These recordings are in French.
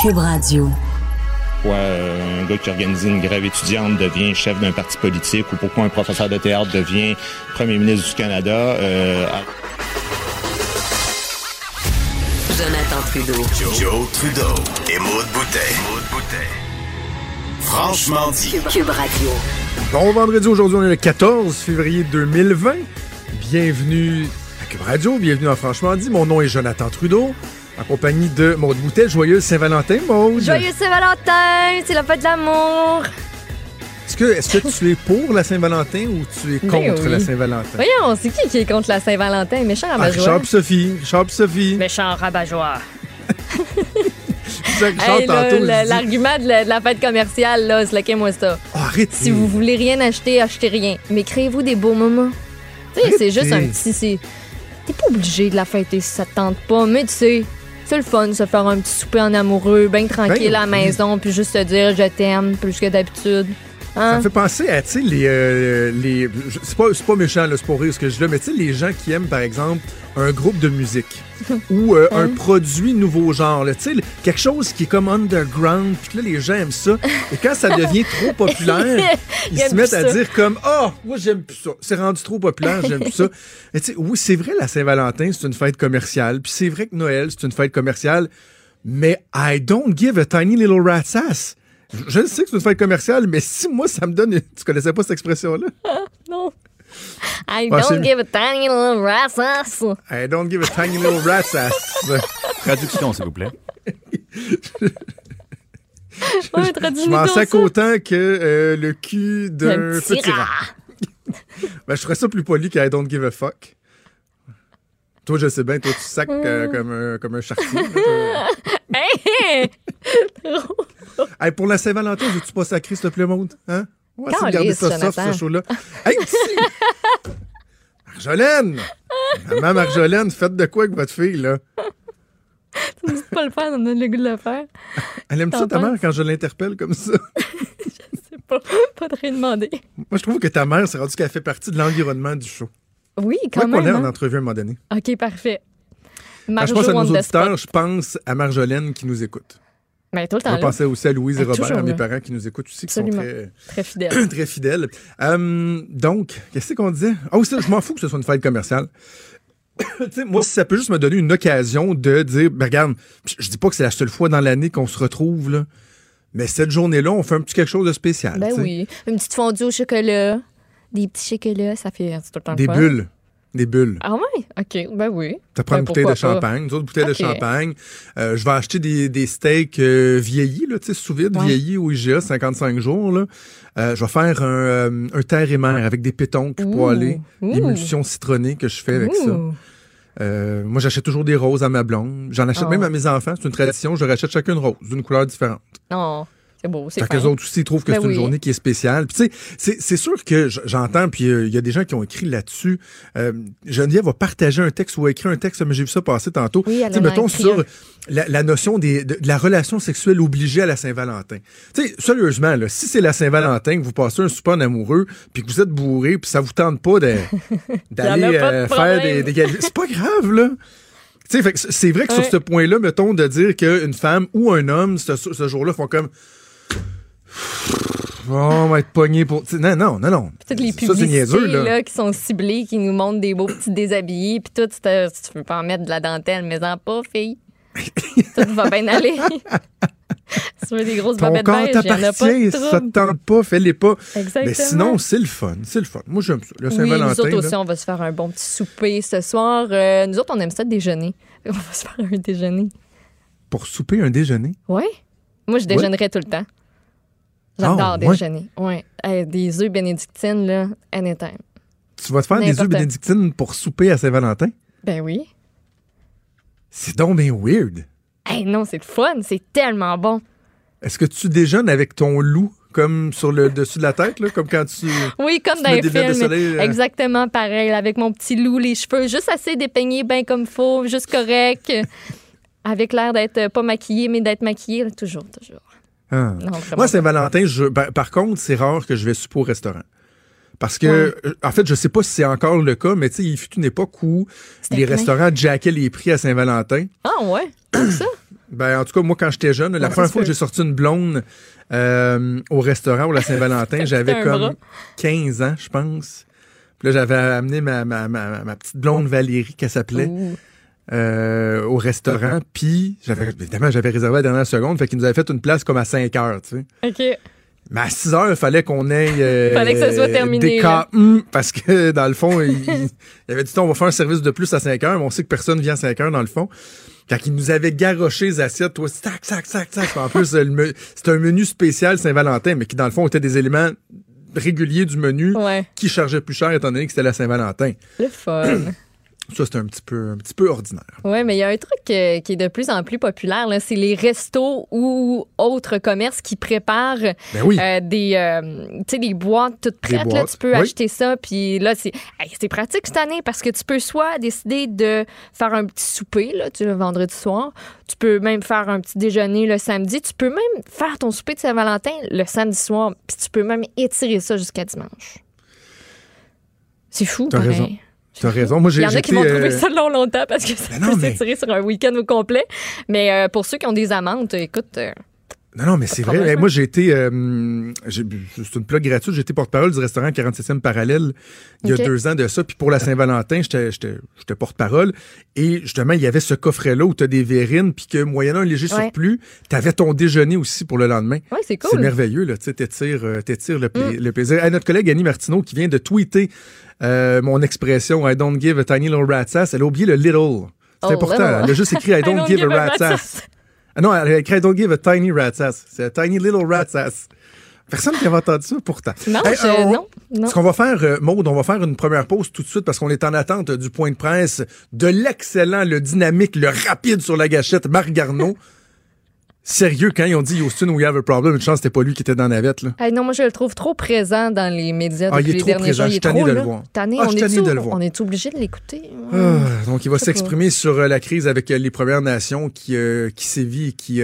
Cube Radio. Pourquoi euh, un gars qui organise une grève étudiante devient chef d'un parti politique ou pourquoi un professeur de théâtre devient premier ministre du Canada. Euh, Jonathan Trudeau. Joe, Trudeau et Maude Boutet. Franchement dit. Cube Radio. Bon vendredi, aujourd'hui on est le 14 février 2020. Bienvenue à Cube Radio, bienvenue à Franchement dit. Mon nom est Jonathan Trudeau, en compagnie de Maude Boutet. Joyeuse Saint-Valentin, Maude. Joyeux Saint-Valentin, c'est la fête de l'amour. Est-ce que, est-ce que tu es pour la Saint-Valentin ou tu es contre oui. la Saint-Valentin? Voyons, c'est qui qui est contre la Saint-Valentin? Méchant Ah, rabat-joie. Richard pis Sophie. Richard Sophie. Méchant rabat-joie. C'est Richard Hey, L'argument de, la- de la fête commerciale, là, c'est moi ça? Oh, arrêtez. Si vous voulez rien acheter, achetez rien. Mais créez-vous des beaux moments. Tu sais, c'est juste un petit... T'es pas obligé de la fêter si ça te tente pas, mais tu sais... C'est le fun, se faire un petit souper en amoureux, bien tranquille à la Ben maison, puis juste se dire je t'aime plus que d'habitude. Ça Hein? me fait penser à, tu sais, les... euh, les c'est, pas, c'est pas méchant, là, c'est pas rire ce que je dis mais tu sais, les gens qui aiment, par exemple, un groupe de musique ou euh, un Hein? produit nouveau genre, tu sais, quelque chose qui est comme underground, puis là, les gens aiment ça. Et quand ça devient trop populaire, ils se mettent à ça. dire comme « Ah, moi, j'aime plus ça. C'est rendu trop populaire, j'aime plus ça. » Mais tu sais, oui, c'est vrai, la Saint-Valentin, c'est une fête commerciale, puis c'est vrai que Noël, c'est une fête commerciale, mais I don't give a tiny little rat's ass. Je- Je sais que c'est une fête commerciale, mais si moi, ça me donne... une- Tu connaissais pas cette expression-là? Non. I Ouais, don't give a tiny little rat's ass. I don't give a tiny little rat's ass. Traduction, s'il vous plaît. Ouais, traduis-nous Je m'en sac autant que euh, le cul d'un Un petit petit rat. rat. Ben, je ferais ça plus poli que I don't give a fuck. Toi, je sais bien, toi, tu sacs euh, comme, un, comme un chartier. Hey! Hey, pour la Saint-Valentin, veux-tu pas sacrer, s'il te plaît, monde? Hein? On va essayer de garder ça soft, ce show-là. Hey! Marjolaine! Maman Marjolaine, faites de quoi avec votre fille, là? Tu me dis pas le faire, on me donne le goût de le faire. Elle aime ça, ta mère, quand je l'interpelle comme ça? C'est pas, pas de rien demander. Moi, je trouve que ta mère, c'est rendu qu'elle fait partie de l'environnement du show. Oui, quand Moi, qu'on même. est en hein. entrevue à un moment donné. OK, parfait. Quand Marjo je pense à nos auditeurs, je pense à Marjolaine qui nous écoute. Ben, tout le Je temps là. penser aussi à Louise et Ah, Robert, à mes parents qui nous écoutent aussi, qui Absolument. sont très, Très fidèle. très fidèles. Euh, donc, qu'est-ce qu'on disait? Ah oui, je m'en fous que ce soit une fête commerciale. Moi, ça peut juste me donner une occasion de dire, ben, regarde, je je dis pas que c'est la seule fois dans l'année qu'on se retrouve, là, mais cette journée-là, on fait un petit quelque chose de spécial. ben oui. Une petite fondue au chocolat. Des petits chocolats, ça fait tout le temps Des fun. bulles. Des bulles. Ah ouais? OK, ben oui. Ça prend Ben, une bouteille de champagne, une autre bouteille de champagne. Euh, je vais acheter des, des steaks euh, vieillis, là, tu sais, sous vide, Ouais. vieillis au IGA, 55 jours. Là. Euh, je vais faire un, un terre et mer avec des pétoncles Ouh. poêlés, Ouh. l'émulsion citronnée que je fais avec ça. Euh, moi, j'achète toujours des roses à ma blonde. J'en achète Oh. même à mes enfants. C'est une tradition. Je leur achète chacun une rose, d'une couleur différente. Non, c'est beau, c'est Fait que fin. les autres aussi trouvent que Ben c'est une journée qui est spéciale. Puis tu sais, c'est- sûr que j'entends, puis euh, il y a des gens qui ont écrit là-dessus. Euh, Geneviève va partager un texte ou a écrit un texte, mais j'ai vu ça passer tantôt. Oui, Tu sais, a mettons sur la, la notion des, de, de la relation sexuelle obligée à la Saint-Valentin. Tu sais, sérieusement, là, si c'est la Saint-Valentin, que vous passez un super en amoureux, puis que vous êtes bourré, puis ça vous tente pas d'aller a de euh, faire des, des c'est pas grave là. Tu sais, fait que c'est vrai que sur ce point-là, mettons, de dire qu'une femme ou un homme, ce, ce jour-là, font comme Oh, on va être pogné pour. Non, non, non, non. Toutes les Ça, c'est publicités niaiseux, là. là, qui sont ciblées, qui nous montrent des beaux petits déshabillés, puis tout, tu peux pas en mettre de la dentelle, mais en pas, fille. tout va bien aller. tu veux des grosses Ton babettes corps t'appartient, ça te tente pas, fais-les pas. Exactement. Mais sinon, c'est le fun, c'est le fun. Moi, j'aime ça. Le Oui, nous autres là. aussi, on va se faire un bon petit souper ce soir. Euh, nous autres, on aime ça déjeuner. On va se faire un déjeuner. Pour souper un déjeuner? Oui. Moi, je déjeunerais tout le temps. J'adore Ah, déjeuner. Ouais. Des œufs bénédictines, là, anytime. Tu vas te faire des œufs bénédictines pour souper à Saint-Valentin? Ben oui. C'est donc bien weird. Hey, non, c'est fun, c'est tellement bon. Est-ce que tu déjeunes avec ton loup comme sur le dessus de la tête, là, comme quand tu. Oui, comme Tu dans les films. soleil, euh. Exactement pareil, avec mon petit loup, les cheveux juste assez dépeignés, bien comme faut, juste correct. avec l'air d'être pas maquillé, mais d'être maquillé, toujours, toujours. Ah. Non, vraiment Moi. Saint-Valentin, je, par, par contre, c'est rare que je vais souper au restaurant. Parce que, euh, en fait, je sais pas si c'est encore le cas, mais tu sais, il fut une époque où les plein. restaurants jackaient les prix à Saint-Valentin. Ah ouais, comme ça? Ben, en tout cas, moi, quand j'étais jeune, la première fois que j'ai sorti une blonde euh, au restaurant ou la Saint-Valentin, j'avais comme bras. 15 ans, je pense. Puis là, j'avais amené ma, ma, ma, ma petite blonde Valérie, qu'elle s'appelait. Euh, au restaurant. Puis, j'avais, évidemment, j'avais réservé à la dernière seconde, fait qu'ils nous avaient fait une place comme à 5 heures, tu sais. OK. Mais à 6 heures, il fallait qu'on aille. euh, Fallait que ça soit terminé, Des. KM, parce que dans le fond, il, avait dit on va faire un service de plus à 5 heures, mais on sait que personne vient à 5 heures dans le fond. Quand il nous avait garoché les assiettes, toi, sac, sac, sac, sac. En plus, c'était un menu spécial Saint-Valentin, mais qui dans le fond était des éléments réguliers du menu Ouais, qui chargeaient plus cher étant donné que c'était la Saint-Valentin. le fun. Ça, c'était un petit peu, un petit peu ordinaire. Oui, mais il y a un truc euh, qui est de plus en plus populaire, c'est les restos ou autres commerces qui préparent Ben oui. euh, des, euh, des boîtes toutes prêtes. là. tu peux oui. acheter ça, puis là, c'est hey, c'est pratique cette année parce que tu peux soit décider de faire un petit souper là, tu le vendredi soir, tu peux même faire un petit déjeuner le samedi, tu peux même faire ton souper de Saint-Valentin le samedi soir, puis tu peux même étirer ça jusqu'à dimanche. C'est fou, pareil. raison. T'as raison. Moi, Il j'ai y en a qui vont trouver euh, ça long longtemps parce que ça Ben peut mais- s'étirer sur un week-end au complet. Mais euh, pour ceux qui ont des amendes, écoute, euh, Non, non, mais c'est vrai. Eh, Moi, j'ai été. euh, c'est une plug gratuite. J'ai été porte-parole du restaurant 47e Parallèle il y a deux ans de ça. Puis pour la Saint-Valentin, j'étais porte-parole. Et justement, il y avait ce coffret-là où tu as des verrines. Puis que, moyennant un léger Ouais. surplus, tu avais ton déjeuner aussi pour le lendemain. ouais, c'est C'est cool. Mm. merveilleux. Tu sais, t'étires, euh, t'étires le, pla- le plaisir. À notre collègue Annie Martineau qui vient de tweeter euh, mon expression I don't give a tiny little rat's ass, elle a oublié le little. C'est Oh, important. little. Elle a juste écrit I don't, give, a rat's ass. Ah non, elle I don't give a tiny rat's ass. C'est a tiny little rat's ass. Personne qui avait entendu ça pourtant. Non, Hey, je- on- non, non. Ce qu'on va faire, euh, Maude, on va faire une première pause tout de suite parce qu'on est en attente du point de presse de l'excellent, le dynamique, le rapide sur la gâchette, Marc Garneau. Sérieux, quand ils ont dit Houston, we have a problem, une chance c'était pas lui qui était dans la navette, là. Hey, non, moi, je le trouve trop présent dans les médias Ah, il depuis est les trop présent. jours. Je suis tanné trop, de le là. voir. Tanné, Ah, on de le voir. On est obligé de l'écouter? Ah, donc, il va s'exprimer sur euh, la crise avec euh, les Premières Nations qui, euh, qui sévit et qui,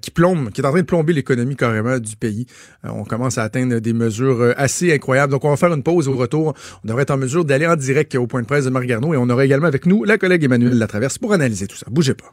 qui plombe, qui est en train de plomber l'économie carrément du pays. On commence à atteindre des mesures assez incroyables. Donc, on va faire une pause au retour. On devrait être en mesure d'aller en direct au point de presse de Marc Garneau et on aura également avec nous la collègue Emmanuel Latraverse pour analyser tout ça. Bougez pas.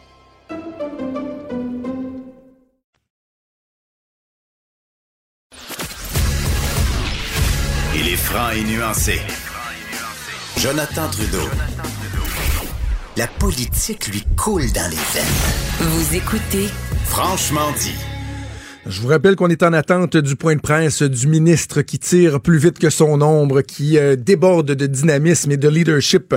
Il est franc et nuancé. Jonathan Trudeau. La politique lui coule dans les veines. Vous écoutez Franchement dit. Je vous rappelle qu'on est en attente du point de presse du ministre qui tire plus vite que son ombre, qui euh, déborde de dynamisme et de leadership.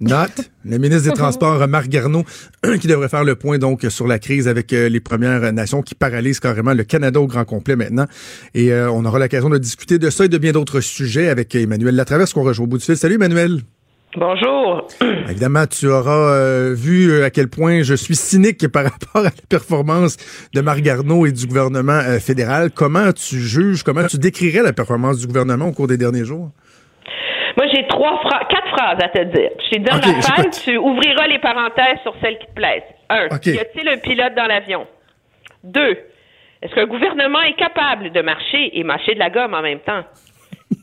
Not, le ministre des Transports, Marc Garneau, qui devrait faire le point donc sur la crise avec euh, les Premières Nations qui paralysent carrément le Canada au grand complet maintenant. Et euh, on aura l'occasion de discuter de ça et de bien d'autres sujets avec Emmanuel Latraverse qu'on rejoint au bout du fil. Salut Emmanuel. Bonjour. Évidemment, tu auras euh, vu à quel point je suis cynique par rapport à la performance de Marc Garneau et du gouvernement euh, fédéral. Comment tu juges, comment tu décrirais la performance du gouvernement au cours des derniers jours? Moi, j'ai trois quatre phrases à te dire. Je t'ai dit rafale, j'écoute. tu ouvriras les parenthèses sur celles qui te plaisent. Un, y a-t-il un pilote dans l'avion? Deux, est-ce qu'un gouvernement est capable de marcher et mâcher de la gomme en même temps?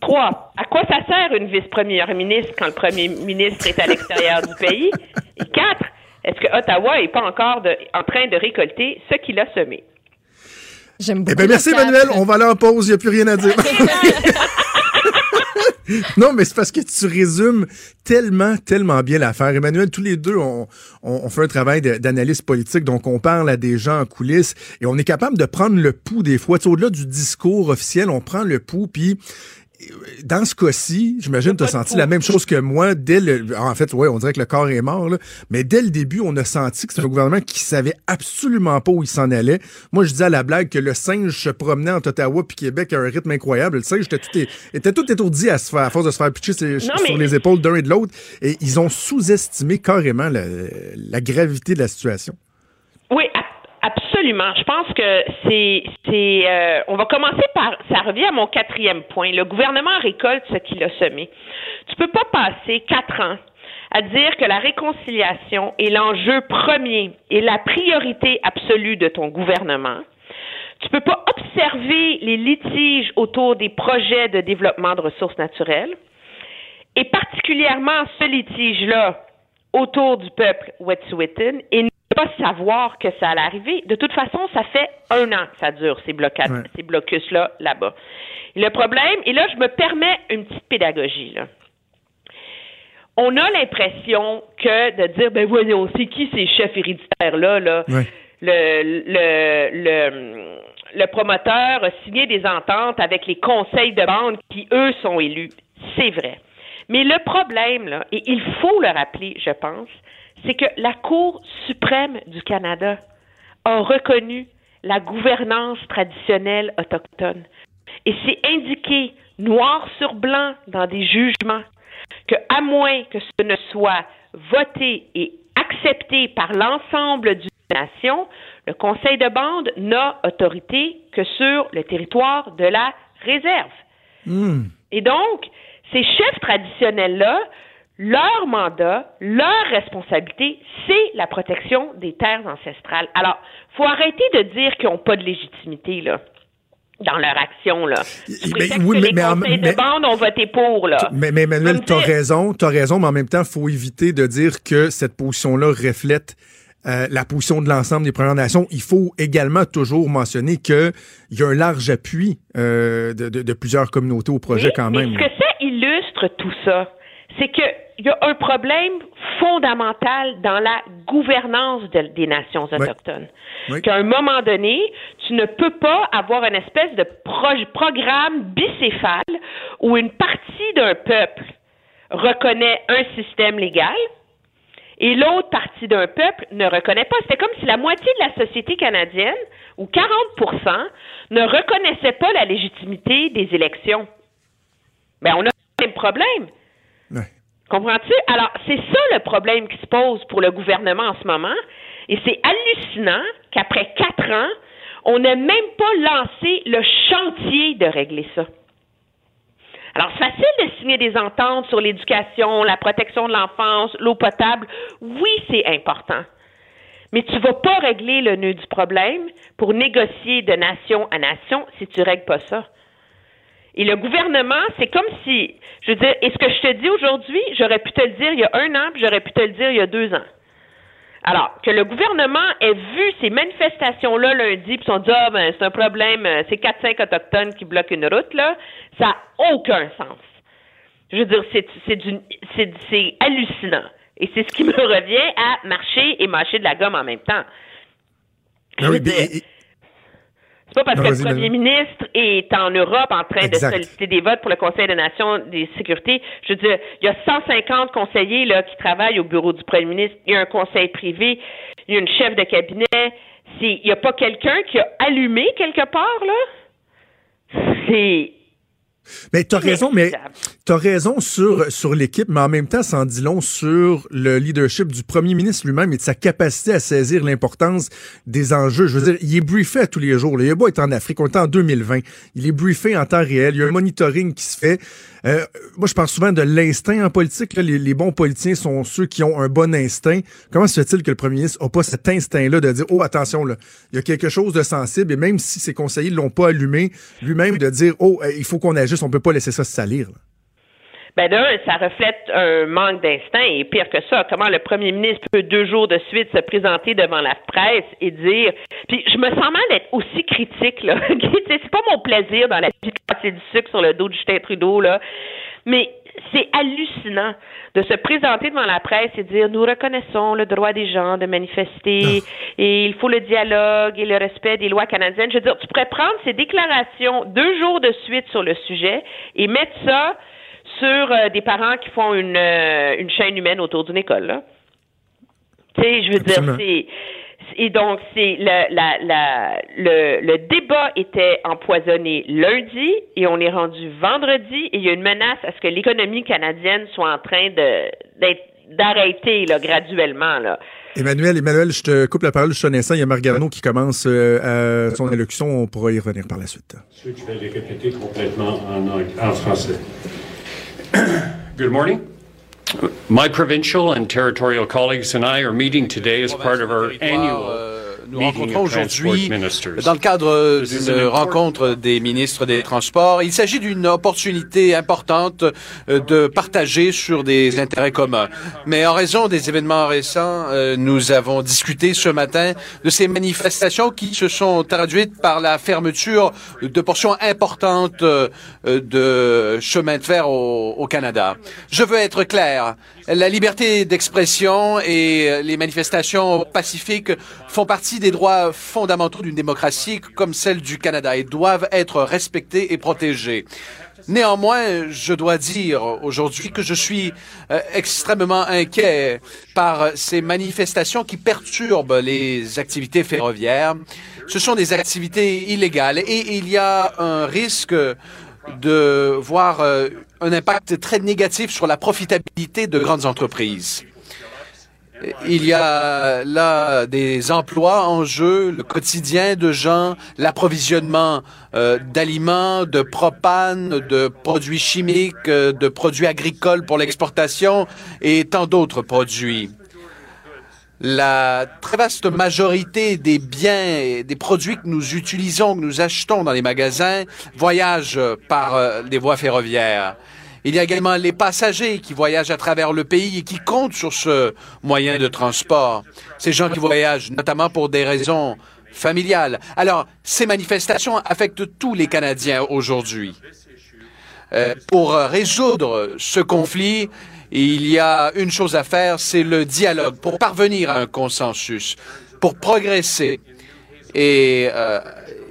Trois, à quoi ça sert une vice-première ministre quand le premier ministre est à l'extérieur du pays? Et quatre, est-ce que Ottawa est pas encore de- en train de récolter ce qu'il a semé? J'aime beaucoup. Eh bien, merci. Emmanuel. On va aller en pause. Il n'y a plus rien à dire. non, mais c'est parce que tu résumes tellement, tellement bien l'affaire. Emmanuel, tous les deux, on, fait un travail d'analyse politique, donc on parle à des gens en coulisses et on est capable de prendre le pouls des fois. Au-delà du discours officiel, on prend le pouls, puis dans ce cas-ci, j'imagine que tu as senti la même chose que moi dès le. En fait, ouais, on dirait que le corps est mort, là, mais dès le début, on a senti que c'était un gouvernement qui savait absolument pas où il s'en allait. Moi, je disais à la blague que le singe se promenait entre Ottawa puis Québec à un rythme incroyable. Le singe était tout, était tout étourdi à, se faire, à force de se faire pitcher sur les épaules d'un et de l'autre. Et ils ont sous-estimé carrément la, la gravité de la situation. Oui, Absolument. Je pense que c'est, euh, on va commencer par, ça revient à mon quatrième point. Le gouvernement récolte ce qu'il a semé. Tu peux pas passer quatre ans à dire que la réconciliation est l'enjeu premier et la priorité absolue de ton gouvernement. Tu peux pas observer les litiges autour des projets de développement de ressources naturelles et particulièrement ce litige-là autour du peuple Wet'suwet'en et pas savoir que ça allait arriver. De toute façon, ça fait un an que ça dure, ces, blocades, ces blocus-là, là-bas. Le problème, et là, je me permets une petite pédagogie, là. On a l'impression que de dire, ben voyons, c'est qui ces chefs héréditaires-là, là? Le, le, le, le promoteur a signé des ententes avec les conseils de bande qui, eux, sont élus. C'est vrai. Mais le problème, là, et il faut le rappeler, je pense, c'est que la Cour suprême du Canada a reconnu la gouvernance traditionnelle autochtone. Et c'est indiqué noir sur blanc dans des jugements que, à moins que ce ne soit voté et accepté par l'ensemble du nation, le conseil de bande n'a autorité que sur le territoire de la réserve. Hmm. Et donc, ces chefs traditionnels-là leur mandat, leur responsabilité, c'est la protection des terres ancestrales. Alors, faut arrêter de dire qu'ils n'ont pas de légitimité, là dans leur action là. mais, oui, mais, les conseils de bande ont voté pour là. Mais, mais Emmanuel, tu as raison, tu as raison, mais en même temps, faut éviter de dire que cette position-là reflète euh, la position de l'ensemble des Premières Nations. Il faut également toujours mentionner qu'il y a un large appui euh, de, de, de, plusieurs communautés au projet quand même. Mais ce que ça illustre tout ça, c'est que il y a un problème fondamental dans la gouvernance des nations autochtones. Qu'à un moment donné, tu ne peux pas avoir une espèce de programme bicéphale où une partie d'un peuple reconnaît un système légal et l'autre partie d'un peuple ne reconnaît pas. C'était comme si la moitié de la société canadienne, ou 40% ne reconnaissait pas la légitimité des élections. Mais ben, on a le même problème. Comprends-tu? Alors, c'est ça le problème qui se pose pour le gouvernement en ce moment. Et c'est hallucinant qu'après quatre ans, on n'ait même pas lancé le chantier de régler ça. Alors, c'est facile de signer des ententes sur l'éducation, la protection de l'enfance, l'eau potable. Oui, c'est important. Mais tu ne vas pas régler le nœud du problème pour négocier de nation à nation si tu ne règles pas ça. Et le gouvernement, c'est comme si, je veux dire, et ce que je te dis aujourd'hui, j'aurais pu te le dire il y a un an, puis j'aurais pu te le dire il y a deux ans. Alors, que le gouvernement ait vu ces manifestations-là lundi, puis sont dit, ah, ben, c'est un problème, euh, c'est 4-5 autochtones qui bloquent une route, là, ça n'a aucun sens. Je veux dire, c'est, hallucinant. Et c'est ce qui me revient à marcher et mâcher de la gomme en même temps. Ah oui, c'est pas parce que le premier ministre est en Europe en train de solliciter des votes pour le Conseil des Nations des sécurités. Je veux dire, il y a 150 conseillers là, qui travaillent au bureau du premier ministre. Il y a un conseil privé, il y a une chef de cabinet. Il n'y a pas quelqu'un qui a allumé quelque part, là? C'est mais tu as raison, mais tu as raison sur, sur l'équipe, mais en même temps, ça en dit long sur le leadership du premier ministre lui-même et de sa capacité à saisir l'importance des enjeux. Je veux dire, il est briefé à tous les jours. Il est beau être en Afrique, on est en 2020. Il est briefé en temps réel. Il y a un monitoring qui se fait. Euh, moi, je parle souvent de l'instinct en politique. Les, bons politiciens sont ceux qui ont un bon instinct. Comment se fait-il que le premier ministre n'a pas cet instinct-là de dire, oh, attention, il y a quelque chose de sensible, et même si ses conseillers ne l'ont pas allumé, lui-même de dire, oh, il faut qu'on agisse, on peut pas laisser ça se salir. Ben d'un, ça reflète un manque d'instinct et pire que ça, comment le premier ministre peut deux jours de suite se présenter devant la presse et dire puis je me sens mal d'être aussi critique là. c'est pas mon plaisir dans la vie de passer du sucre sur le dos de Justin Trudeau là. Mais c'est hallucinant de se présenter devant la presse et dire nous reconnaissons le droit des gens de manifester et il faut le dialogue et le respect des lois canadiennes. Je veux dire, tu pourrais prendre ces déclarations deux jours de suite sur le sujet et mettre ça sur euh, des parents qui font une, euh, une chaîne humaine autour d'une école. Tu sais, je veux Absolument. dire, c'est et donc c'est le, la, la, le, le débat était empoisonné lundi et on est rendu vendredi et il y a une menace à ce que l'économie canadienne soit en train de d'être d'arrêter là graduellement là. Emmanuel, Emmanuel, je te coupe la parole, je suis un instant. Il y a Marc Garneau qui commence euh, son élocution. On pourra y revenir par la suite. Je vais les répéter complètement en français. Good morning. My provincial and territorial colleagues and I are meeting today as part of our annual Euh, nous rencontrons aujourd'hui dans le cadre d'une rencontre des ministres des Transports. Il s'agit d'une opportunité importante euh, de partager sur des intérêts communs. Mais en raison des événements récents, euh, nous avons discuté ce matin de ces manifestations qui se sont traduites par la fermeture de portions importantes euh, de chemin de fer au, au Canada. Je veux être clair. La liberté d'expression et les manifestations pacifiques font partie des droits fondamentaux d'une démocratie comme celle du Canada et doivent être respectés et protégés. Néanmoins, je dois dire aujourd'hui que je suis euh, extrêmement inquiet par ces manifestations qui perturbent les activités ferroviaires. Ce sont des activités illégales et il y a un risque de voir euh, un impact très négatif sur la profitabilité de grandes entreprises. Il y a là des emplois en jeu, le quotidien de gens, l'approvisionnement euh, d'aliments, de propane, de produits chimiques, euh, de produits agricoles pour l'exportation et tant d'autres produits. La très vaste majorité des biens et des produits que nous utilisons, que nous achetons dans les magasins, voyagent par euh, les voies ferroviaires. Il y a également les passagers qui voyagent à travers le pays et qui comptent sur ce moyen de transport. Ces gens qui voyagent notamment pour des raisons familiales. Alors, ces manifestations affectent tous les Canadiens aujourd'hui. Euh, pour euh, résoudre ce conflit, il y a une chose à faire, c'est le dialogue pour parvenir à un consensus, pour progresser. Et euh,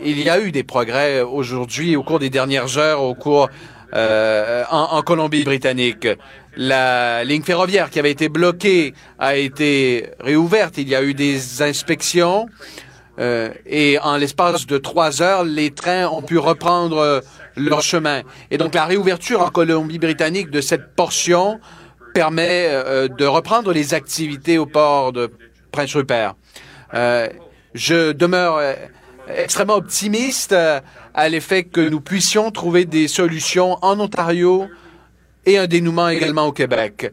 il y a eu des progrès aujourd'hui au cours des dernières heures, au cours euh, en, Colombie-Britannique. La ligne ferroviaire qui avait été bloquée a été réouverte. Il y a eu des inspections. Euh, et en l'espace de trois heures, les trains ont pu reprendre leur chemin. Et donc la réouverture en Colombie-Britannique de cette portion permet euh, de reprendre les activités au port de Prince Rupert. Euh, je demeure euh, extrêmement optimiste à l'effet que nous puissions trouver des solutions en Ontario et un dénouement également au Québec.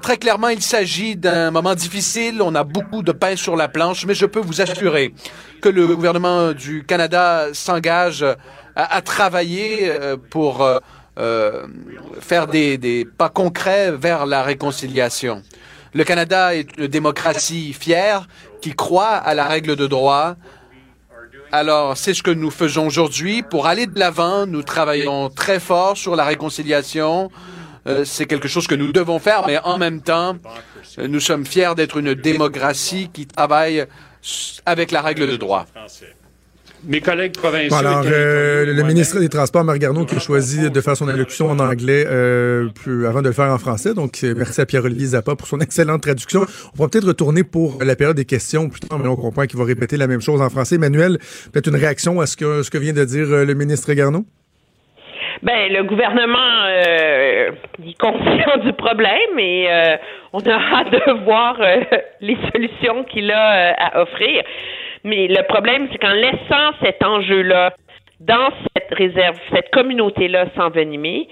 Très clairement, il s'agit d'un moment difficile. On a beaucoup de pain sur la planche, mais je peux vous assurer que le gouvernement du Canada s'engage à, travailler pour euh, faire des, pas concrets vers la réconciliation. Le Canada est une démocratie fière qui croit à la règle de droit. Alors, c'est ce que nous faisons aujourd'hui. Pour aller de l'avant, nous travaillons très fort sur la réconciliation. Euh, c'est quelque chose que nous devons faire, mais en même temps, nous sommes fiers d'être une démocratie qui travaille avec la règle de droit. Mes collègues provinciaux. Bon, alors, euh, le ministre des Transports, Marc Garneau, qui a choisi de faire son allocution en anglais euh, plus, avant de le faire en français. Donc, euh, merci à Pierre-Olivier Zappa pour son excellente traduction. On va peut-être retourner pour la période des questions plus tard, mais on comprend qu'il va répéter la même chose en français. Emmanuel, peut-être une réaction à ce que, ce que vient de dire le ministre Garneau? Ben, le gouvernement euh, il est conscient du problème et euh, on a hâte de voir euh, les solutions qu'il a euh, à offrir. Mais le problème, c'est qu'en laissant cet enjeu-là dans cette réserve, cette communauté-là s'envenimer,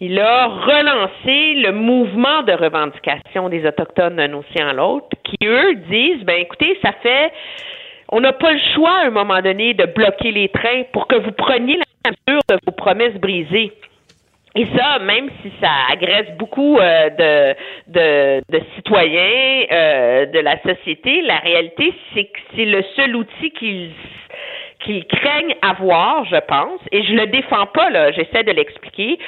il a relancé le mouvement de revendication des Autochtones d'un océan à l'autre, qui, eux, disent, ben écoutez, ça fait on n'a pas le choix à un moment donné de bloquer les trains pour que vous preniez la mesure de vos promesses brisées. Et ça, même si ça agresse beaucoup euh, de, citoyens euh, de la société, la réalité, c'est que c'est le seul outil qu'ils qu'ils craignent avoir, je pense, et je le défends pas, là, j'essaie de l'expliquer,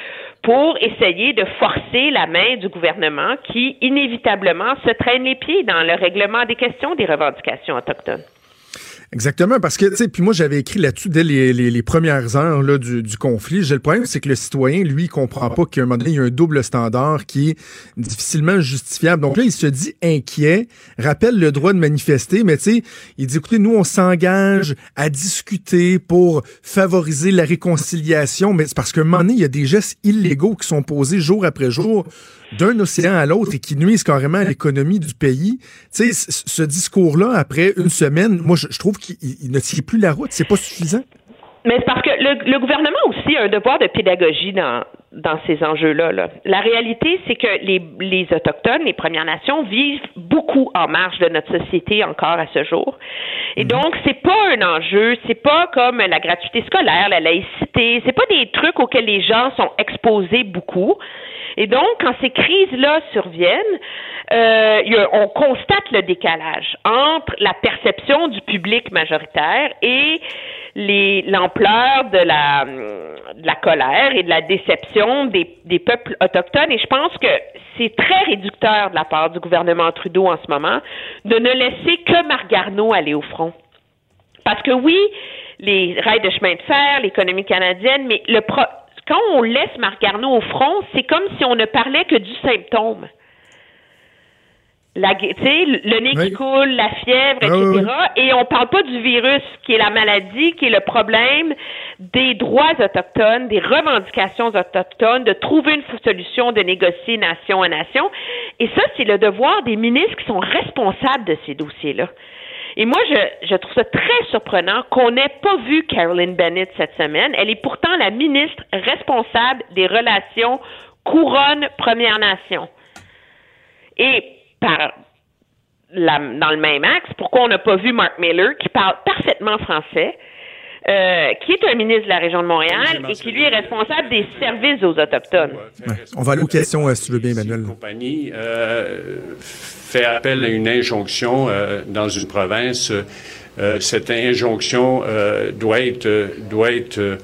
pour essayer de forcer la main du gouvernement qui, inévitablement, se traîne les pieds dans le règlement des questions des revendications autochtones. Exactement, parce que, tu sais, puis moi, j'avais écrit là-dessus dès les, premières heures là, du, du conflit. J'ai le problème, c'est que le citoyen, lui, comprend pas qu'à un moment donné, il y a un double standard qui est difficilement justifiable. Donc là, il se dit inquiet, rappelle le droit de manifester, mais tu sais, il dit, écoutez, nous, on s'engage à discuter pour favoriser la réconciliation, mais c'est parce qu'à un moment donné, il y a des gestes illégaux qui sont posés jour après jour d'un océan à l'autre et qui nuisent carrément à l'économie du pays. Tu sais, ce discours-là, après une semaine, moi, je, trouve qu'il ne tient plus la route. C'est pas suffisant. Mais c'est parce que le, gouvernement aussi a un devoir de pédagogie dans, dans ces enjeux-là. La réalité, c'est que les, les Autochtones, les Premières Nations, vivent beaucoup en marge de notre société encore à ce jour. Et mhm. donc, c'est pas un enjeu, c'est pas comme la gratuité scolaire, la laïcité, c'est pas des trucs auxquels les gens sont exposés beaucoup. Et donc, quand ces crises-là surviennent, euh, on constate le décalage entre la perception du public majoritaire et l'ampleur de la, de la colère et de la déception des, peuples autochtones. Et je pense que c'est très réducteur de la part du gouvernement Trudeau en ce moment de ne laisser que Marc Garneau aller au front. Parce que oui, les rails de chemin de fer, l'économie canadienne, mais le pro quand on laisse Marc Garneau au front, c'est comme si on ne parlait que du symptôme. La, le nez qui coule, la fièvre, ah etc. Et on parle pas du virus qui est la maladie, qui est le problème des droits autochtones, des revendications autochtones, de trouver une solution, de négocier nation à nation. Et ça, c'est le devoir des ministres qui sont responsables de ces dossiers-là. Et moi, je, je trouve ça très surprenant qu'on n'ait pas vu Carolyn Bennett cette semaine. Elle est pourtant la ministre responsable des relations couronne-Première Nation. Et par la, dans le même axe, pourquoi on n'a pas vu Mark Miller, qui parle parfaitement français, euh, qui est un ministre de la région de Montréal et qui, lui, est responsable des services aux Autochtones. On va aller aux questions, euh, si tu veux bien, Emmanuel. La compagnie euh, fait appel à une injonction euh, dans une province. Euh, cette injonction doit être, doit être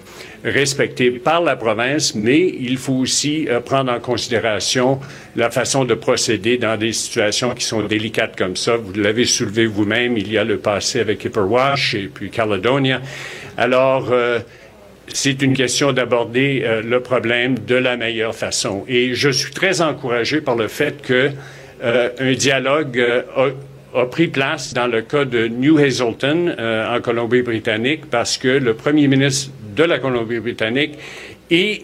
respectée par la province, mais il faut aussi prendre en considération la façon de procéder dans des situations qui sont délicates comme ça. Vous l'avez soulevé vous-même, il y a le passé avec Hipperwash et puis Caledonia. Alors, euh, c'est une question d'aborder euh, le problème de la meilleure façon. Et je suis très encouragé par le fait que euh, un dialogue a, pris place dans le cas de New Hazelton en Colombie-Britannique parce que le premier ministre de la Colombie-Britannique et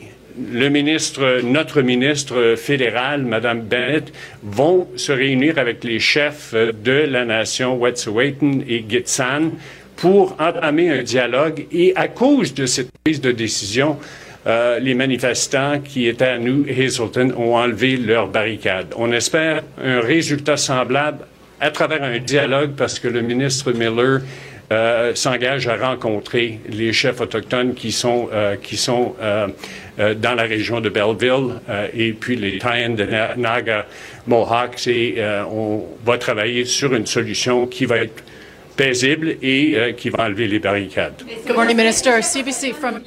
le ministre, notre ministre fédéral, Mme Bennett, vont se réunir avec les chefs de la nation Wet'suwet'en et Gitxan pour entamer un dialogue et à cause de cette prise de décision, euh, les manifestants qui étaient à New Hazelton ont enlevé leurs barricades. On espère un résultat semblable à travers un dialogue parce que le ministre Miller euh, s'engage à rencontrer les chefs autochtones qui sont, euh, qui sont dans la région de Belleville et puis les Taïens de Naga Mohawks et on va travailler sur une solution qui va être paisible et euh, qui va enlever les barricades. Good morning, Minister. CBC from...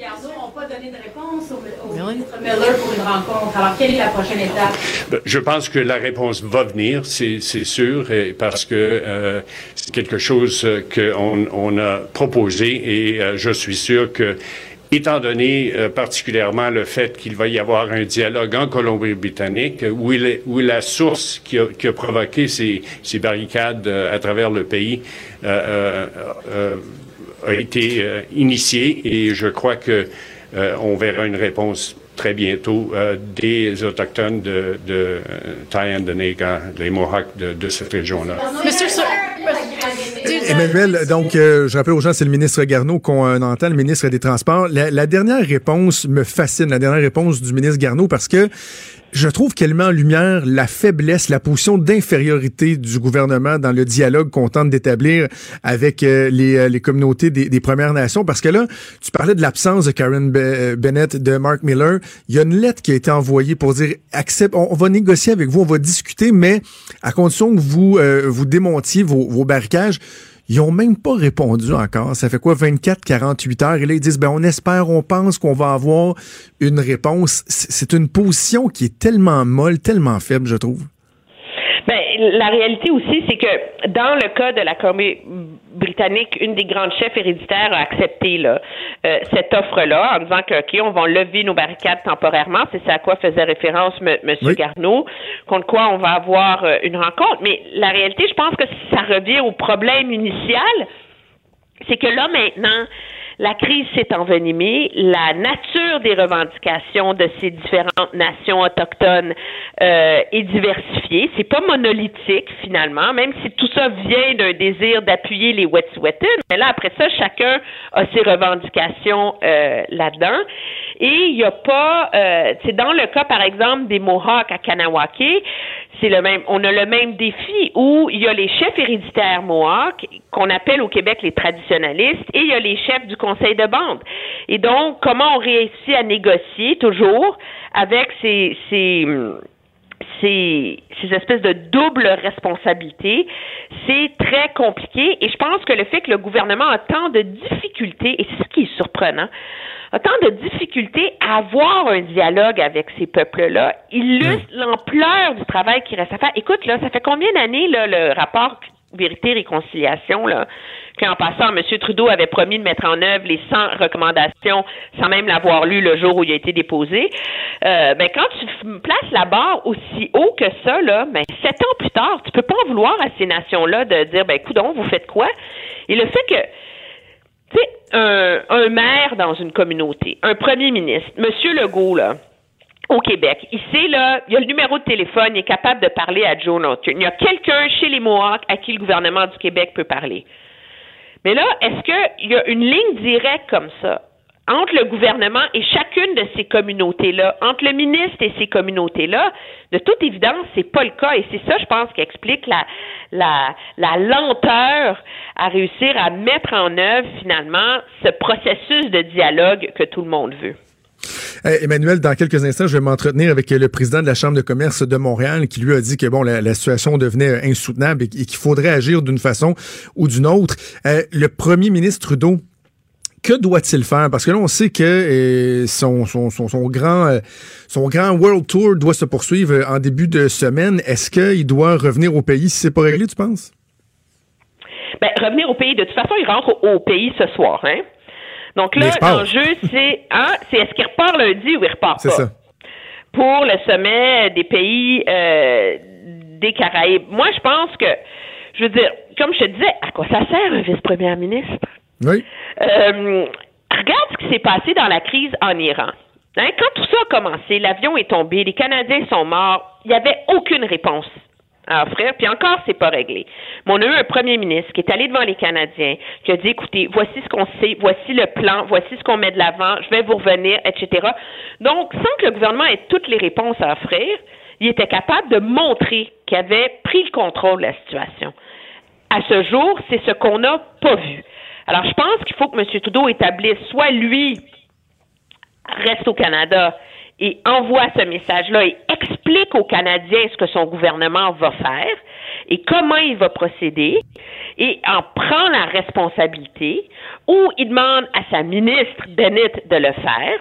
Ben, je pense que la réponse va venir, c'est sûr, parce que euh, c'est quelque chose qu'on on a proposé et euh, je suis sûr que étant donné euh, particulièrement le fait qu'il va y avoir un dialogue en Colombie-Britannique où, la source qui a, provoqué ces, barricades euh, à travers le pays euh, a été initiée et je crois que on verra une réponse très bientôt des autochtones de, de Taïan-de-Nega, les Mohawks de, de cette région-là. Emmanuel, donc, euh, je rappelle aux gens, c'est le ministre Garneau qu'on euh, entend, le ministre des Transports. La, dernière réponse me fascine, la dernière réponse du ministre Garneau, parce que je trouve qu'elle met en lumière la faiblesse, la position d'infériorité du gouvernement dans le dialogue qu'on tente d'établir avec euh, les, les, communautés des, Premières Nations. Parce que là, tu parlais de l'absence de Karen Bennett, de Mark Miller. Il y a une lettre qui a été envoyée pour dire, accepte, on, va négocier avec vous, on va discuter, mais à condition que vous, vous démontiez vos, vos barricages Ils ont même pas répondu encore. Ça fait quoi, 24, 48 heures? Et là, ils disent, ben, on espère, on pense qu'on va avoir une réponse. C'est une position qui est tellement molle, tellement faible, je trouve. La réalité aussi, c'est que dans le cas de la Colombie-Britannique, une des grandes chefs héréditaires a accepté là, euh, cette offre-là en disant que, OK, on va lever nos barricades temporairement. C'est ça à quoi faisait référence M. Monsieur Garneau, contre quoi on va avoir euh, une rencontre. Mais la réalité, je pense que ça revient au problème initial, c'est que là, maintenant, la crise s'est envenimée, la nature des revendications de ces différentes nations autochtones euh, est diversifiée. C'est pas monolithique finalement, même si tout ça vient d'un désir d'appuyer les Wet'suwet'en. Mais là après ça, chacun a ses revendications euh, là-dedans. Et il n'y a pas, euh, c'est dans le cas par exemple des Mohawks à Kanawake, c'est le même, on a le même défi où il y a les chefs héréditaires Mohawks qu'on appelle au Québec les traditionalistes et il y a les chefs du conseil de bande. Et donc, comment on réussit à négocier toujours avec ces, ces ces, ces, espèces de double responsabilité, c'est très compliqué et je pense que le fait que le gouvernement a tant de difficultés, et c'est ce qui est surprenant, a tant de difficultés à avoir un dialogue avec ces peuples-là, illustre l'ampleur du travail qui reste à faire. Écoute, là, ça fait combien d'années, là, le rapport Vérité-Réconciliation, là, qu'en passant, M. Trudeau avait promis de mettre en œuvre les 100 recommandations sans même l'avoir lu le jour où il a été déposé. Euh, ben, quand tu places la barre aussi haut que ça, là, ben, sept ans plus tard, tu peux pas en vouloir à ces nations-là de dire, ben, coudon, vous faites quoi? Et le fait que, tu sais, un, maire dans une communauté, un premier ministre, M. Legault, là, au Québec. Il sait, là, il y a le numéro de téléphone, il est capable de parler à Joe Norton. Il y a quelqu'un chez les Mohawks à qui le gouvernement du Québec peut parler. Mais là, est-ce qu'il y a une ligne directe comme ça? Entre le gouvernement et chacune de ces communautés-là, entre le ministre et ces communautés-là, de toute évidence, c'est pas le cas. Et c'est ça, je pense, qui explique la, la, la lenteur à réussir à mettre en œuvre, finalement, ce processus de dialogue que tout le monde veut. Emmanuel, dans quelques instants, je vais m'entretenir avec le président de la Chambre de commerce de Montréal qui lui a dit que bon, la, situation devenait insoutenable et, qu'il faudrait agir d'une façon ou d'une autre. Euh, le premier ministre Trudeau que doit-il faire? Parce que là, on sait que euh, son, son, son, grand, euh, son grand World Tour doit se poursuivre en début de semaine. Est-ce qu'il doit revenir au pays si c'est pas réglé, tu penses? Ben, revenir au pays, de toute façon, il rentre au, au pays ce soir, hein? Donc là, l'enjeu, c'est hein, c'est est-ce qu'il repart lundi ou il repart pas? Ça. Pour le sommet des pays euh, des Caraïbes. Moi, je pense que, je veux dire, comme je te disais, à quoi ça sert un vice-premier ministre? Oui. Euh, regarde ce qui s'est passé dans la crise en Iran. Hein, quand tout ça a commencé, l'avion est tombé, les Canadiens sont morts, il n'y avait aucune réponse à offrir, puis encore, c'est pas réglé. Mais on a eu un premier ministre qui est allé devant les Canadiens, qui a dit, écoutez, voici ce qu'on sait, voici le plan, voici ce qu'on met de l'avant, je vais vous revenir, etc. Donc, sans que le gouvernement ait toutes les réponses à offrir, il était capable de montrer qu'il avait pris le contrôle de la situation. À ce jour, c'est ce qu'on n'a pas vu. Alors, je pense qu'il faut que M. Trudeau établisse soit lui reste au Canada et envoie ce message-là et explique aux Canadiens ce que son gouvernement va faire et comment il va procéder et en prend la responsabilité ou il demande à sa ministre Bennett de le faire.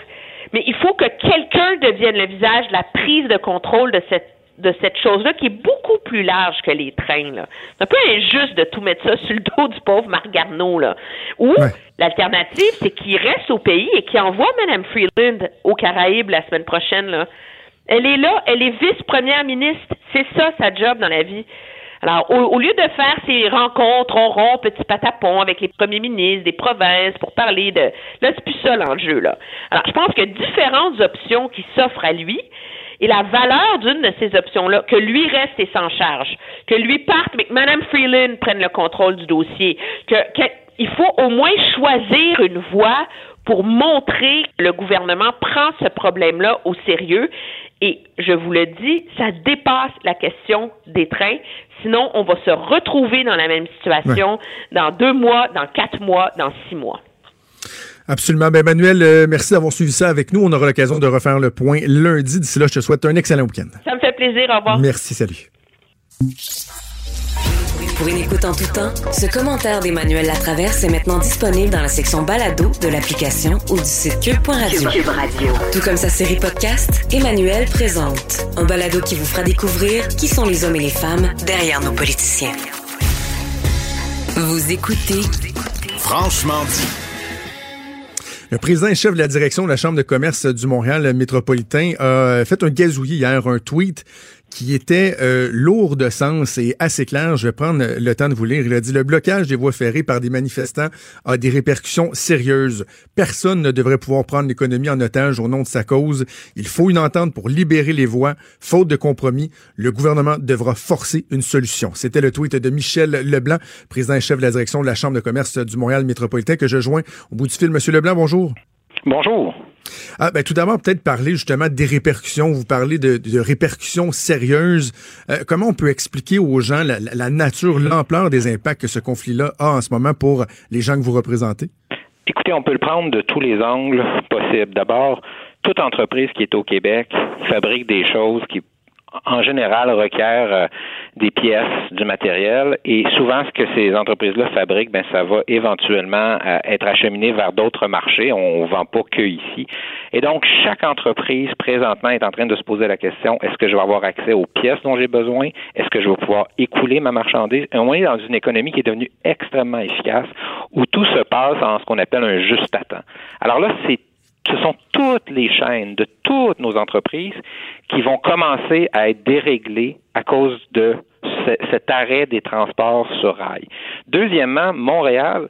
Mais il faut que quelqu'un devienne le visage de la prise de contrôle de cette de cette chose-là qui est beaucoup plus large que les trains. C'est un peu injuste de tout mettre ça sur le dos du pauvre Marc Garneau. Là. Ou l'alternative, c'est qu'il reste au pays et qu'il envoie Mme Freeland aux Caraïbes la semaine prochaine. Là. Elle est là, elle est vice-première ministre. C'est ça sa job dans la vie. Alors, au, lieu de faire ces rencontres on rompt petit patapon avec les premiers ministres des provinces pour parler de... Là, c'est plus ça l'enjeu, là. Alors, je pense qu'il y a différentes options qui s'offrent à lui et la valeur d'une de ces options-là, que lui reste et s'en charge, que lui parte, mais que Mme Freeland prenne le contrôle du dossier, que, il faut au moins choisir une voie pour montrer que le gouvernement prend ce problème-là au sérieux. Et je vous le dis, ça dépasse la question des trains. Sinon, on va se retrouver dans la même situation dans deux mois, dans quatre mois, dans six mois. Absolument. Ben, Emmanuel, euh, merci d'avoir suivi ça avec nous. On aura l'occasion de refaire le point lundi. D'ici là, je te souhaite un excellent week-end. Ça me fait plaisir. Au revoir. Merci. Salut. Pour une écoute en tout temps, ce commentaire d'Emmanuel Latraverse est maintenant disponible dans la section balado de l'application ou du site cube.radio. Cube Radio. Tout comme sa série podcast, Emmanuel présente. Un balado qui vous fera découvrir qui sont les hommes et les femmes derrière nos politiciens. Vous écoutez Franchement dit. Le président et chef de la direction de la Chambre de commerce du Montréal métropolitain a fait un gazouillis hier, un tweet qui était euh, lourd de sens et assez clair. Je vais prendre le temps de vous lire. Il a dit le blocage des voies ferrées par des manifestants a des répercussions sérieuses. Personne ne devrait pouvoir prendre l'économie en otage au nom de sa cause. Il faut une entente pour libérer les voies. Faute de compromis, le gouvernement devra forcer une solution. C'était le tweet de Michel Leblanc, président et chef de la direction de la Chambre de commerce du Montréal métropolitain que je joins au bout du fil. Monsieur Leblanc, bonjour. Bonjour. Ah, ben, tout d'abord, peut-être parler justement des répercussions. Vous parlez de, répercussions sérieuses. Euh, comment on peut expliquer aux gens la, la nature, l'ampleur des impacts que ce conflit-là a en ce moment pour les gens que vous représentez? Écoutez, on peut le prendre de tous les angles possibles. D'abord, toute entreprise qui est au Québec fabrique des choses qui en général requiert euh, des pièces, du matériel, et souvent ce que ces entreprises-là fabriquent, ben ça va éventuellement euh, être acheminé vers d'autres marchés. On, ne vend pas que ici. Et donc chaque entreprise présentement est en train de se poser la question est-ce que je vais avoir accès aux pièces dont j'ai besoin? Est-ce que je vais pouvoir écouler ma marchandise? On est dans une économie qui est devenue extrêmement efficace, où tout se passe en ce qu'on appelle un juste à temps. Alors là, c'est ce sont toutes les chaînes de toutes nos entreprises qui vont commencer à être déréglées à cause de cet arrêt des transports sur rail. Deuxièmement, Montréal,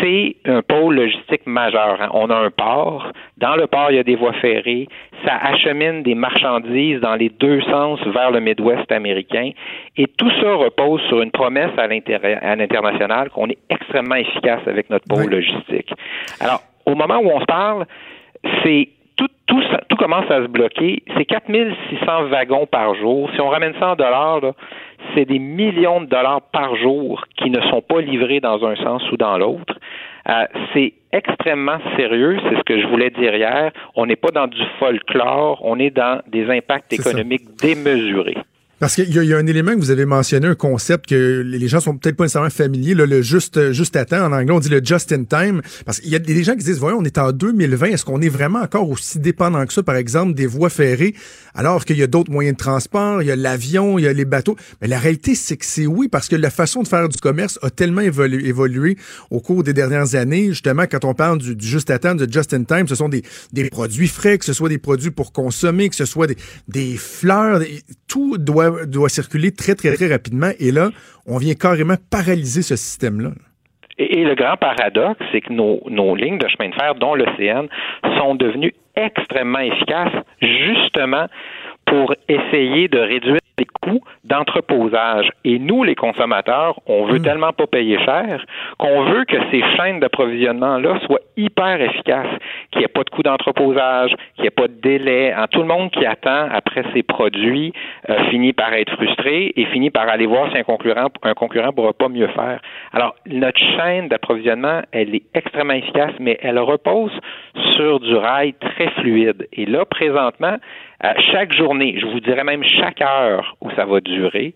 c'est un pôle logistique majeur. Hein. On a un port. Dans le port, il y a des voies ferrées. Ça achemine des marchandises dans les deux sens vers le Midwest américain. Et tout ça repose sur une promesse à l'international qu'on est extrêmement efficace avec notre pôle logistique. Alors, au moment où on se parle, c'est tout, tout, tout commence à se bloquer. C'est 4600 wagons par jour. Si on ramène ça en dollars, c'est des millions de dollars par jour qui ne sont pas livrés dans un sens ou dans l'autre. Euh, c'est extrêmement sérieux, c'est ce que je voulais dire hier. On n'est pas dans du folklore, on est dans des impacts économiques démesurés. Parce qu'il y, y, a un élément que vous avez mentionné, un concept que les gens sont peut-être pas nécessairement familiers, là, le juste, juste à temps. En anglais, on dit le just in time. Parce qu'il y a des gens qui disent, voyons, on est en 2020, est-ce qu'on est vraiment encore aussi dépendant que ça, par exemple, des voies ferrées, alors qu'il y a d'autres moyens de transport, il y a l'avion, il y a les bateaux? Mais la réalité, c'est que c'est oui, parce que la façon de faire du commerce a tellement évolué, évolué au cours des dernières années. Justement, quand on parle du, juste à temps, de just in time, ce sont des, des produits frais, que ce soit des produits pour consommer, que ce soit des, des fleurs, tout doit doit, circuler très, très, très rapidement. Et là, on vient carrément paralyser ce système-là. Et, le grand paradoxe, c'est que nos, nos lignes de chemin de fer, dont l'OCN, sont devenues extrêmement efficaces, justement pour essayer de réduire les coûts d'entreposage. Et nous, les consommateurs, on veut hmm. tellement pas payer cher qu'on veut que ces chaînes d'approvisionnement-là soient hyper efficaces, qu'il n'y ait pas de coût d'entreposage, qu'il n'y ait pas de délai. En tout le monde qui attend après ces produits euh, finit par être frustré et finit par aller voir si un concurrent un concurrent pourra pas mieux faire. Alors, notre chaîne d'approvisionnement, elle est extrêmement efficace, mais elle repose sur du rail très fluide. Et là, présentement, chaque journée, je vous dirais même chaque heure où ça va durer,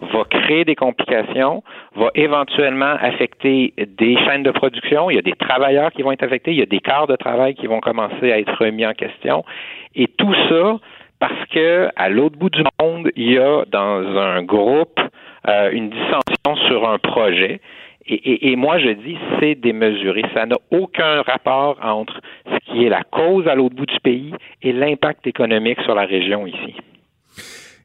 va créer des complications, va éventuellement affecter des chaînes de production. Il y a des travailleurs qui vont être affectés, il y a des quarts de travail qui vont commencer à être remis en question. Et tout ça parce que à l'autre bout du monde, il y a dans un groupe euh, une dissension sur un projet et, moi, je dis, c'est démesuré. Ça n'a aucun rapport entre ce qui est la cause à l'autre bout du pays et l'impact économique sur la région ici.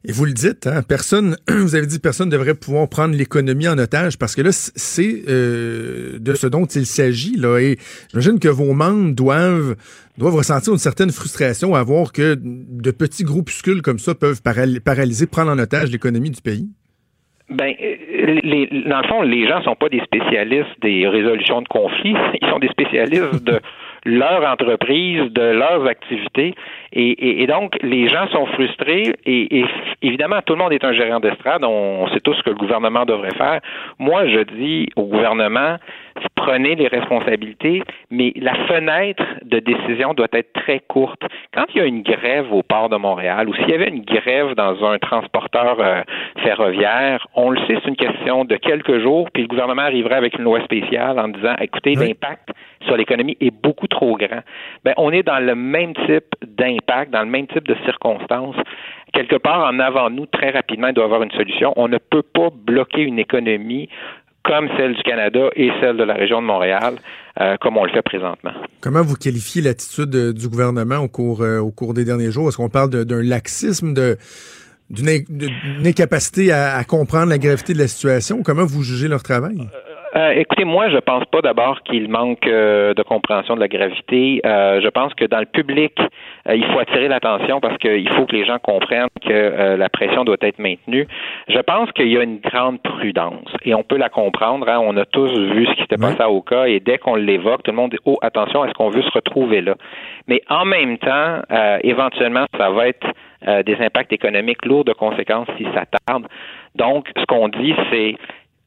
Et vous le dites, hein, personne, vous avez dit personne ne devrait pouvoir prendre l'économie en otage parce que là, c'est euh, de ce dont il s'agit. Là, et j'imagine que vos membres doivent, doivent ressentir une certaine frustration à voir que de petits groupuscules comme ça peuvent paralyser, prendre en otage l'économie du pays. Ben, euh, les, dans le fond, les gens sont pas des spécialistes des résolutions de conflits. Ils sont des spécialistes de leur entreprise, de leurs activités. Et, et, donc, les gens sont frustrés et, et, évidemment, tout le monde est un gérant d'estrade. On, sait tous ce que le gouvernement devrait faire. Moi, je dis au gouvernement, prenez les responsabilités, mais la fenêtre de décision doit être très courte. Quand il y a une grève au port de Montréal ou s'il y avait une grève dans un transporteur euh, ferroviaire, on le sait, c'est une question de quelques jours, puis le gouvernement arriverait avec une loi spéciale en disant, écoutez, l'impact sur l'économie est beaucoup trop grand. Ben, on est dans le même type d'impact, dans le même type de circonstances. Quelque part en avant nous, très rapidement, il doit y avoir une solution. On ne peut pas bloquer une économie comme celle du Canada et celle de la région de Montréal, euh, comme on le fait présentement. Comment vous qualifiez l'attitude euh, du gouvernement au cours, euh, au cours des derniers jours? Est-ce qu'on parle d'un laxisme, d'une incapacité à, à, comprendre la gravité de la situation? Comment vous jugez leur travail? Euh, écoutez, moi, je pense pas d'abord qu'il manque euh, de compréhension de la gravité. Euh, je pense que dans le public, il faut attirer l'attention parce qu'il faut que les gens comprennent que la pression doit être maintenue. Je pense qu'il y a une grande prudence et on peut la comprendre. Hein. On a tous vu ce qui s'était passé à Oka et dès qu'on l'évoque, tout le monde dit oh attention, est-ce qu'on veut se retrouver là Mais en même temps, éventuellement, ça va être des impacts économiques lourds de conséquences si ça tarde. Donc, ce qu'on dit, c'est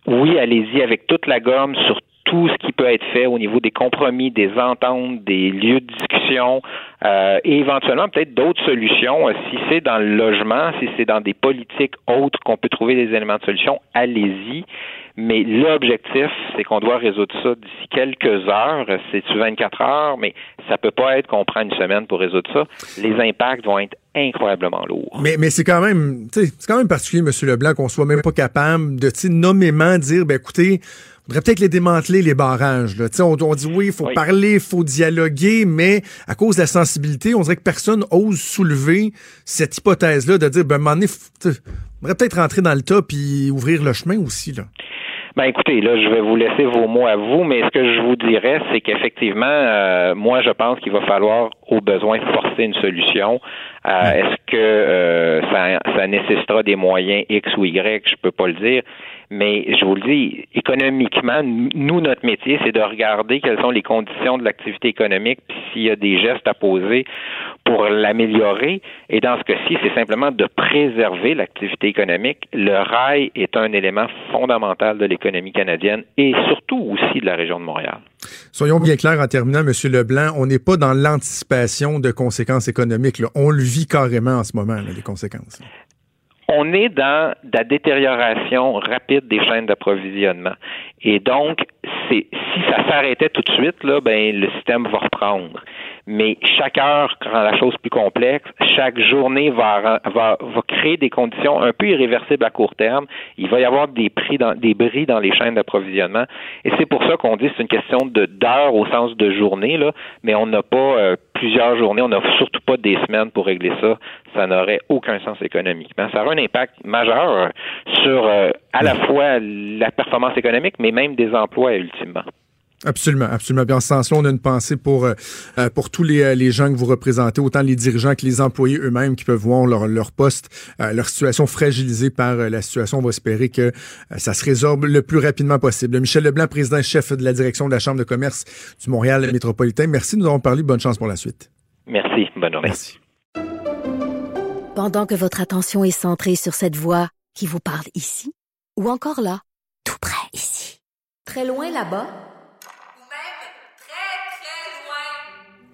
oui, allez-y avec toute la gomme sur tout ce qui peut être fait au niveau des compromis, des ententes, des lieux de discussion euh, et éventuellement peut-être d'autres solutions. Euh, si c'est dans le logement, si c'est dans des politiques autres qu'on peut trouver des éléments de solution, allez-y. Mais l'objectif, c'est qu'on doit résoudre ça d'ici quelques heures. C'est 24 heures, mais ça peut pas être qu'on prend une semaine pour résoudre ça. Les impacts vont être incroyablement lourds. Mais, mais c'est quand même, c'est quand même particulier, M. Leblanc, qu'on soit même pas capable de, nommément dire, ben écoutez, on devrait peut-être les démanteler, les barrages. Là. On, on dit oui, il faut parler, il faut dialoguer, mais à cause de la sensibilité, on dirait que personne ose soulever cette hypothèse-là de dire, ben, on devrait peut-être rentrer dans le tas et ouvrir le chemin aussi. Là. Ben écoutez, là, je vais vous laisser vos mots à vous, mais ce que je vous dirais, c'est qu'effectivement, euh, moi, je pense qu'il va falloir, au besoin, forcer une solution. Euh, est-ce que euh, ça, ça nécessitera des moyens X ou Y? Je peux pas le dire. Mais je vous le dis, économiquement, nous, notre métier, c'est de regarder quelles sont les conditions de l'activité économique, puis s'il y a des gestes à poser pour l'améliorer. Et dans ce cas-ci, c'est simplement de préserver l'activité économique. Le rail est un élément fondamental de l'économie canadienne et surtout aussi de la région de Montréal. Soyons bien clairs en terminant, M. Leblanc, on n'est pas dans l'anticipation de conséquences économiques. On le vit carrément en ce moment, les conséquences on est dans la détérioration rapide des chaînes d'approvisionnement. Et donc, si ça s'arrêtait tout de suite, là, ben, le système va reprendre mais chaque heure rend la chose plus complexe. Chaque journée va, va, va créer des conditions un peu irréversibles à court terme. Il va y avoir des prix dans, des bris dans les chaînes d'approvisionnement. Et c'est pour ça qu'on dit que c'est une question de d'heures au sens de journée, là, mais on n'a pas euh, plusieurs journées, on n'a surtout pas des semaines pour régler ça. Ça n'aurait aucun sens économiquement. Ça aura un impact majeur sur euh, à la fois la performance économique, mais même des emplois ultimement. Absolument, absolument. Bien, en ce sens-là, on a une pensée pour, euh, euh, pour tous les, euh, les gens que vous représentez, autant les dirigeants que les employés eux-mêmes qui peuvent voir leur, leur poste, leur situation fragilisée par la situation. On va espérer que ça se résorbe le plus rapidement possible. Michel Leblanc, président-chef de la direction de la Chambre de commerce du Montréal métropolitain. Merci nous avons parlé. Bonne chance pour la suite. Merci. Bonne journée. Merci. Pendant que votre attention est centrée sur cette voix qui vous parle ici, ou encore là, tout près ici, très loin là-bas,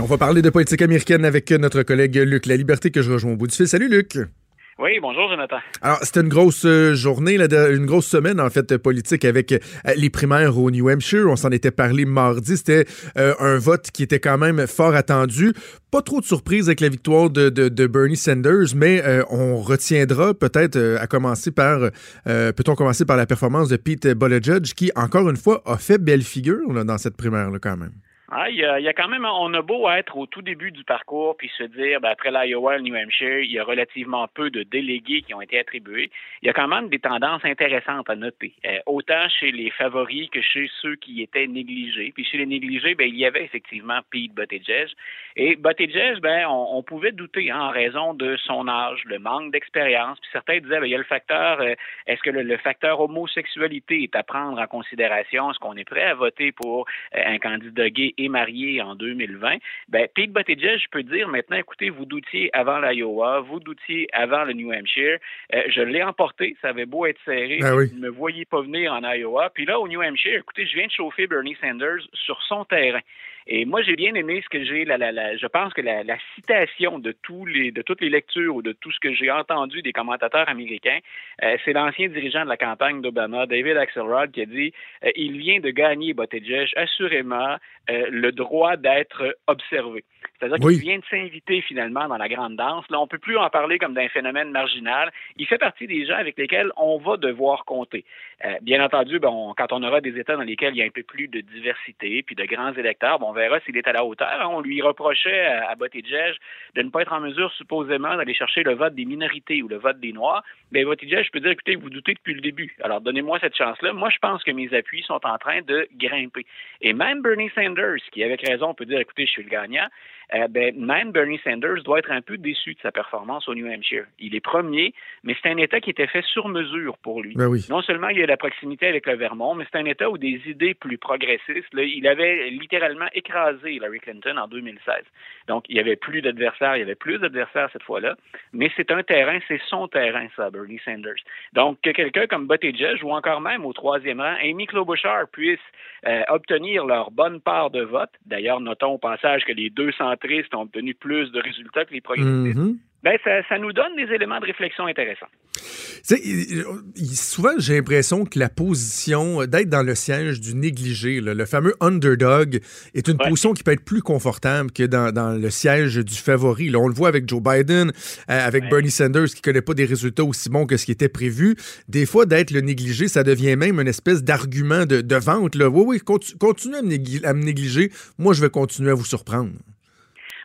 on va parler de politique américaine avec notre collègue Luc La Liberté que je rejoins au bout du fil. Salut Luc. Oui, bonjour Jonathan. Alors, c'était une grosse euh, journée, une grosse semaine en fait politique avec euh, les primaires au New Hampshire. On s'en était parlé mardi. C'était euh, un vote qui était quand même fort attendu. Pas trop de surprise avec la victoire de, Bernie Sanders, mais on retiendra peut-être à commencer par, peut-on commencer par la performance de Pete Buttigieg qui, encore une fois, a fait belle figure dans cette primaire là, quand même. Ah, il, y a, quand même, on a beau être au tout début du parcours puis se dire, ben, après l'Iowa, le New Hampshire, il y a relativement peu de délégués qui ont été attribués. Il y a quand même des tendances intéressantes à noter, euh, autant chez les favoris que chez ceux qui étaient négligés. Puis chez les négligés, ben, il y avait effectivement Pete Buttigieg. Et Buttigieg, ben, on, on pouvait douter hein, en raison de son âge, le manque d'expérience. Puis certains disaient, ben, il y a le facteur, euh, est-ce que le, le, facteur homosexualité est à prendre en considération? Est-ce qu'on est prêt à voter pour euh, un candidat gay et marié en 2020, ben, Pete Buttigieg, je peux dire maintenant, écoutez, vous doutiez avant l'Iowa, vous doutiez avant le New Hampshire. Euh, je l'ai emporté, ça avait beau être serré, Ben oui. vous ne me voyez pas venir en Iowa. Puis là, au New Hampshire, écoutez, je viens de chauffer Bernie Sanders sur son terrain. Et moi, j'ai bien aimé ce que j'ai, la, la, la, je pense que la, la, citation de tous les, de toutes les lectures ou de tout ce que j'ai entendu des commentateurs américains, euh, c'est l'ancien dirigeant de la campagne d'Obama, David Axelrod, qui a dit euh, il vient de gagner Buttigieg assurément euh, le droit d'être observé. C'est-à-dire Oui. qu'il vient de s'inviter finalement dans la grande danse. Là, on peut plus en parler comme d'un phénomène marginal. Il fait partie des gens avec lesquels on va devoir compter. Bien entendu, quand on aura des États dans lesquels il y a un peu plus de diversité puis de grands électeurs, on est à la hauteur. hein. On lui reprochait à, de ne pas être en mesure, supposément, d'aller chercher le vote des minorités ou le vote des Noirs. Mais Buttigieg, je peux dire, écoutez, vous doutez depuis le début. Alors, donnez-moi cette chance-là. Moi, je pense que mes appuis sont en train de grimper. Et même Bernie Sanders, qui avec raison peut dire, écoutez, je suis le gagnant, euh, ben, même Bernie Sanders doit être un peu déçu de sa performance au New Hampshire. Il est premier, mais c'est un État qui était fait sur mesure pour lui. Ben non seulement il y a la proximité avec le Vermont, mais c'est un État où des idées plus progressistes, il avait littéralement écrasé Hillary Clinton en 2016. Donc, il n'y avait plus d'adversaires, il y avait plus d'adversaires cette fois-là, mais c'est un terrain, c'est son terrain, ça, Bernie Sanders. Donc, que quelqu'un comme Buttigieg ou encore même au troisième rang, Amy Klobuchar puisse euh, obtenir leur bonne part de vote. D'ailleurs, notons au passage que les 200 ont obtenu plus de résultats que les progressistes. Mm ben, ça, nous donne des éléments de réflexion intéressants. souvent, j'ai l'impression que la position euh, d'être dans le siège du négligé, le fameux underdog, est une position qui peut être plus confortable que dans, le siège du favori. On le voit avec Joe Biden, euh, avec. Bernie Sanders, qui ne connaît pas des résultats aussi bons que ce qui était prévu. Des fois, d'être le négligé, ça devient même une espèce d'argument de, vente. Oui, oui, continue, à, me à me négliger. Moi, je vais continuer à vous surprendre.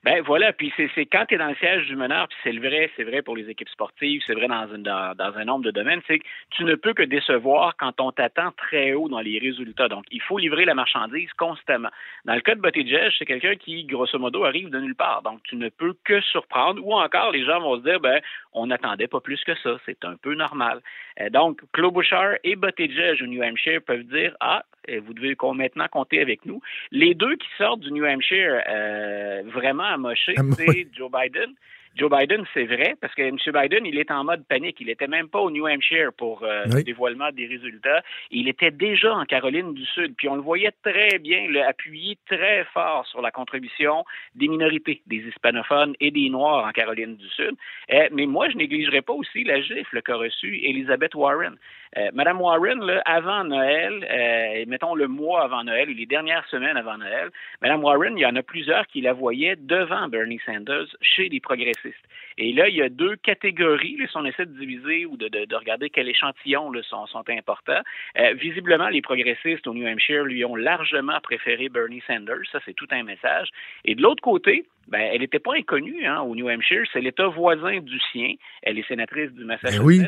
Ben voilà, puis c'est quand tu es dans le siège du meneur, puis c'est le vrai, c'est vrai pour les équipes sportives, c'est vrai dans, une, dans, dans un nombre de domaines, c'est que tu ne peux que décevoir quand on t'attend très haut dans les résultats. Donc, il faut livrer la marchandise constamment. Dans le cas de Buttigieg, c'est quelqu'un qui, grosso modo, arrive de nulle part. Donc, tu ne peux que surprendre, ou encore, les gens vont se dire, ben, on n'attendait pas plus que ça, c'est un peu normal. Euh, donc, Klobuchar et Buttigieg au New Hampshire peuvent dire, ah, vous devez maintenant compter avec nous. Les deux qui sortent du New Hampshire euh, vraiment amochés, Amo- c'est Joe Biden. Joe Biden, c'est vrai, parce que M. Biden, il est en mode panique. Il n'était même pas au New Hampshire pour euh, Oui. le dévoilement des résultats. Il était déjà en Caroline du Sud. Puis on le voyait très bien, le appuyer très fort sur la contribution des minorités, des hispanophones et des Noirs en Caroline du Sud. Euh, mais moi, je négligerai pas aussi la gifle qu'a reçue Elizabeth Warren. Euh, Madame Warren, là, avant Noël, euh, mettons le mois avant Noël ou les dernières semaines avant Noël, Madame Warren, il y en a plusieurs qui la voyaient devant Bernie Sanders chez les progressistes. Et là, il y a deux catégories, là, si on essaie de diviser ou de, de, de regarder quel échantillon là, sont, sont importants. Euh, visiblement, les progressistes au New Hampshire lui ont largement préféré Bernie Sanders. Ça, c'est tout un message. Et de l'autre côté, ben, elle n'était pas inconnue hein, au New Hampshire. C'est l'État voisin du sien. Elle est sénatrice du Massachusetts. oui.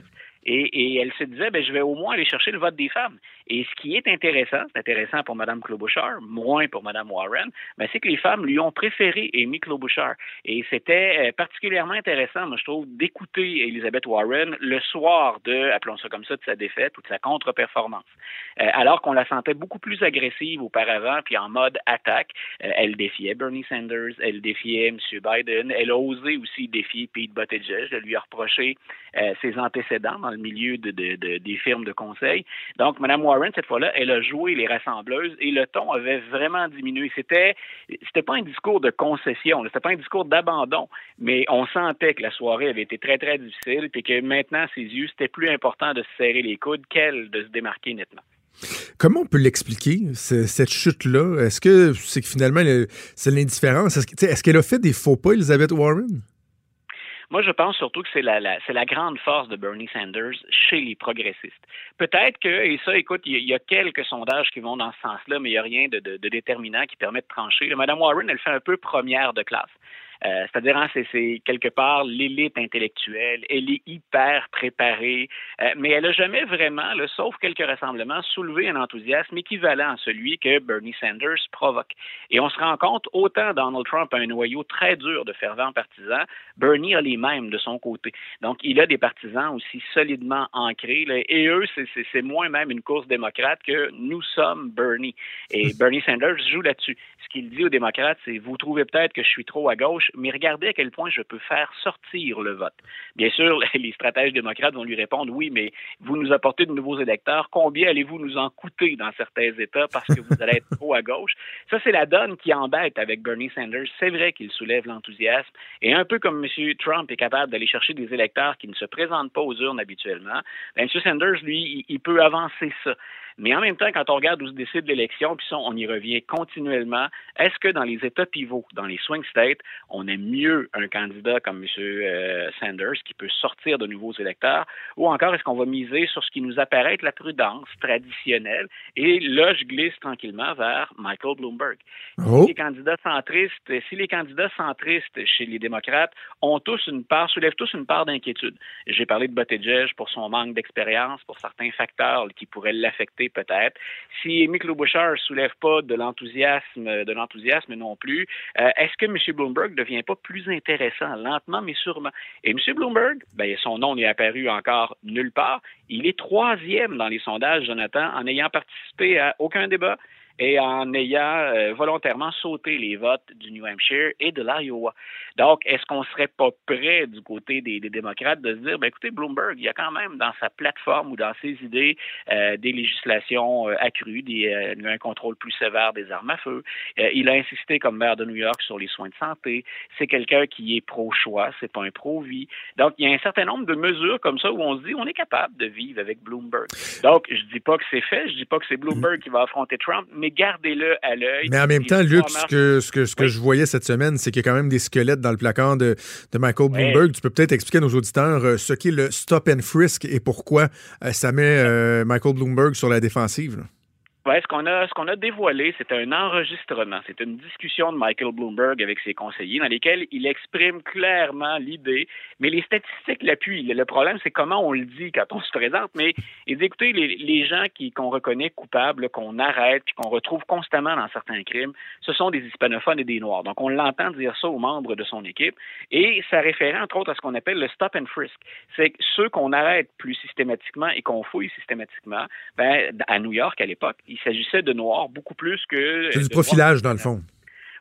Et, et elle se disait, ben, je vais au moins aller chercher le vote des femmes. Et ce qui est intéressant, c'est intéressant pour Mme Klobuchar, moins pour Mme Warren, ben, c'est que les femmes lui ont préféré Amy Klobuchar. Et c'était euh, particulièrement intéressant, moi, je trouve, d'écouter Elizabeth Warren le soir de, appelons ça comme ça, de sa défaite ou de sa contre-performance. Euh, alors qu'on la sentait beaucoup plus agressive auparavant, puis en mode attaque. Euh, elle défiait Bernie Sanders, elle défiait M. Biden, elle a osé aussi défier Pete Buttigieg, de lui a reproché euh, ses antécédents dans milieu de, de, de, des firmes de conseil. Donc, Mme Warren, cette fois-là, elle a joué les rassembleuses et le ton avait vraiment diminué. C'était, c'était pas un discours de concession, c'était pas un discours d'abandon, mais on sentait que la soirée avait été très, très difficile et que maintenant, ses yeux, c'était plus important de se serrer les coudes qu'elle de se démarquer nettement. Comment on peut l'expliquer, ce- cette chute-là? Est-ce que c'est que finalement, le- c'est l'indifférence? Est-ce est-ce qu'elle a fait des faux pas, Elizabeth Warren? Moi, je pense surtout que c'est la, grande force de Bernie Sanders chez les progressistes. Peut-être que, et ça, écoute, il y, a quelques sondages qui vont dans ce sens-là, mais il n'y a rien de, de, de, déterminant qui permet de trancher. Madame Warren, elle fait un peu première de classe. Euh, c'est-à-dire, hein, c'est quelque part l'élite intellectuelle. Elle est hyper préparée, euh, mais elle n'a jamais vraiment, là, sauf quelques rassemblements, soulevé un enthousiasme équivalent à celui que Bernie Sanders provoque. Et on se rend compte, autant Donald Trump a un noyau très dur de fervents partisans, Bernie a les mêmes de son côté. Donc, il a des partisans aussi solidement ancrés, là, et eux, c'est moins même une course démocrate que nous sommes Bernie. Et Bernie Sanders joue là-dessus. Ce qu'il dit aux démocrates, c'est vous trouvez peut-être que je suis trop à gauche, mais regardez à quel point je peux faire sortir le vote. Bien sûr, les stratèges démocrates vont lui répondre oui, mais vous nous apportez de nouveaux électeurs, combien allez-vous nous en coûter dans certains États parce que vous allez être trop à gauche? Ça, c'est la donne qui embête avec Bernie Sanders. C'est vrai qu'il soulève l'enthousiasme. Et un peu comme M. Trump est capable d'aller chercher des électeurs qui ne se présentent pas aux urnes habituellement, bien, M. Sanders, lui, il peut avancer ça. Mais en même temps, quand on regarde où se décide l'élection, puis ça, on y revient continuellement, est-ce que dans les États pivots, dans les swing states, on aime mieux un candidat comme M. Euh, Sanders qui peut sortir de nouveaux électeurs, ou encore est-ce qu'on va miser sur ce qui nous apparaît être la prudence traditionnelle? Et là, je glisse tranquillement vers Michael Bloomberg. Oh. Si les candidats centristes, si les candidats centristes chez les démocrates ont tous une part, soulèvent tous une part d'inquiétude. J'ai parlé de Buttigieg pour son manque d'expérience, pour certains facteurs qui pourraient l'affecter peut-être. Si Amy Klobuchar ne soulève pas de l'enthousiasme, de l'enthousiasme non plus, euh, est-ce que M. Bloomberg ne devient pas plus intéressant, lentement mais sûrement? Et M. Bloomberg, ben, son nom n'est apparu encore nulle part. Il est troisième dans les sondages, Jonathan, en n'ayant participé à aucun débat et en ayant euh, volontairement sauté les votes du New Hampshire et de l'Iowa. Donc, est-ce qu'on serait pas prêt du côté des, démocrates de se dire, ben écoutez, Bloomberg, il y a quand même dans sa plateforme ou dans ses idées euh, des législations euh, accrues, des, un contrôle plus sévère des armes à feu. il a insisté comme maire de New York sur les soins de santé. C'est quelqu'un qui est pro-choix, c'est pas un pro-vie. Donc, il y a un certain nombre de mesures comme ça où on se dit, on est capable de vivre avec Bloomberg. Donc, je dis pas que c'est fait, je dis pas que c'est Bloomberg qui va affronter Trump, mais gardez-le à l'œil. Mais en même temps, Luc, ce que, ce que, ce que je voyais cette semaine, c'est qu'il y a quand même des squelettes dans le placard de, de Michael Bloomberg. Tu peux peut-être expliquer à nos auditeurs euh, ce qu'est le stop and frisk et pourquoi euh, ça met euh, Michael Bloomberg sur la défensive. Ouais, ce qu'on a, ce a dévoilé, c'est un enregistrement, c'est une discussion de Michael Bloomberg avec ses conseillers dans lesquels il exprime clairement l'idée, mais les statistiques l'appuient. Le problème, c'est comment on le dit quand on se présente. Mais il dit, écoutez, les, gens qu'on reconnaît coupables, qu'on arrête, qu'on retrouve constamment dans certains crimes, ce sont des hispanophones et des noirs. Donc, on l'entend dire ça aux membres de son équipe, et ça réfère entre autres à ce qu'on appelle le stop and frisk. C'est ceux qu'on arrête plus systématiquement et qu'on fouille systématiquement. Ben, à New York à l'époque il s'agissait de noirs beaucoup plus que. C'est du profilage, dans le fond.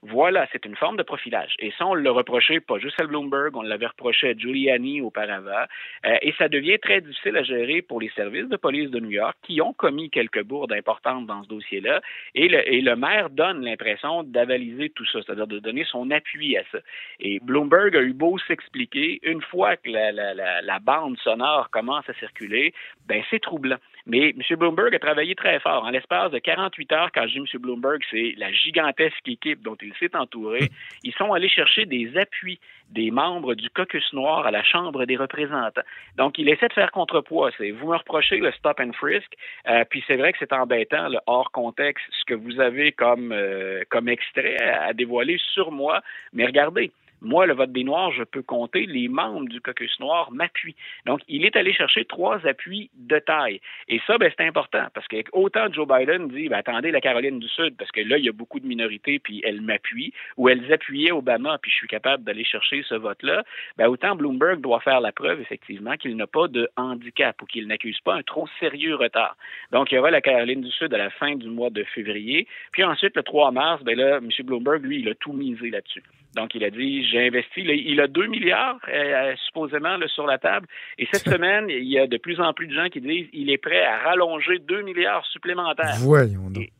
Voilà, c'est une forme de profilage. Et ça, on le reprochait pas juste à Bloomberg, on l'avait reproché à Giuliani auparavant. Euh, et ça devient très difficile à gérer pour les services de police de New York qui ont commis quelques bourdes importantes dans ce dossier-là. Et le, et le maire donne l'impression d'avaliser tout ça, c'est-à-dire de donner son appui à ça. Et Bloomberg a eu beau s'expliquer, une fois que la, la, la, la bande sonore commence à circuler, ben c'est troublant. Mais M. Bloomberg a travaillé très fort. En l'espace de 48 heures, quand je dis M. Bloomberg, c'est la gigantesque équipe dont il s'est entouré. Ils sont allés chercher des appuis des membres du caucus noir à la Chambre des représentants. Donc, il essaie de faire contrepoids. C'est vous me reprochez le stop and frisk, euh, puis c'est vrai que c'est embêtant, le hors contexte, ce que vous avez comme, euh, comme extrait à dévoiler sur moi. Mais regardez, moi, le vote des Noirs, je peux compter, les membres du caucus noir m'appuient. Donc, il est allé chercher trois appuis de taille. Et ça, ben, c'est important, parce que autant Joe Biden dit, ben, attendez, la Caroline du Sud, parce que là, il y a beaucoup de minorités, puis elles m'appuient, ou elles appuyaient Obama, puis je suis capable d'aller chercher ce vote-là, ben, autant Bloomberg doit faire la preuve, effectivement, qu'il n'a pas de handicap ou qu'il n'accuse pas un trop sérieux retard. Donc, il y aura la Caroline du Sud à la fin du mois de février. Puis ensuite, le 3 mars, ben là, M. Bloomberg, lui, il a tout misé là-dessus. Donc, il a dit, j'ai investi, il a 2 milliards euh, supposément sur la table. Et cette semaine, il y a de plus en plus de gens qui disent il est prêt à rallonger 2 milliards supplémentaires. Voyons donc.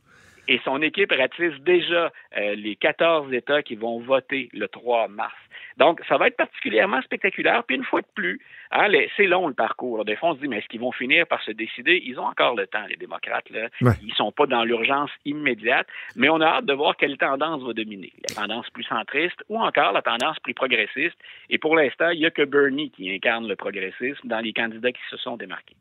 Et son équipe ratisse déjà euh, les 14 États qui vont voter le 3 mars. Donc, ça va être particulièrement spectaculaire. Puis une fois de plus, hein, c'est long le parcours. Des fois, on se dit, mais est-ce qu'ils vont finir par se décider? Ils ont encore le temps, les démocrates. Là. Ils sont pas dans l'urgence immédiate, mais on a hâte de voir quelle tendance va dominer. La tendance plus centriste ou encore la tendance plus progressiste. Et pour l'instant, il n'y a que Bernie qui incarne le progressisme dans les candidats qui se sont démarqués.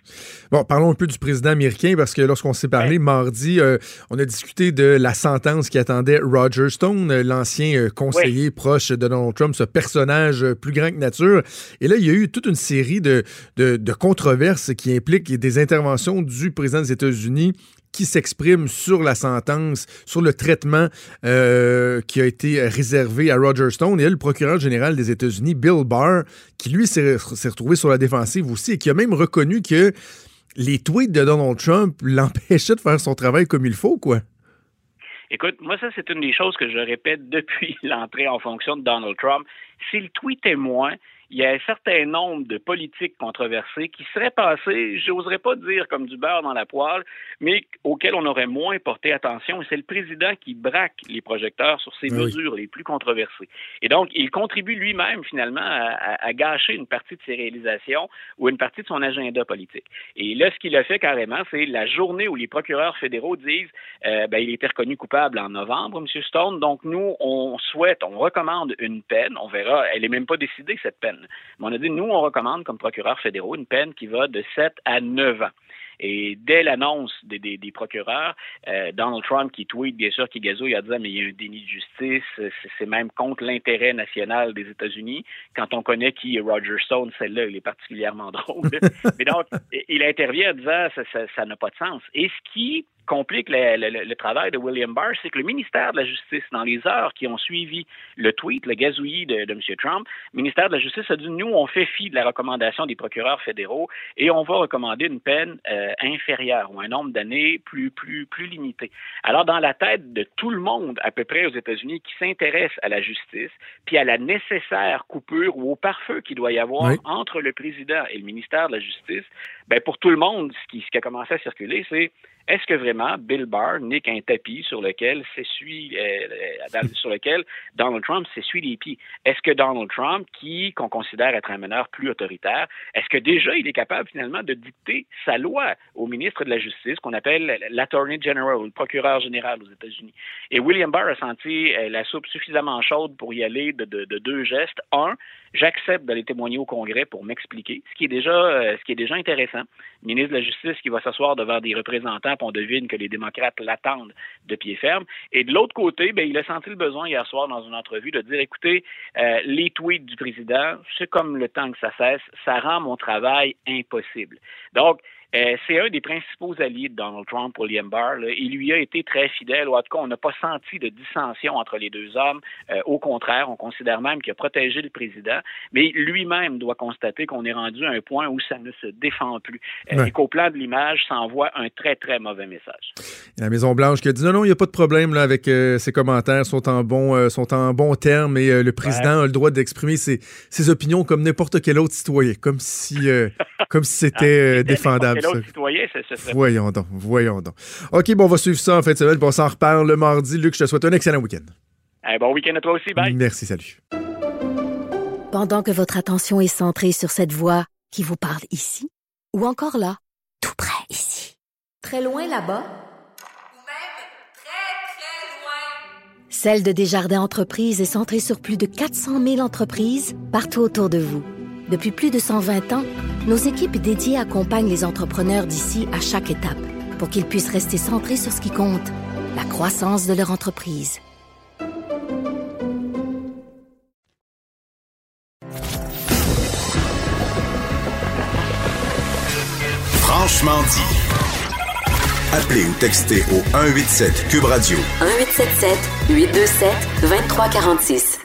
Bon, parlons un peu du président américain parce que lorsqu'on s'est parlé mardi, euh, on a discuté de la sentence qui attendait Roger Stone, euh, l'ancien euh, conseiller proche de Donald Trump, ce personnage plus grand que nature. Et là, il y a eu toute une série de, de, controverses qui impliquent des interventions du président des États-Unis qui s'exprime sur la sentence, sur le traitement euh, qui a été réservé à Roger Stone. Et le procureur général des États-Unis, Bill Barr, qui lui s'est retrouvé sur la défensive aussi et qui a même reconnu que les tweets de Donald Trump l'empêchaient de faire son travail comme il faut, quoi. Écoute, moi, ça, c'est une des choses que je répète depuis l'entrée en fonction de Donald Trump. S'il tweetait moins, il y a un certain nombre de politiques controversées qui seraient passées, j'oserais pas dire comme du beurre dans la poêle, mais auxquelles on aurait moins porté attention. Et c'est le président qui braque les projecteurs sur ces mesures les plus controversées. Et donc, il contribue lui-même, finalement, à, gâcher une partie de ses réalisations ou une partie de son agenda politique. Et là, ce qu'il a fait carrément, c'est la journée où les procureurs fédéraux disent euh, ben, il était reconnu coupable en novembre, M. Stone. Donc, nous, on souhaite, on recommande une peine. On verra, elle n'est même pas décidée, cette peine. Mais on a dit, nous, on recommande comme procureur fédéraux une peine qui va de 7 à 9 ans. Et dès l'annonce des, procureurs, euh, Donald Trump qui tweet, bien sûr, qui gazouille, a dit mais il y a un déni de justice, c'est même contre l'intérêt national des États-Unis. Quand on connaît qui est Roger Stone, celle-là, il est particulièrement drôle. mais donc, il intervient en disant ça n'a pas de sens. Et ce qui complique le, travail de William Barr, c'est que le ministère de la Justice, dans les heures qui ont suivi le tweet, le gazouillis de, M. Trump, le ministère de la Justice a dit nous, on fait fi de la recommandation des procureurs fédéraux et on va recommander une peine euh, inférieure ou un nombre d'années plus, plus, plus limité. Alors, dans la tête de tout le monde, à peu près aux États-Unis, qui s'intéresse à la justice, puis à la nécessaire coupure ou au pare-feu qu'il doit y avoir entre le président et le ministère de la Justice, ben pour tout le monde, ce qui, ce qui a commencé à circuler, c'est est-ce que vraiment Bill Barr n'est qu'un tapis sur lequel s'essuie, euh, euh, sur lequel Donald Trump s'essuie les pieds? Est-ce que Donald Trump, qui qu'on considère être un meneur plus autoritaire, est-ce que déjà il est capable finalement de dicter sa loi au ministre de la Justice, qu'on appelle l'Attorney General, le procureur général aux États-Unis? Et William Barr a senti euh, la soupe suffisamment chaude pour y aller de, de deux gestes. Un, J'accepte d'aller témoigner au Congrès pour m'expliquer, ce qui est déjà euh, ce qui est déjà intéressant. Le ministre de la Justice qui va s'asseoir devant des représentants, puis on devine que les démocrates l'attendent de pied ferme. Et de l'autre côté, ben, il a senti le besoin hier soir dans une entrevue de dire écoutez, euh, les tweets du président, c'est comme le temps que ça cesse, ça rend mon travail impossible. Donc, euh, c'est un des principaux alliés de Donald Trump, William Barr. Il lui a été très fidèle, ou en tout cas, on n'a pas senti de dissension entre les deux hommes. Euh, au contraire, on considère même qu'il a protégé le président, mais lui-même doit constater qu'on est rendu à un point où ça ne se défend plus. Euh, et qu'au plan de l'image, ça envoie un très, très mauvais message. La Maison-Blanche qui a dit non, non, il n'y a pas de problème là, avec ses commentaires, sont en bon, sont en bon terme et le président a le droit d'exprimer ses, ses, opinions comme n'importe quel autre citoyen, comme si, comme si c'était défendable. Voyons donc, voyons donc. OK, bon, on va suivre ça en fait, semaine, puis on s'en reparle le mardi. Luc, je te souhaite un excellent week-end. Un bon week-end à toi aussi, bye. Merci, salut. Pendant que votre attention est centrée sur cette voix qui vous parle ici, ou encore là, tout près ici, très loin là-bas, même très, très loin, Celle de Desjardins Entreprises est centrée sur plus de 400 000 entreprises partout autour de vous. Depuis plus de 120 ans, nos équipes dédiées accompagnent les entrepreneurs d'ici à chaque étape pour qu'ils puissent rester centrés sur ce qui compte, la croissance de leur entreprise. Franchement dit. Appelez ou textez au 187 Cube Radio. 1877 827 2346.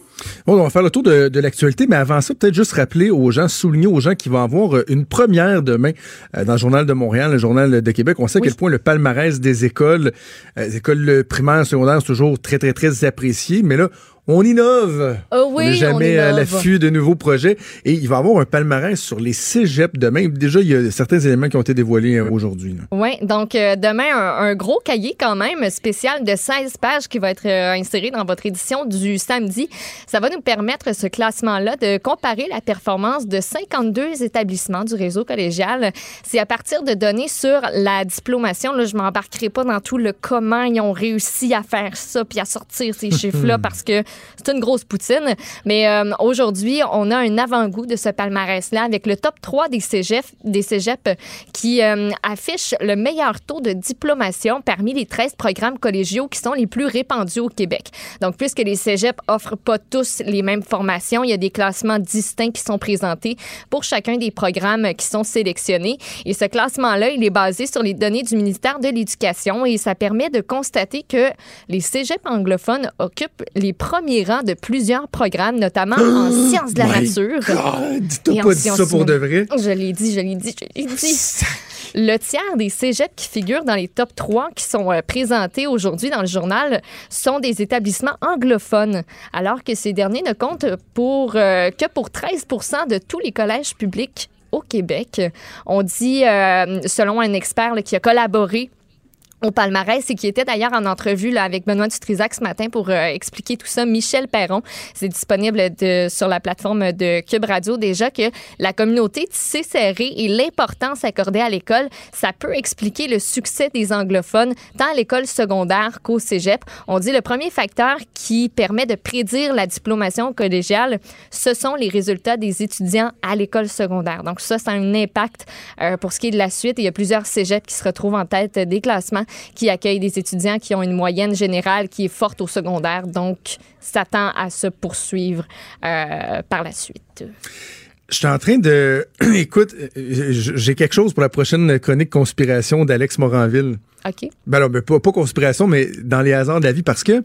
Bon, on va faire le tour de, de l'actualité, mais avant ça, peut-être juste rappeler aux gens, souligner aux gens qui vont avoir euh, une première demain euh, dans le Journal de Montréal, le Journal de Québec. On sait à quel point le palmarès des écoles, euh, les écoles primaires, secondaires, c'est toujours très, très, très apprécié, mais là, On innove. Oh on oui, n'est jamais on à innove. l'affût de nouveaux projets. Et il va y avoir un palmarès sur les cégeps demain. Déjà, il y a certains éléments qui ont été dévoilés euh, aujourd'hui. Oui, donc euh, demain, un, un gros cahier quand même spécial de 16 pages qui va être euh, inséré dans votre édition du samedi. Ça va nous permettre, ce classement-là, de comparer la performance de 52 établissements du réseau collégial. C'est à partir de données sur la diplomation. Là, je m'embarquerai pas dans tout le comment ils ont réussi à faire ça puis à sortir ces chiffres-là parce que c'est une grosse poutine. Mais euh, aujourd'hui, on a un avant-goût de ce palmarès-là avec le top 3 des cégeps, qui euh, affiche le meilleur taux de diplomation parmi les 13 programmes collégiaux qui sont les plus répandus au Québec. Donc, puisque les cégeps offrent pas tous les mêmes formations, il y a des classements distincts qui sont présentés pour chacun des programmes qui sont sélectionnés. Et ce classement-là, il est basé sur les données du ministère de l'Éducation et ça permet de constater que les cégeps anglophones occupent les premiers de plusieurs programmes, notamment en sciences de la nature. Pas dit ça sciences pour de humaines. vrai? Je l'ai dit, je l'ai dit, je l'ai dit. Le tiers des cégeps qui figurent dans les top 3 qui sont euh, présentés aujourd'hui dans le journal sont des établissements anglophones, alors que ces derniers ne comptent pour, euh, que pour 13 de tous les collèges publics au Québec. On dit, euh, selon un expert là, qui a collaboré au palmarès et qui était d'ailleurs en entrevue là, avec Benoît Dutrisac ce matin pour euh, expliquer tout ça. Michel Perron, c'est disponible de, sur la plateforme de Cube Radio déjà que la communauté tissée serrée et l'importance accordée à l'école, ça peut expliquer le succès des anglophones tant à l'école secondaire qu'au cégep. On dit le premier facteur qui permet de prédire la diplomation collégiale, ce sont les résultats des étudiants à l'école secondaire. Donc ça, ça a un impact euh, pour ce qui est de la suite. Il y a plusieurs cégeps qui se retrouvent en tête des classements qui accueillent des étudiants qui ont une moyenne générale qui est forte au secondaire. Donc, ça tend à se poursuivre euh, par la suite. Je suis en train de. Écoute, j'ai quelque chose pour la prochaine chronique conspiration d'Alex Moranville. OK. Ben alors, ben, pas, pas conspiration, mais dans les hasards de la vie, parce que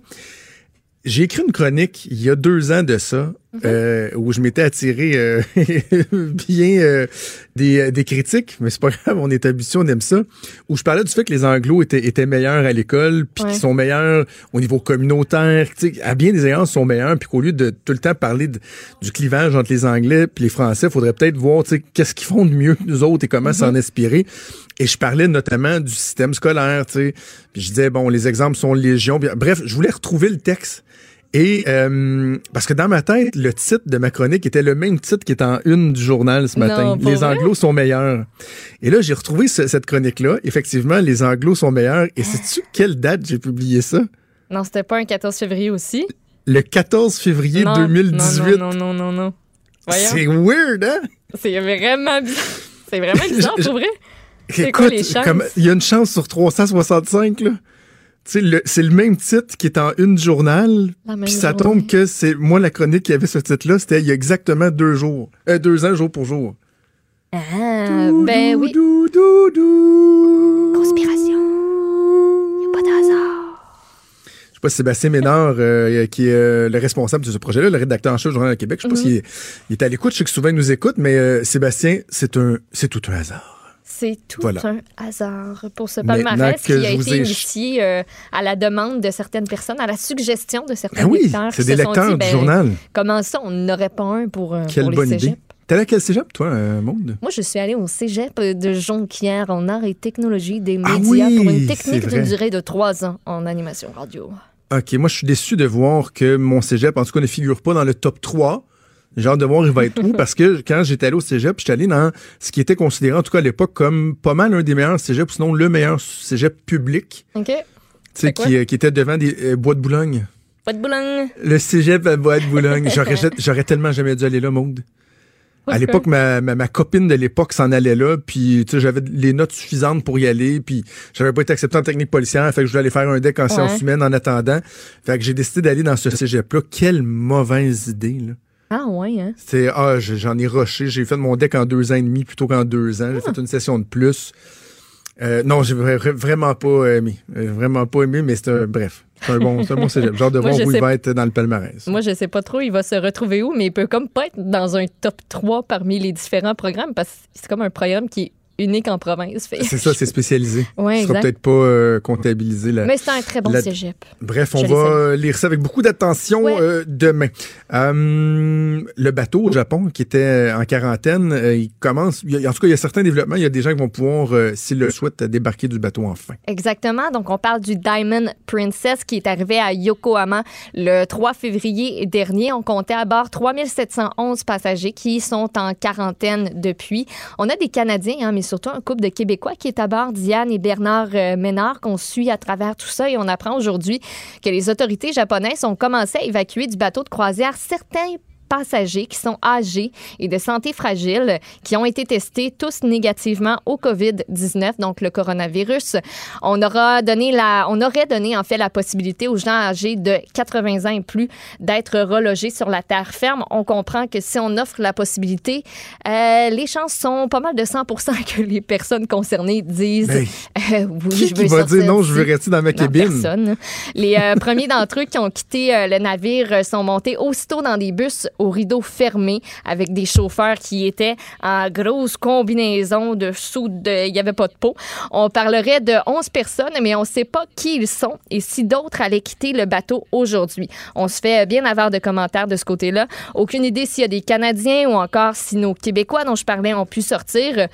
j'ai écrit une chronique il y a deux ans de ça, euh, où je m'étais attiré euh, bien euh, des, des critiques, mais c'est pas grave, on est habitué, on aime ça, où je parlais du fait que les anglos étaient, étaient meilleurs à l'école, puis Ouais. qu'ils sont meilleurs au niveau communautaire, tu sais, à bien des égards, ils sont meilleurs, puis qu'au lieu de tout le temps parler de- du clivage entre les Anglais puis les Français, faudrait peut-être voir, tu sais, qu'est-ce qu'ils font de mieux que nous autres et comment s'en inspirer. Et je parlais notamment du système scolaire, tu sais. Puis je disais, bon, les exemples sont légion. Bref, je voulais retrouver le texte. Et euh, parce que dans ma tête, le titre de ma chronique était le même titre qui est en une du journal ce matin. les? Anglos sont meilleurs. Et là, j'ai retrouvé ce- cette chronique-là. Effectivement, les Anglos sont meilleurs. Et sais-tu quelle date j'ai publié ça? Non, c'était pas un 14 février aussi? Le 14 février non, 2018. Non, non, non, non, non. C'est weird, hein? C'est vraiment bizarre. C'est vraiment bizarre, pour vrai. Écoute, il y a une chance sur 365, là. Tu sais, le- c'est le même titre qui est en une journal. Puis ça journée. tombe que c'est moi la chronique qui avait ce titre-là, c'était il y a exactement deux jours, euh, deux ans jour pour jour. Ah, ben oui. Dou, dou, dou. Conspiration. Y a pas de hasard. Je sais pas si Sébastien Ménard, euh, qui est euh, le responsable de ce projet-là, le rédacteur en chef du Journal de Québec, je sais pas Mhm. s'il est, il est à l'écoute, je sais que souvent il nous écoute, mais Sébastien, c'est un, c'est tout un hasard. C'est tout Voilà. un hasard pour ce palmarès qui a été ai- initié euh, à la demande de certaines personnes, à la suggestion de certains Ben oui, lecteurs. c'est des lecteurs dit, du ben, journal. Comment ça, on n'aurait pas un pour, euh, Quelle pour les bonne cégeps? idée. T'es allé à quel cégep, toi, euh, Maude? Moi, je suis allée au cégep de Jonquière en arts et technologie des Ah médias oui, pour une technique d'une durée de trois ans en animation radio. OK, moi, je suis déçu de voir que mon cégep, en tout cas, ne figure pas dans le top 3. J'ai hâte de voir il va être où, parce que quand j'étais allé au cégep, j'étais allé dans ce qui était considéré, en tout cas à l'époque, comme pas mal un des meilleurs cégeps, sinon le meilleur cégep public, OK? tu sais, qui, euh, qui était devant des euh, bois de Boulogne. Pas de boulogne. Le cégep à bois de Boulogne. J'aurais, tellement jamais dû aller là, Maude. À l'époque, ma, ma, ma copine de l'époque s'en allait là, puis tu sais, j'avais les notes suffisantes pour y aller, puis j'avais pas été accepté en technique policière, fait que je voulais aller faire un deck en sciences humaines en attendant. Fait que j'ai décidé d'aller dans ce cégep-là. Quelle mauvaise idée, là. Ah, ouais, hein? C'est, ah, je- j'en ai rushé. J'ai fait mon deck en deux ans et demi plutôt qu'en deux ans. J'ai Ah. fait une session de plus. Euh, non, j'ai vra- vra- vraiment pas aimé. Euh, Vraiment pas aimé, mais c'est un, bref. C'est un bon, un bon cégep. Genre de Moi, voir où sais- il va être dans le palmarès. Moi, je sais pas trop, il va se retrouver où, mais il peut comme pas être dans un top 3 parmi les différents programmes parce que c'est comme un programme qui est unique en province. C'est ça, c'est spécialisé. Ouais, Ce sera peut-être pas euh, comptabilisé. là. Mais c'est un très bon la- cégep. Bref, on va lire ça avec beaucoup d'attention euh, demain. Euh, le bateau au Japon qui était en quarantaine, euh, il commence. il y a- en tout cas, il y a certains développements. Il y a des gens qui vont pouvoir, euh, s'ils le souhaitent, débarquer du bateau enfin. Exactement. Donc, on parle du Diamond Princess qui est arrivé à Yokohama le 3 février dernier. On comptait à bord 3711 passagers qui sont en quarantaine depuis. On a des Canadiens, hein, mais surtout un couple de Québécois qui est à bord, Diane et Bernard euh, Ménard, qu'on suit à travers tout ça. Et on apprend aujourd'hui que les autorités japonaises ont commencé à évacuer du bateau de croisière certains passagers qui sont âgés et de santé fragile qui ont été testés tous négativement au COVID-19, donc le coronavirus. On aura donné la, on aurait donné en fait la possibilité aux gens âgés de 80 ans et plus d'être relogés sur la terre ferme. On comprend que si on offre la possibilité, euh, les chances sont pas mal de 100% que les personnes concernées disent euh, oui, qui je qui veux va sortir dire non, je veux rester dans ma cabine? personne. Les euh, premiers d'entre eux qui ont quitté le navire sont montés aussitôt dans des bus au rideau fermé avec des chauffeurs qui étaient en grosse combinaison de sous de il n'y avait pas de peau. On parlerait de 11 personnes mais on ne sait pas qui ils sont et si d'autres allaient quitter le bateau aujourd'hui. On se fait bien avoir de commentaires de ce côté-là. Aucune idée s'il y a des Canadiens ou encore si nos Québécois dont je parlais ont pu sortir.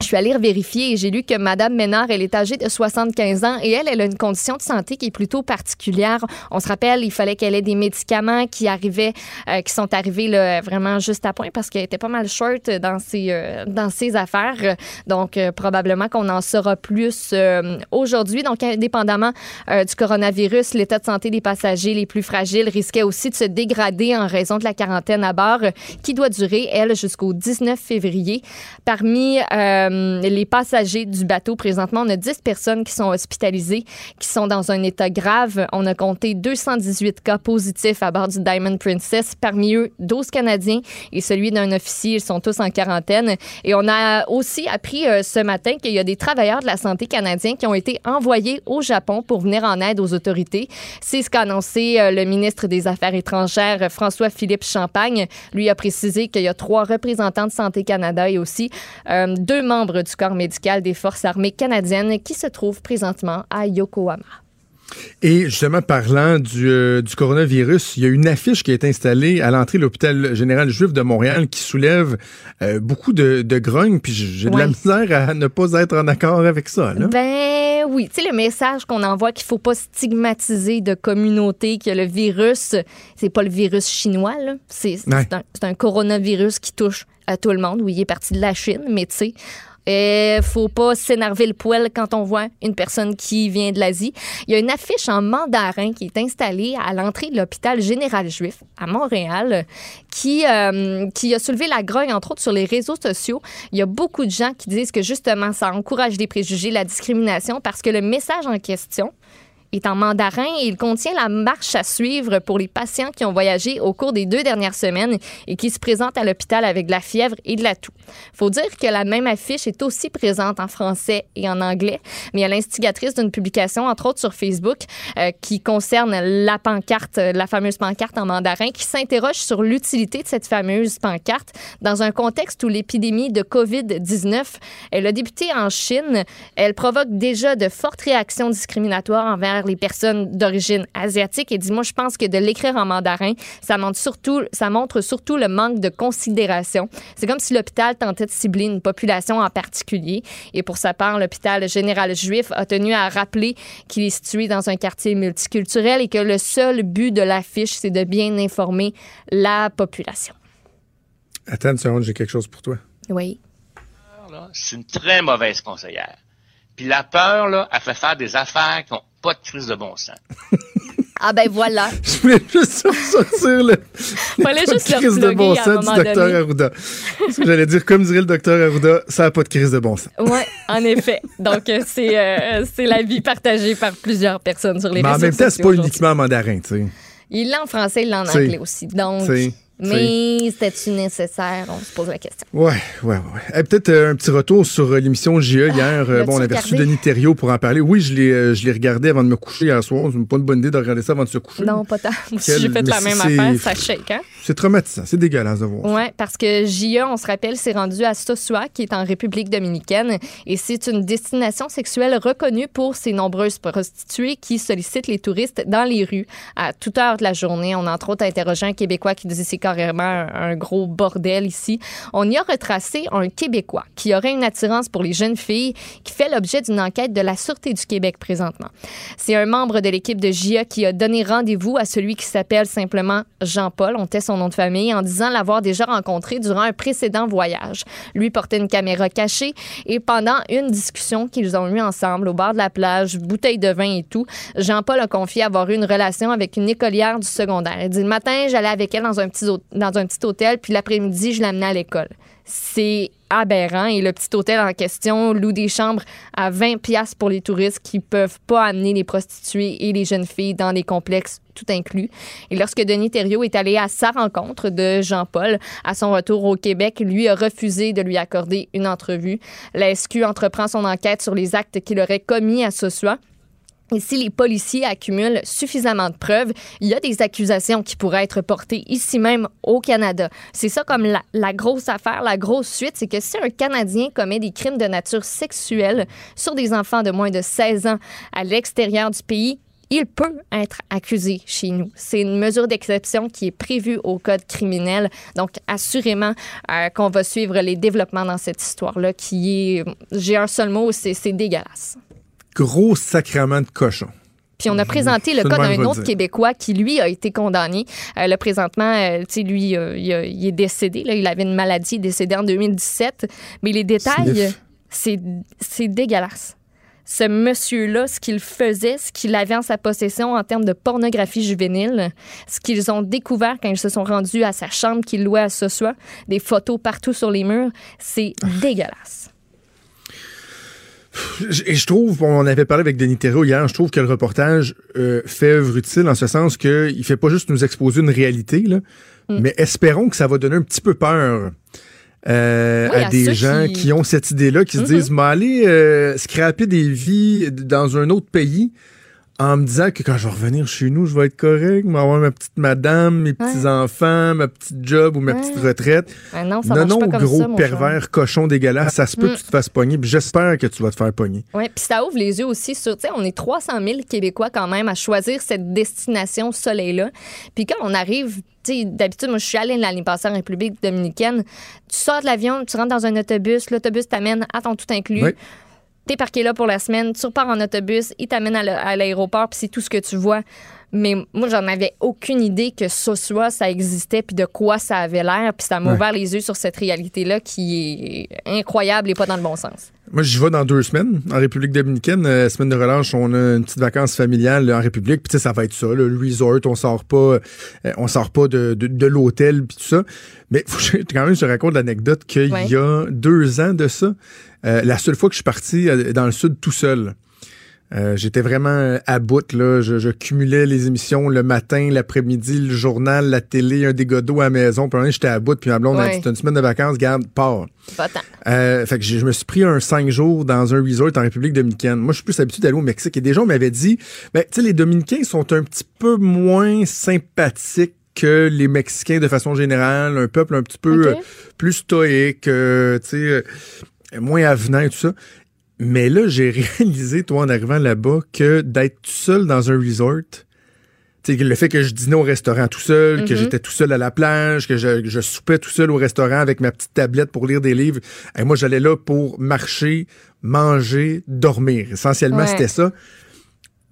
Je suis allée vérifier et j'ai lu que Madame Ménard, elle est âgée de 75 ans et elle, elle a une condition de santé qui est plutôt particulière. On se rappelle, il fallait qu'elle ait des médicaments qui arrivaient, euh, qui sont arrivés là, vraiment juste à point parce qu'elle était pas mal short dans ses, euh, dans ses affaires. Donc, euh, probablement qu'on en saura plus euh, aujourd'hui. Donc, indépendamment euh, du coronavirus, l'état de santé des passagers les plus fragiles risquait aussi de se dégrader en raison de la quarantaine à bord qui doit durer, elle, jusqu'au 19 février. Parmi euh, les passagers du bateau, présentement, on a 10 personnes qui sont hospitalisées, qui sont dans un état grave. On a compté 218 cas positifs à bord du Diamond Princess. Parmi eux, 12 Canadiens et celui d'un officier. Ils sont tous en quarantaine. Et on a aussi appris euh, ce matin qu'il y a des travailleurs de la santé canadiens qui ont été envoyés au Japon pour venir en aide aux autorités. C'est ce qu'a annoncé euh, le ministre des Affaires étrangères, François-Philippe Champagne. Lui a précisé qu'il y a trois représentants de Santé Canada et aussi euh, deux du corps médical des Forces armées canadiennes qui se trouvent présentement à Yokohama. Et justement, parlant du, euh, du coronavirus, il y a une affiche qui a été installée à l'entrée de l'hôpital général juif de Montréal qui soulève euh, beaucoup de, de grogne, puis j'ai de la Ouais. misère à ne pas être en accord avec ça. Là. Ben oui, tu sais, le message qu'on envoie qu'il faut pas stigmatiser de communauté, que le virus, c'est pas le virus chinois, là. C'est c'est Ouais. un, c'est un coronavirus qui touche à tout le monde. Oui, il est parti de la Chine, mais tu sais. Il faut pas s'énerver le poil quand on voit une personne qui vient de l'Asie. Il y a une affiche en mandarin qui est installée à l'entrée de l'hôpital général juif à Montréal qui, euh, qui a soulevé la grogne, entre autres, sur les réseaux sociaux. Il y a beaucoup de gens qui disent que justement, ça encourage les préjugés, la discrimination, parce que le message en question est en mandarin et il contient la marche à suivre pour les patients qui ont voyagé au cours des deux dernières semaines et qui se présentent à l'hôpital avec de la fièvre et de la toux. faut dire que la même affiche est aussi présente en français et en anglais, mais il y a l'instigatrice d'une publication, entre autres sur Facebook, euh, qui concerne la pancarte, la fameuse pancarte en mandarin, qui s'interroge sur l'utilité de cette fameuse pancarte dans un contexte où l'épidémie de COVID-19, elle a débuté en Chine. Elle provoque déjà de fortes réactions discriminatoires envers les personnes d'origine asiatique. Et dis-moi, je pense que de l'écrire en mandarin, ça montre surtout, ça montre surtout le manque de considération. C'est comme si l'hôpital tentait de cibler une population en particulier. Et pour sa part, l'hôpital général juif a tenu à rappeler qu'il est situé dans un quartier multiculturel et que le seul but de l'affiche, c'est de bien informer la population. Attends une seconde, j'ai quelque chose pour toi. Oui. c'est une très mauvaise conseillère. Puis la peur, là, elle fait faire des affaires qui n'ont pas de crise de bon sens. Ah ben voilà. Je voulais juste sortir le. Fallait pas de juste le crise de bon sens du docteur donné. Arruda. J'allais dire, comme dirait le docteur Arruda, ça n'a pas de crise de bon sens. Oui, en effet. Donc, euh, c'est euh, l'avis partagé par plusieurs personnes sur les Mais en réseaux même temps, c'est sociaux pas uniquement en mandarin, tu sais. Il l'a en français, il l'a en anglais aussi. Donc, t'sais. Mais c'était-tu nécessaire? On se pose la question. Ouais, ouais, ouais. Eh, Peut-être euh, un petit retour sur euh, l'émission JE hier. Euh, bon, on avait reçu? Denis Thériault pour en parler. Oui, je l'ai, euh, je l'ai regardé avant de me coucher hier soir. C'est pas une bonne idée de regarder ça avant de se coucher. Non, pas tant. Quel- j'ai fait la même affaire. Ça shake, hein? C'est traumatisant. C'est dégueulasse de voir. Oui, parce que JE, on se rappelle, s'est rendu à Sosua, qui est en République dominicaine, et c'est une destination sexuelle reconnue pour ses nombreuses prostituées qui sollicitent les touristes dans les rues à toute heure de la journée. On a entre autres interrogé un Québécois qui disait carrément un, gros bordel ici. On y a retracé un Québécois qui aurait une attirance pour les jeunes filles, qui fait l'objet d'une enquête de la Sûreté du Québec présentement. C'est un membre de l'équipe de JE qui a donné rendez-vous à celui qui s'appelle simplement Jean-Paul, on tait son nom de famille, en disant l'avoir déjà rencontré durant un précédent voyage. Lui portait une caméra cachée et pendant une discussion qu'ils ont eue ensemble au bord de la plage, bouteille de vin et tout, Jean-Paul a confié avoir eu une relation avec une écolière du secondaire. Il dit le matin, j'allais avec elle dans un petit, dans un petit hôtel, puis l'après-midi, je l'amenais à l'école. C'est aberrant et le petit hôtel en question loue des chambres à 20 pièces pour les touristes qui peuvent pas amener les prostituées et les jeunes filles dans des complexes tout inclus. Et lorsque Denis Thériault est allé à sa rencontre de Jean-Paul à son retour au Québec, lui a refusé de lui accorder une entrevue. La SQ entreprend son enquête sur les actes qu'il aurait commis à Sosua. Et si les policiers accumulent suffisamment de preuves, il y a des accusations qui pourraient être portées ici même au Canada. C'est ça comme la, grosse affaire, la grosse suite, c'est que si un Canadien commet des crimes de nature sexuelle sur des enfants de moins de 16 ans à l'extérieur du pays, il peut être accusé chez nous. C'est une mesure d'exception qui est prévue au Code criminel. Donc, assurément euh, qu'on va suivre les développements dans cette histoire-là qui est, j'ai un seul mot, c'est dégueulasse. Gros sacrement de cochon. Puis on a présenté le cas le d'un autre dire. Québécois qui, lui, a été condamné. Euh, là, présentement, euh, tu sais, lui, euh, il, a- il est décédé. Là, il avait une maladie, il est décédé en 2017. Mais les détails, Sniff. c'est dégueulasse. Ce monsieur-là, ce qu'il faisait, ce qu'il avait en sa possession en termes de pornographie juvénile, ce qu'ils ont découvert quand ils se sont rendus à sa chambre qu'il louait à Sosua, des photos partout sur les murs, c'est Ah. dégueulasse. Et je trouve, on avait parlé avec Denis Thériault hier, je trouve que le reportage euh, fait œuvre utile en ce sens qu'il fait pas juste nous exposer une réalité, là, Mm. mais espérons que ça va donner un petit peu peur euh, Oui, à, à des gens qui- qui... ont cette idée-là, qui se Mhm. disent, mais aller euh, scraper des vies dans un autre pays en me disant que quand je vais revenir chez nous, je vais être correct, je vais avoir ma petite madame, mes petits-enfants, ma petite job ou ma Ouais. petite retraite. Ah non, ça non, marche non, pas comme gros ça, pervers, cochon dégueulasse, ça se peut Mm. que tu te fasses pogner, j'espère que tu vas te faire pogner. Oui, puis ça ouvre les yeux aussi sur, tu sais, on est 300 000 Québécois quand même à choisir cette destination soleil-là. Puis quand on arrive, tu sais, d'habitude, moi, je suis allée l'année passée en République dominicaine, tu sors de l'avion, tu rentres dans un autobus, l'autobus t'amène à ton tout inclus. Oui. T'es parqué là pour la semaine, tu repars en autobus, il t'amène à l'a- à l'aéroport, puis c'est tout ce que tu vois. Mais moi, j'en avais aucune idée que Sosua, ça existait, puis de quoi ça avait l'air. Puis ça m'a Ouais. ouvert les yeux sur cette réalité-là qui est incroyable et pas dans le bon sens. Moi, j'y vais dans deux semaines en République dominicaine. Euh, semaine de relâche, on a une petite vacance familiale en République. Puis ça va être ça, le resort. On sort pas, euh, on sort pas de, de, de l'hôtel puis tout ça. Mais faut quand même, je te raconte l'anecdote qu'il Ouais. y a deux ans de ça, euh, la seule fois que je suis parti euh, dans le sud tout seul. Euh, J'étais vraiment à bout, là. Je, je cumulais les émissions le matin, l'après-midi, le journal, la télé, un dégât d'eau à la maison. Puis j'étais à bout. Puis ma blonde a Ouais. dit, T'as une semaine de vacances, garde, pars. Pas tant. Euh, fait que je me suis pris un cinq jours dans un resort en République dominicaine. Moi, je suis plus habitué d'aller au Mexique. Et des gens m'avaient dit, ben, tu sais, les Dominicains sont un petit peu moins sympathiques que les Mexicains de façon générale. Un peuple un petit peu euh, plus stoïque, euh, tu sais, moins avenant et tout ça. Mais là, j'ai réalisé, toi, en arrivant là-bas, que d'être tout seul dans un resort, le fait que je dînais au restaurant tout seul, que Mhm. j'étais tout seul à la plage, que je, je soupais tout seul au restaurant avec ma petite tablette pour lire des livres. Et moi, j'allais là pour marcher, manger, dormir. Essentiellement, Ouais. c'était ça.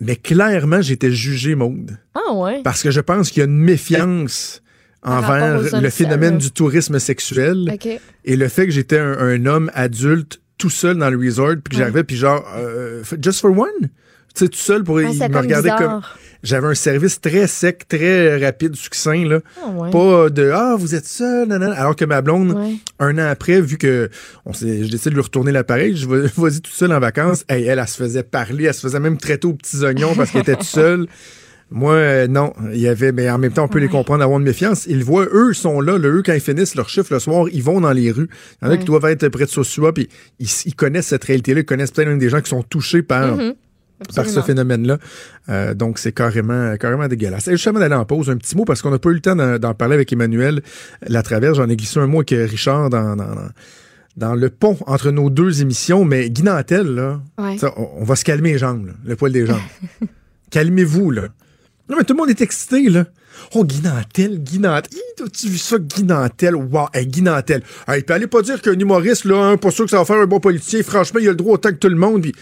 Mais clairement, j'étais jugé, Maude. Ah ouais? Parce que je pense qu'il y a une méfiance envers le phénomène du tourisme sexuel. Et le fait que j'étais un, un homme adulte tout seul dans le resort, puis que j'arrivais, puis genre, euh, just for one? Tu sais, tout seul pour Ah, il me regardait comme. J'avais un service très sec, très rapide, succinct, là. Ah ouais. Pas de Ah, vous êtes seul, nanana. Alors que ma blonde, Ouais. un an après, vu que on je décide de lui retourner l'appareil, je vais vas-y tout seul en vacances. Hey, elle, elle, se faisait parler, elle se faisait même traiter aux petits oignons parce qu'elle était toute seule. Moi, euh, non. Il y avait, mais en même temps, on peut les comprendre, avoir de méfiance. Ils voient, eux sont là, eux, quand ils finissent leur chiffre le soir, ils vont dans les rues. Il y en a Ouais. qui doivent être près de Sosua, puis ils, ils connaissent cette réalité-là, ils connaissent peut-être même des gens qui sont touchés par, Mhm. par ce phénomène-là. Euh, donc, c'est carrément, carrément dégueulasse. Et juste avant d'aller en pause, un petit mot, parce qu'on n'a pas eu le temps d'en, parler avec Emmanuel Latraverse. J'en ai glissé un mot avec Richard dans, dans, dans- dans le pont entre nos deux émissions. Mais Guy Nantel, là, Ouais. on, on va se calmer les jambes, là, le poil des jambes. Calmez-vous, là. Non, mais tout le monde est excité, là. Oh, Guy Nantel, Guy Nantel. Hi, As-tu vu ça, Guy Nantel? Wow, hey, Guy Nantel. Hey, puis allez pas dire qu'un humoriste, là, hein, pas sûr que ça va faire un bon politicien. Franchement, il a le droit autant que tout le monde. Puis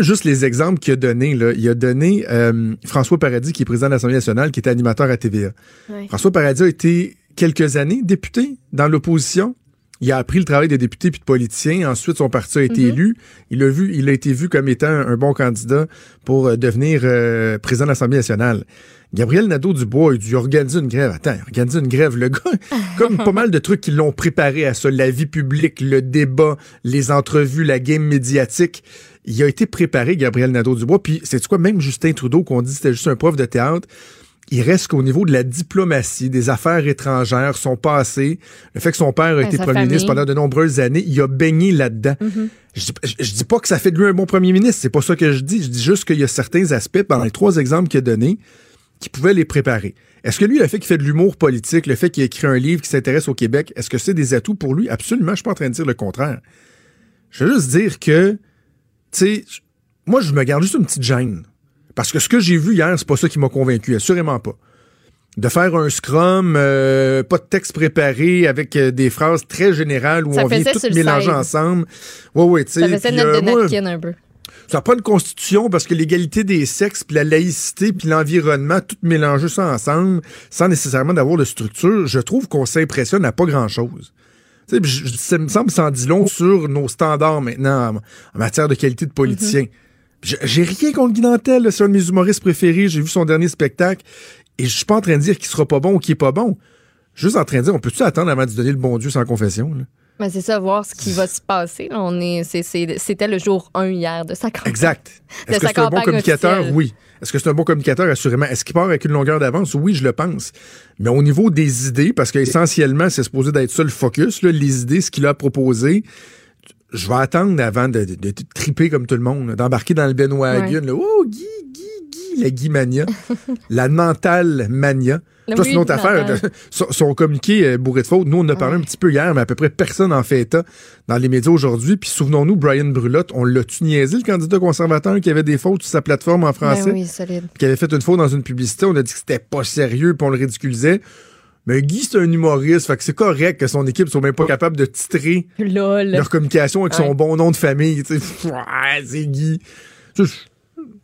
juste les exemples qu'il a donnés. Il a donné euh, François Paradis, qui est président de l'Assemblée nationale, qui était animateur à TVA. Ouais. François Paradis a été quelques années député dans l'opposition. Il a appris le travail des députés puis de politiciens. Ensuite, son parti a été Mhm. élu. Il a, vu, il a été vu comme étant un, bon candidat pour euh, devenir euh, président de l'Assemblée nationale. Gabriel Nadeau-Dubois, il a dû organiser une grève. Attends, organiser une grève. Le gars, comme pas mal de trucs qui l'ont préparé à ça, la vie publique, le débat, les entrevues, la game médiatique. Il a été préparé, Gabriel Nadeau-Dubois. Puis, c'est quoi, même Justin Trudeau, qu'on dit c'était juste un prof de théâtre, il reste qu'au niveau de la diplomatie, des affaires étrangères, son passé, le fait que son père a Ben, été premier ministre pendant de nombreuses années, il a baigné là-dedans. Mhm. Je, dis, je- je dis pas que ça fait de lui un bon premier ministre, c'est pas ça que je dis. Je dis juste qu'il y a certains aspects, dans les trois exemples qu'il a donnés, qui pouvaient les préparer. Est-ce que lui, le fait qu'il fait de l'humour politique, le fait qu'il écrit un livre qui s'intéresse au Québec, est-ce que c'est des atouts pour lui? Absolument, je suis pas en train de dire le contraire. Je veux juste dire que, tu sais, moi, je me garde juste une petite gêne. Parce que ce que j'ai vu hier, c'est pas ça qui m'a convaincu, assurément pas. De faire un scrum, euh, pas de texte préparé, avec euh, des phrases très générales où Ça on vient tout mélanger ensemble. Ouais, ouais, tu sais. Ça faisait notre euh, de un peu. ça n'a pas une constitution parce que l'égalité des sexes, puis la laïcité, puis l'environnement, tout mélanger ça ensemble, sans nécessairement d'avoir de structure, je trouve qu'on s'impressionne à pas grand-chose. Ça me semble sans dit long sur nos standards maintenant en, matière de qualité de politicien. Puis j'ai- J'ai rien contre Guy Nantel, là, c'est un de mes humoristes préférés. J'ai vu son dernier spectacle et je suis pas en train de dire qu'il sera pas bon ou qu'il est pas bon. Juste en train de dire, on peut-tu attendre avant de donner le bon Dieu sans confession? là? Mais c'est ça, voir ce qui va se passer. On est, c'était le jour 1 hier de sa campagne. Exact. Est-ce que c'est un bon communicateur? officielle. Oui. Est-ce que c'est un bon communicateur? Assurément? Est-ce qu'il part avec une longueur d'avance? Oui, je le pense. Mais au niveau des idées, parce qu'essentiellement, c'est supposé d'être ça le focus, là, les idées, ce qu'il a proposé, je vais attendre avant de, de- de triper comme tout le monde, d'embarquer dans le bandwagon. Ouais. là. Oh, Guy, Guy, Guy, la Guy Mania. la Nantal Mania. Ça, c'est une autre affaire. Son, son communiqué bourré de fautes, nous, on en a parlé un petit peu hier, mais à peu près personne en fait état dans les médias aujourd'hui. Puis souvenons-nous, Brian Brulotte, on l'a-tu niaisé, le candidat conservateur qui avait des fautes sur sa plateforme en français? Ben oui, solide. qui avait fait une faute dans une publicité, on a dit que c'était pas sérieux, puis on le ridiculisait. Mais Guy, c'est un humoriste, fait que c'est correct que son équipe soit même pas capable de titrer Lol. leur communication avec son bon nom de famille. c'est Guy.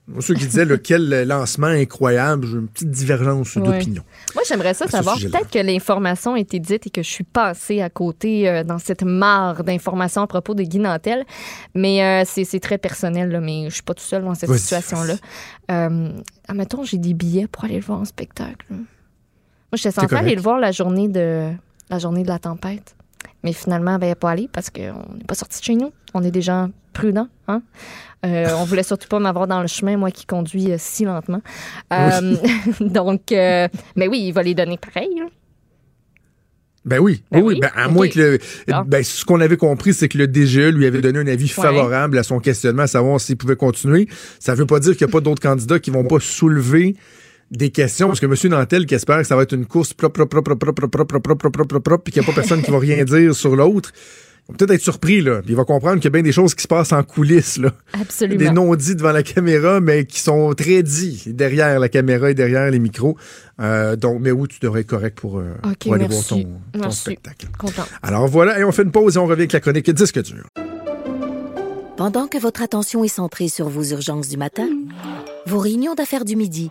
Moi, ceux qui disaient lequel lancement incroyable, j'ai une petite divergence Ouais. d'opinion. Moi, j'aimerais ça savoir. Peut-être que l'information a été dite et que je suis passée à côté euh, dans cette mare d'informations à propos de Guy Nantel. Mais euh, c'est très personnel, là, mais je suis pas tout seul dans cette situation-là. Euh, admettons, j'ai des billets pour aller le voir en spectacle. là. Moi, j'étais censée aller le voir la journée de la journée de la tempête. Mais finalement, ben, pas aller parce qu'on n'est pas sorti de chez nous. On est des gens prudents. Hein? Euh, on voulait surtout pas m'avoir dans le chemin, moi qui conduis euh, si lentement. Euh, donc, euh, mais oui, il va les donner pareil. là. Ben oui, Ben oui, oui. ben, à moins que le. Bon. Ben, ce qu'on avait compris, c'est que le DGE lui avait donné un avis favorable à son questionnement, à savoir s'il pouvait continuer. Ça veut pas dire qu'il n'y a pas d'autres candidats qui vont pas soulever des questions, parce que M. Nantel qui espère que ça va être une course propre, propre, propre, propre, propre, propre, propre, propre, propre, propre, puis qu'il n'y a pas personne qui va rien dire sur l'autre. Il va peut-être être surpris, là. Puis il va comprendre qu'il y a bien des choses qui se passent en coulisses, là. Absolument. Des non-dits devant la caméra, mais qui sont très dits derrière la caméra et derrière les micros. Euh, donc, mais oui, tu devrais être correct pour, euh, OK, pour aller merci. voir ton, ton Merci. spectacle. Content. Alors voilà, et on fait une pause et on revient avec la chronique Disque dur. Pendant que votre attention est centrée sur vos urgences du matin, vos réunions d'affaires du midi,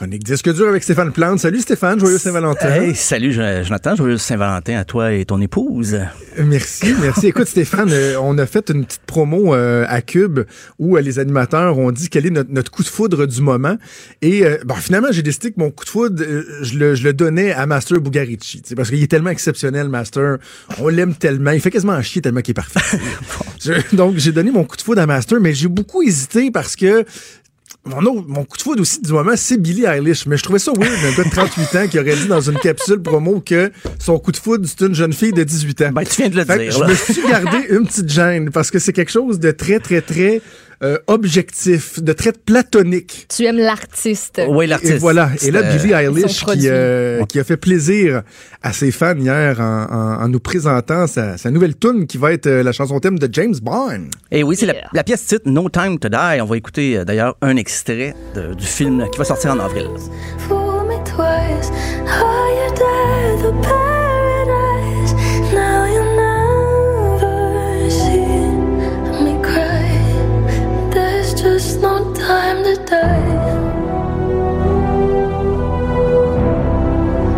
Chronique disque dur avec Stéphane Plante. Salut Stéphane, joyeux Saint-Valentin. Hey, salut Jo- Jonathan, joyeux Saint-Valentin à toi et ton épouse. Merci, merci. Écoute, Stéphane, euh, on a fait une petite promo euh, à Cube où euh, les animateurs ont dit quel est notre, notre coup de foudre du moment. Et euh, bon, finalement, j'ai décidé que mon coup de foudre, je, le, je le donnais à Master Bugarici. Parce qu'il est tellement exceptionnel, Master. On l'aime tellement. Il fait quasiment un chier tellement qu'il est parfait. Je- donc, j'ai donné mon coup de foudre à Master, mais j'ai beaucoup hésité parce que mon, autre- mon coup de foudre aussi du moment, c'est Billie Eilish. Mais je trouvais ça weird d'un gars de 38 ans qui aurait dit dans une capsule promo que son coup de foudre, c'est une jeune fille de 18 ans. Ben, tu viens de le Fait dire. Je me suis gardé une petite gêne parce que c'est quelque chose de très, très, très euh, objectif, de très platonique. Tu aimes l'artiste. Oui, Et l'artiste. voilà. Et là, Billie euh, Eilish qui, euh, qui a fait plaisir à ses fans hier en, en- en nous présentant sa, sa nouvelle tune qui va être euh, la chanson thème de James Bond. Et oui, c'est la, Yeah. la pièce titre No Time to Die. On va écouter d'ailleurs un extrait de- du film qui va sortir en avril. Fool me twice,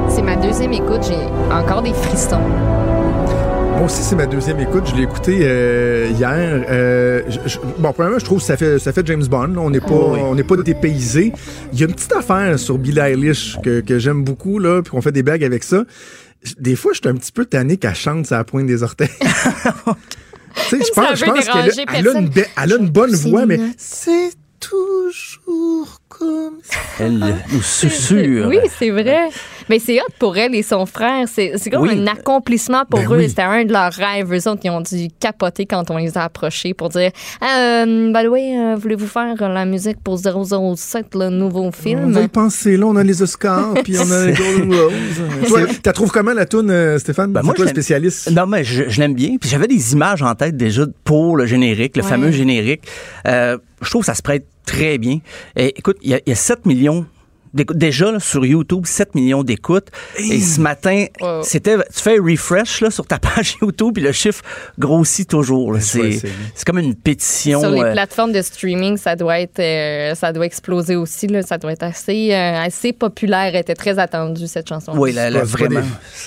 C'est ma deuxième écoute. J'ai encore des frissons. Moi aussi, c'est ma deuxième écoute. Je l'ai écouté euh, hier. Euh, je- je- bon, premièrement, je trouve que ça fait, ça fait James Bond. là. On n'est pas, Oh oui. on n'est pas dépaysé. Il y a une petite affaire sur Billie Eilish que, que j'aime beaucoup, là, puis qu'on fait des blagues avec ça. Des fois, je suis un petit peu tanné qu'elle chante à la pointe des orteils. tu sais, je ça pense, qu'elle a, déranger elle a une, personne. be- elle a une bonne voix, mais c'est toujours comme ça. Elle nous susurre. Oui, c'est vrai. Mais c'est hot pour elle et son frère. C'est c'est comme Oui. un accomplissement pour Ben eux. oui. C'était un de leurs rêves. Eux autres, ils ont dû capoter quand on les a approchés pour dire euh, By the way, euh, voulez-vous faire la musique pour 007, le nouveau On film? va y penser. Là, on a les Oscars, puis on a les Golden Roses. Toi, t'as trouves comment la toune, euh, Stéphane? Ben, moi, toi je spécialiste? Non, mais je, je l'aime bien. Puis j'avais des images en tête déjà pour le générique, le Ouais. fameux générique. Euh, je trouve que ça se prête très bien. Et, écoute, il y, y a 7 millions. Déjà, là, sur YouTube, 7 millions d'écoutes. Et ce matin, Wow. c'était, tu fais un refresh là, sur ta page YouTube, puis le chiffre grossit toujours. là. C'est, comme une pétition. Sur les euh, plateformes de streaming, ça doit être, euh, ça doit exploser aussi. Là. Ça doit être assez, euh, assez populaire. Elle était très attendue cette chanson. oui, c'est pas vraiment.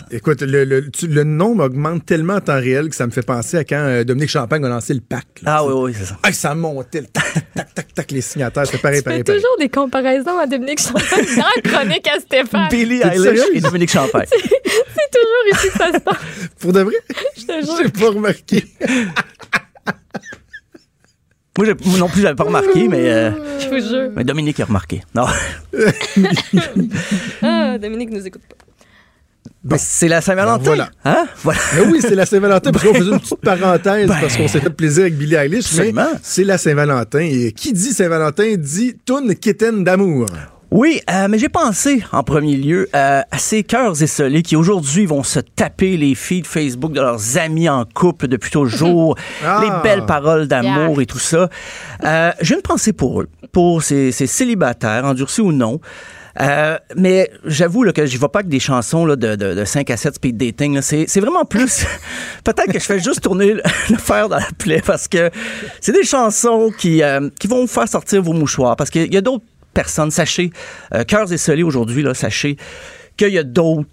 des- Écoute, le, le, tu- le nombre augmente tellement en temps réel que ça me fait penser à quand euh, Dominique Champagne a lancé le pack. là, Ah oui, oui, c'est ça. Ah, ça montait, le tac, tac, tac, tac, les signataires, c'est pareil, Tu pareil, fais pareil. toujours des comparaisons à Dominique Champagne dans la chronique à Stéphane. T'es Eilish et Dominique Champagne. C'est toujours ici que ça se passe. Pour de vrai? Je te jure. J'ai pas remarqué. Moi, non plus, j'avais pas remarqué, mais, euh, Je vous jure. mais Dominique a remarqué. Non. Ah, Dominique nous écoute pas. Mais c'est la Saint-Valentin. Alors, voilà. Hein? Voilà. Mais oui, c'est la Saint-Valentin, parce qu'on faisait une petite parenthèse, Ben, parce qu'on s'est fait plaisir avec Billie Eilish, mais c'est la Saint-Valentin. Et qui dit Saint-Valentin dit toune quétaine d'amour. Oui, euh, mais j'ai pensé en premier lieu euh, à ces cœurs esselés qui aujourd'hui vont se taper les feeds Facebook de leurs amis en couple depuis toujours, Ah. les belles paroles d'amour Yeah. et tout ça. Euh, j'ai une pensée pour eux, pour ces, ces célibataires, endurcis ou non. Euh, mais j'avoue là, que je vais pas avec des chansons là, de, de, de 5 à 7 speed dating. là. C'est, c'est vraiment plus... Peut-être que je fais juste tourner le, le fer dans la plaie parce que c'est des chansons qui, euh, qui vont vous faire sortir vos mouchoirs. Parce qu'il y a d'autres personnes, sachez, euh, Cœurs esselés aujourd'hui, là, sachez qu'il y a d'autres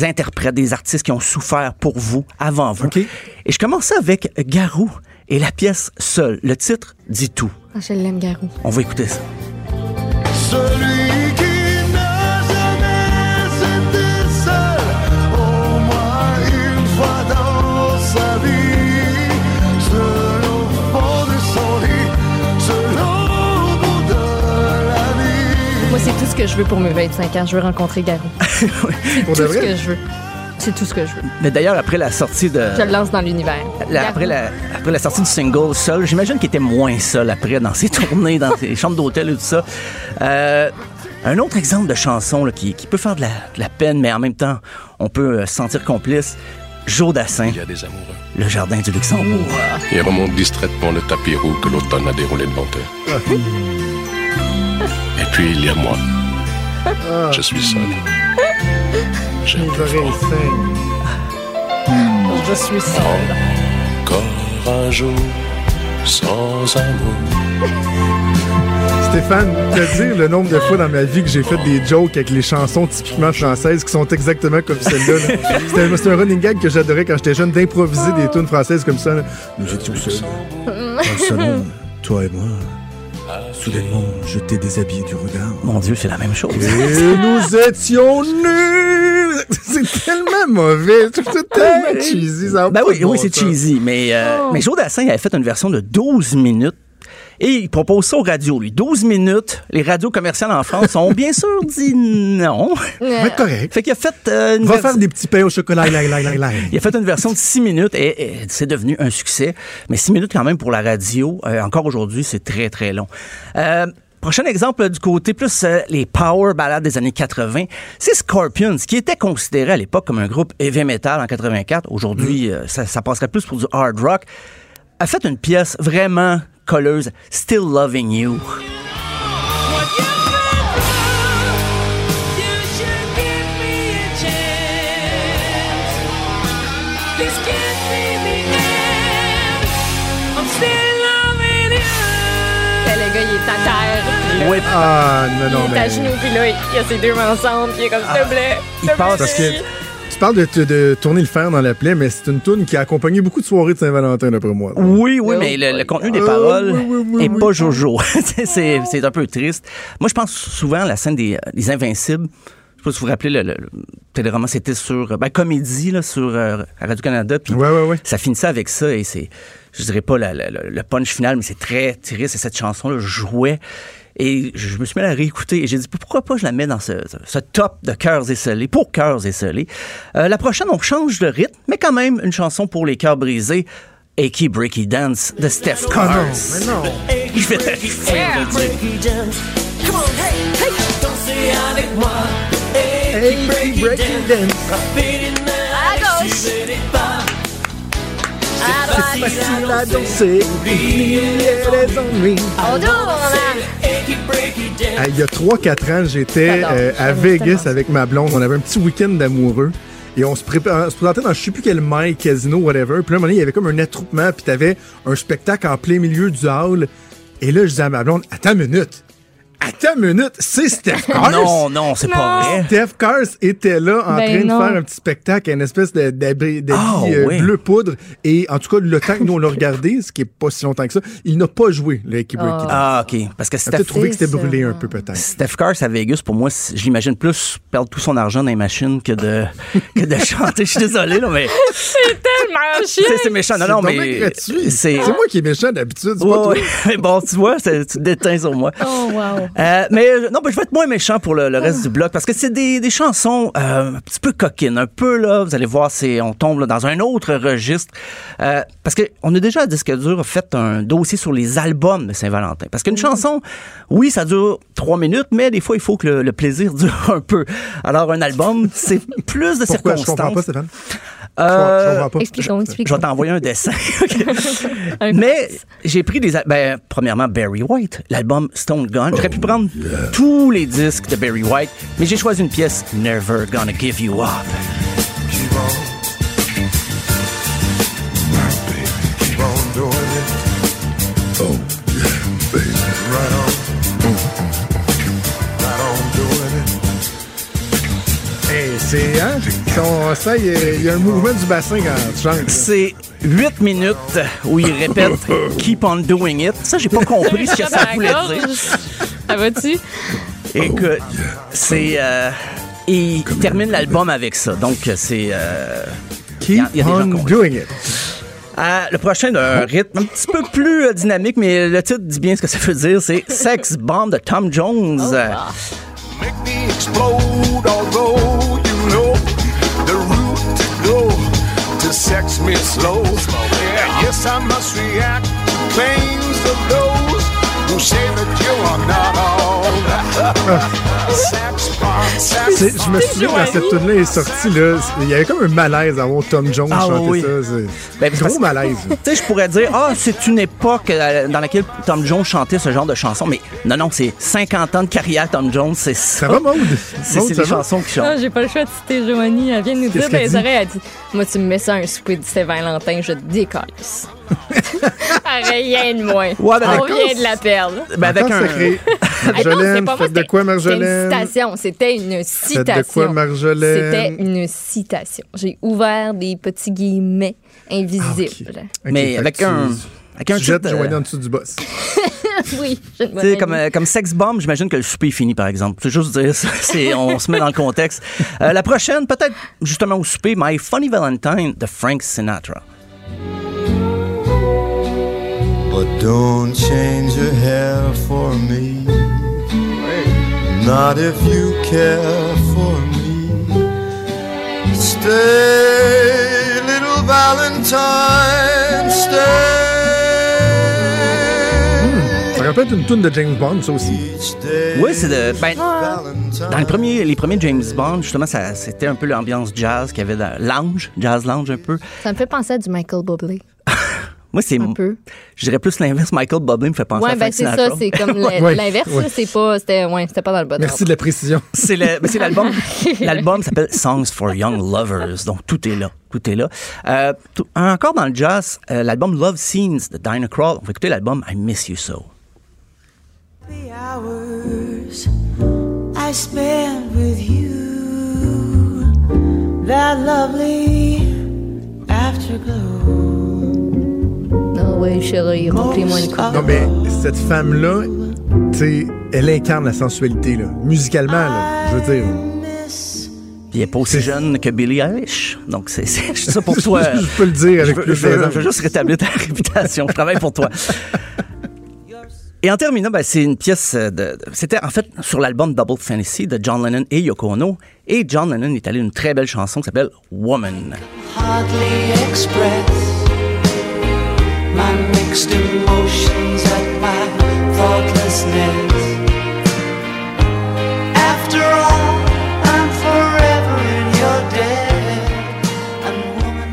interprètes, des artistes qui ont souffert pour vous, avant vous. Et je commençais avec Garou et la pièce Seul. Le titre dit tout. Ah, je l'aime, Garou. On va écouter ça. Celui Moi, c'est tout ce que je veux pour mes 25 ans. Je veux rencontrer Garou. C'est tout ce que je veux. C'est tout ce que je veux. Mais d'ailleurs, après la sortie de... Je le lance dans l'univers. la- après, la, après la sortie du single Seul, j'imagine qu'il était moins seul après dans ses tournées, dans ses chambres d'hôtel et tout ça. Euh, un autre exemple de chanson là, qui, qui peut faire de la, de la peine, mais en même temps, on peut euh, se sentir complice. Joe Dassin, Il y a des amoureux. Le Jardin du Luxembourg. Ils remontent distraitement le tapis roux que l'automne a déroulé devant eux. Et puis il y a moi. Je suis seul. J'ai saignent. Je suis seule. encore un jour sans amour. Stéphane, te dire le nombre de fois dans ma vie que j'ai fait des jokes avec les chansons typiquement françaises qui sont exactement comme celle-là. là. C'était un- C'était un running gag que j'adorais quand j'étais jeune, d'improviser des tunes françaises comme ça. là. Nous étions seuls dans le salon, toi et moi. Soudainement, je t'ai déshabillé du regard. Mon Dieu, c'est la même chose. Et nous étions nus! C'est tellement mauvais. Ça tellement cheesy. Ça Ben pas oui, oui, c'est sens. cheesy. Mais, euh, Oh. mais Joe Dassin avait fait une version de 12 minutes. Et il propose ça aux radios, lui. 12 minutes. Les radios commerciales en France ont bien sûr dit non. Va être correct. Fait qu'il a fait euh, une Va faire des petits pains au chocolat. Il a fait une version de 6 minutes et, et c'est devenu un succès. Mais 6 minutes quand même pour la radio, euh, encore aujourd'hui, c'est très, très long. Euh, Prochain exemple du côté plus euh, les power ballads des années 80, c'est Scorpions, qui était considéré à l'époque comme un groupe heavy metal en 84. Aujourd'hui, euh, ça, ça passerait plus pour du hard rock. A fait une pièce vraiment colleuse, Still Loving You. Le gars, il est à terre. puis là, Oui. Ah, non, non, Il est à genoux, puis là, il y a ses deux mains ensemble, puis il est comme, s'il te plaît. Il plaît. parce que tu parles de, de- de tourner le fer dans la plaie, mais c'est une tune qui a accompagné beaucoup de soirées de Saint-Valentin, d'après moi. Oui, oui, mais le, le contenu des Ah, paroles oui, oui, oui, est oui. pas jojo. C'est- un peu triste. Moi, je pense souvent à la scène des, des Invincibles. Je sais pas si vous vous rappelez, le, le, le téléroman, c'était sur ben, Comédie là, sur euh, Radio-Canada. Puis ça finissait avec ça et c'est, je dirais pas la- la- la- le punch final, mais c'est très triste. Et cette chanson-là jouait. Et je me suis mis à la réécouter et j'ai dit pourquoi pas je la mets dans ce, ce top de cœurs esselés, pour cœurs esselés. Euh, la prochaine, on change de rythme, mais quand même une chanson pour les cœurs brisés. Aki Breaky Dance de Steph non, Cars. mais non. Je vais t'arriver de dire. Hey, breaking dance. Gauche. C'est facile à danser. Oublier les ennuis. On tourne, Il y a 3-4 ans, j'étais euh, à Vegas avec ma blonde. On avait un petit week-end d'amoureux. Et on se, prépa- on se présentait dans je sais plus quel mail, casino, whatever. Puis là, à un moment donné, il y avait comme un attroupement. Puis t'avais un spectacle en plein milieu du hall. Et là, je disais à ma blonde, attends une minute. Attends une minute, c'est Steph Cars? Non, non, c'est pas vrai. Steph Cars était là en Ben train non. de faire un petit spectacle, une espèce de- d'habit d'habit, Ah, euh, oui. bleu poudre. Et en tout cas, le temps que nous on l'a regardé, ce qui est pas si longtemps que ça, il n'a pas joué le Breaky Dance. Ah, OK. Parce que Il a Steph, peut-être trouvé que c'était brûlé un peu, peut-être. Steph Cars à Vegas, pour moi, je l'imagine plus perdre tout son argent dans les machines que de, que de chanter. Je suis désolé, là, mais C'est tellement chiant. c'est méchant. Non, non, mais. C'est moi qui est méchant d'habitude, c'est Ouais, pas toi. ouais. Mais bon, tu vois, tu te déteins sur moi. Oh, wow. Euh, mais euh, non, ben, je vais être moins méchant pour le, le reste du bloc parce que c'est des, des chansons euh, un petit peu coquines, un peu là. Vous allez voir, c'est on tombe là, dans un autre registre Euh, parce que on a déjà à disque dur fait un dossier sur les albums de Saint-Valentin. Parce qu'une chanson, oui, ça dure trois minutes, mais des fois il faut que le, le plaisir dure un peu. Alors un album, c'est plus de Pourquoi? Je circonstances. comprends pas, Stéphane. Euh, Je. Expliquons, vais t'envoyer un dessin. Un Mais j'ai pris des. Ben, premièrement, Barry White, l'album Stone Gun. J'aurais pu prendre tous les disques de Barry White, mais j'ai choisi une pièce, Never Gonna Give You Up. Oh, c'est, hein? Ça, il y, a, il y a un mouvement du bassin quand tu chantes. C'est 8 minutes où il répète Keep on doing it. Ça, j'ai pas compris ce que ça voulait dire. Ça va-tu? Écoute, c'est. euh, il termine l'album avec ça. Donc, c'est. euh, il y a- il y a Keep on doing it. Ah, le prochain a un rythme un petit peu plus euh, dynamique, mais le titre dit bien ce que ça veut dire. C'est Sex Bomb de Tom Jones. Euh, Make me explode, sex me slow. Yes, I must react claims of those Je me souviens quand cette tune-là est sortie, là, il y avait comme un malaise à voir Tom Jones Ah, chanter oui. ça. c'est- Ben, Gros parce- malaise. Tu sais, je pourrais dire, ah, c'est une époque euh, dans laquelle Tom Jones chantait ce genre de chansons, mais non, non, c'est 50 ans de carrière, Tom Jones, c'est ça. Ça va, Maude? C'est des chansons qui chantent. Ah, j'ai pas le choix de citer Joanie. Elle vient de nous dire les oreilles, elle dit Moi, tu me mets ça à un souper de Saint-Valentin, je te décalisse. Rien de moins. Ouais, ben, On vient de la perdre. Ben, avec un. sacré. Ah Marjolaine, pas moi, faites de c'était- quoi, C'était une Marjolaine? citation. C'était une citation. Faites de quoi, Marjolaine? C'était une citation. J'ai ouvert des petits guillemets invisibles. Ok, Mais fait avec que un. Avec un euh, Joanie en dessous du boss. oui, je Tu sais, comme, euh, comme Sex Bomb, j'imagine que le souper est fini, par exemple. C'est juste dire ça. C'est, on se met dans le contexte. Euh, la prochaine, peut-être justement au souper, My Funny Valentine de Frank Sinatra. But don't change your hair for me. Not if you care for me. Stay, little Valentine, stay. Ça rappelle une tune de James Bond, ça aussi. Oui, c'est de. Ben, dans les premiers, les premiers James Bond, justement, ça, c'était un peu l'ambiance jazz qu'il y avait dans lounge, jazz lounge un peu. Ça me fait penser à du Michael Bublé. Moi, c'est. Un peu. Je dirais plus l'inverse. Michael Bublé me fait penser Ouais, à ben Frank c'est Sinatra. ça, c'est comme l'inverse, ouais. c'est pas, c'était, ouais, c'était pas dans le bon Merci de la précision. C'est le, mais c'est l'album. L'album s'appelle Songs for Young Lovers. Donc, tout est là. Tout est là. Euh, tout- encore dans le jazz, euh, l'album Love Scenes de Dinah Krall. On va écouter l'album I Miss You So. The hours I spent with you, that lovely afterglow. Ouais, chérie, remplis-moi une coupe. Non, mais cette femme-là, tu sais, elle incarne la sensualité, là. Musicalement, là, je veux dire. Il n'est pas aussi jeune que Billie Eilish. Donc, c'est c'est ça pour toi. Je peux le dire avec je plus je je veux juste rétablir ta réputation. Je travaille pour toi. Et en terminant, ben, c'est une pièce de. de- C'était en fait sur l'album Double Fantasy de John Lennon et Yoko Ono. Et John Lennon est allé une très belle chanson qui s'appelle Woman. Hardly express my mixed emotions at my thoughtlessness. After all, I'm forever in your debt. And woman,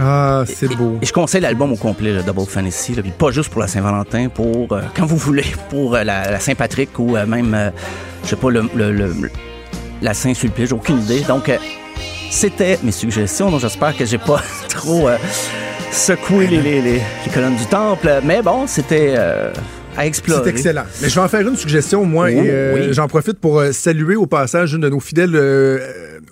Ah, c'est beau. Et je conseille l'album au complet, le Double Fantasy, là, puis pas juste pour la Saint-Valentin, pour euh, quand vous voulez, pour euh, la, la Saint-Patrick ou euh, même, euh, je sais pas, le, le- le- la Saint-Sulpice, j'ai aucune idée. Donc, euh, c'était mes suggestions, donc j'espère que j'ai pas trop euh, secoué les, les- les- les colonnes du temple, mais bon, c'était euh, à explorer. C'est excellent. Mais je vais en faire une suggestion, moi, Oh, et euh, oui. j'en profite pour saluer au passage une de nos fidèles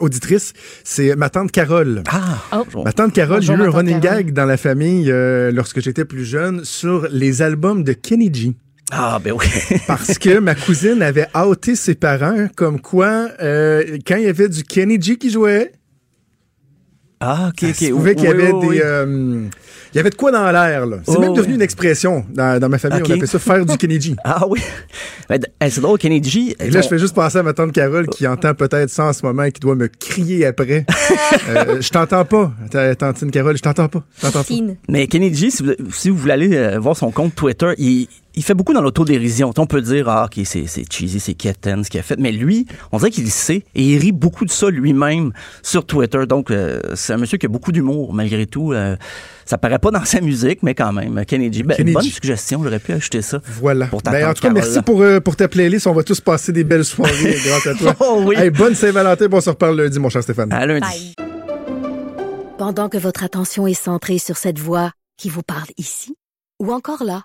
auditrices. C'est ma tante Carole. Ah! Oh. Ma tante Carole, j'ai eu un running Carole. gag dans la famille euh, lorsque j'étais plus jeune sur les albums de Kenny G. Ah, ben oui. Parce que ma cousine avait outé ses parents comme quoi, euh, quand il y avait du Kenny G qui jouait, Ah, ok, ça ok. se pouvait qu'il y avait oui, des... oui. euh, il y avait de quoi dans l'air, là. C'est Oh, même devenu oui. une expression dans, dans ma famille. Ok. On appelait ça faire du Kenny G. Ah oui. Ben, c'est drôle, Kennedy. Et là, je fais juste penser à ma tante Carole qui entend peut-être ça en ce moment et qui doit me crier après. Euh, je t'entends pas, ta- tantine Carole, je t'entends pas. Pas. Fine. Mais Kennedy, si vous, si vous voulez aller euh, voir son compte Twitter, il, il fait beaucoup dans l'autodérision. On peut dire, ah, OK, c'est c'est cheesy, c'est quétaine ce qu'il a fait. Mais lui, on dirait qu'il sait et il rit beaucoup de ça lui-même sur Twitter. Donc, euh, c'est un monsieur qui a beaucoup d'humour, malgré tout. Euh, ça paraît pas dans sa musique, mais quand même. Kennedy, ben, Kennedy. bonne suggestion. J'aurais pu ajouter ça. Voilà. Pour ta Ben, en tout cas, Carole, merci pour, euh, pour ta playlist. On va tous passer des belles soirées grâce à toi. Oh oui. Hey, bonne Saint-Valentin. Bon, on se reparle lundi, mon cher Stéphane. À lundi. Pendant que votre attention est centrée sur cette voix qui vous parle ici, ou encore là,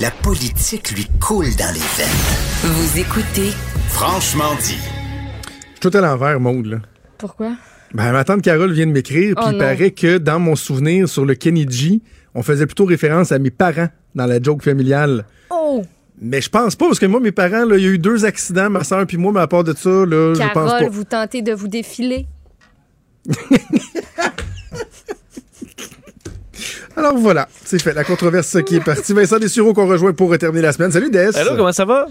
La politique lui coule dans les veines. Vous écoutez Franchement dit. Je suis tout à l'envers, Maude, là. Pourquoi? Ben, ma tante Carole vient de m'écrire, puis Oh il paraît que dans mon souvenir sur le Kenny G, on faisait plutôt référence à mes parents dans la joke familiale. Oh! Mais je pense pas, parce que moi, mes parents, il y a eu deux accidents, ma soeur puis moi, mais à part de ça, là, je pense Carole, pas. vous tentez de vous défiler? Alors voilà, c'est fait. La controverse qui est partie. Vincent Dessureau qu'on rejoint pour terminer la semaine. Salut Des. Allô, comment ça va?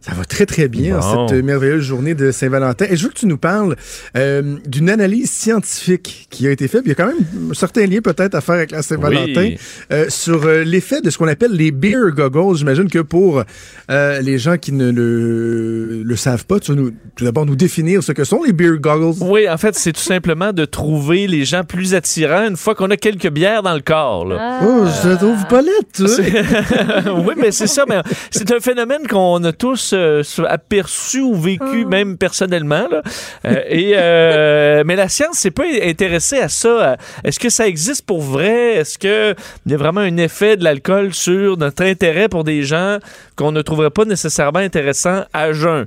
Ça va très très bien Bon. en cette merveilleuse journée de Saint-Valentin. Et je veux que tu nous parles euh, d'une analyse scientifique qui a été faite. Il y a quand même un certain lien peut-être à faire avec la Saint-Valentin Oui. euh, sur euh, l'effet de ce qu'on appelle les beer goggles. J'imagine que pour euh, les gens qui ne le, le savent pas, tu vas nous, tout d'abord nous définir ce que sont les beer goggles. Oui, en fait, c'est tout simplement de trouver les gens plus attirants une fois qu'on a quelques bières dans le corps. là. Oh, je trouve pas laide, oui, mais c'est ça. Mais c'est un phénomène qu'on a tous euh, aperçu ou vécu, même personnellement. là. Euh, et, euh, mais la science s'est pas intéressée à ça. Est-ce que ça existe pour vrai? Est-ce qu'il y a vraiment un effet de l'alcool sur notre intérêt pour des gens qu'on ne trouverait pas nécessairement intéressants à jeun?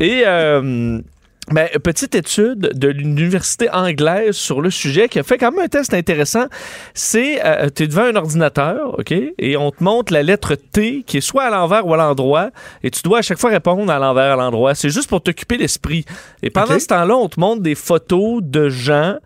Et euh, ben, petite étude de l'université anglaise sur le sujet qui a fait quand même un test intéressant. C'est, euh, tu es devant un ordinateur, OK, et on te montre la lettre T qui est soit à l'envers ou à l'endroit, et tu dois à chaque fois répondre à l'envers, à l'endroit. C'est juste pour t'occuper l'esprit. Et pendant ce temps-là, on te montre des photos de gens,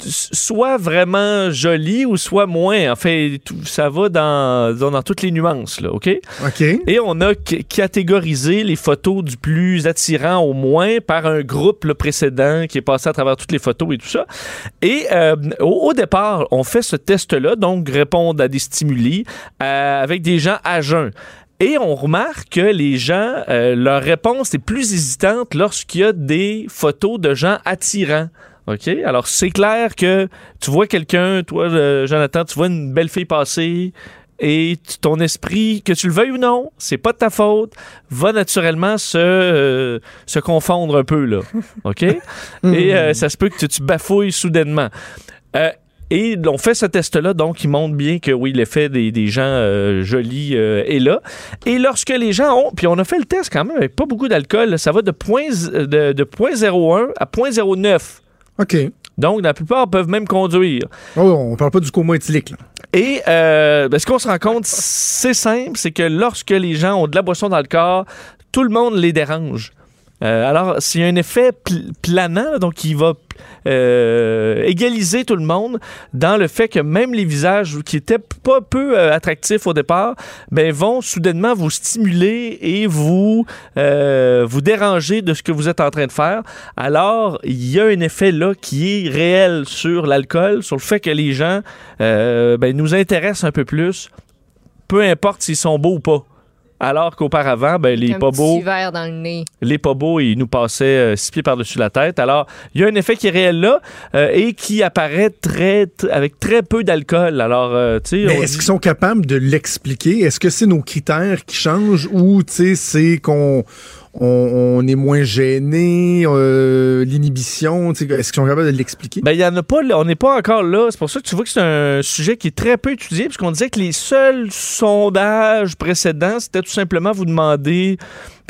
soit vraiment jolis ou soit moins. En fait, tout- ça va dans, dans, dans toutes les nuances, là, OK? OK. Et on a catégorisé les photos du plus attirant au moins par un groupe le précédent qui est passé à travers toutes les photos et tout ça. Et euh, au, au départ, on fait ce test-là, donc répondre à des stimuli euh, avec des gens à jeun. Et on remarque que les gens, euh, leur réponse est plus hésitante lorsqu'il y a des photos de gens attirants. OK? Alors, c'est clair que tu vois quelqu'un, toi, euh, Jonathan, tu vois une belle fille passer et tu- ton esprit, que tu le veuilles ou non, c'est pas de ta faute, va naturellement se, euh, se confondre un peu, là. OK? et euh, ça se peut que tu, tu bafouilles soudainement. Et on fait ce test-là, donc il montre bien que oui, l'effet des, des gens jolis est là. Et lorsque les gens ont, puis on a fait le test quand même avec pas beaucoup d'alcool, ça va de, point, de 0.01 à 0.09. OK. Donc la plupart peuvent même conduire. Oh, on parle pas du coma éthylique, là. Et euh, ben, ce qu'on se rend compte, c'est simple, c'est que lorsque les gens ont de la boisson dans le corps, tout le monde les dérange. Euh, alors, a un effet pl- planant, donc qui va euh, égaliser tout le monde dans le fait que même les visages qui étaient pas peu euh, attractifs au départ, ben, vont soudainement vous stimuler et vous, vous déranger de ce que vous êtes en train de faire. Alors, il y a un effet là qui est réel sur l'alcool, sur le fait que les gens ben, nous intéressent un peu plus, peu importe s'ils sont beaux ou pas. Alors qu'auparavant, ben, les pas beaux, verre dans le nez. les pas beaux, ils nous passaient euh, six pieds par-dessus la tête. Alors, il y a un effet qui est réel là euh, et qui apparaît très, tr- avec très peu d'alcool. Alors, euh, tu sais, est-ce dit- qu'ils sont capables de l'expliquer? Est-ce que c'est nos critères qui changent ou tu sais, c'est qu'on on, est moins gêné, euh, l'inhibition, est-ce qu'ils sont capables de l'expliquer? Ben, il y en a pas, on n'est pas encore là. C'est pour ça que tu vois que c'est un sujet qui est très peu étudié, puisqu'on disait que les seuls sondages précédents, c'était tout simplement vous demander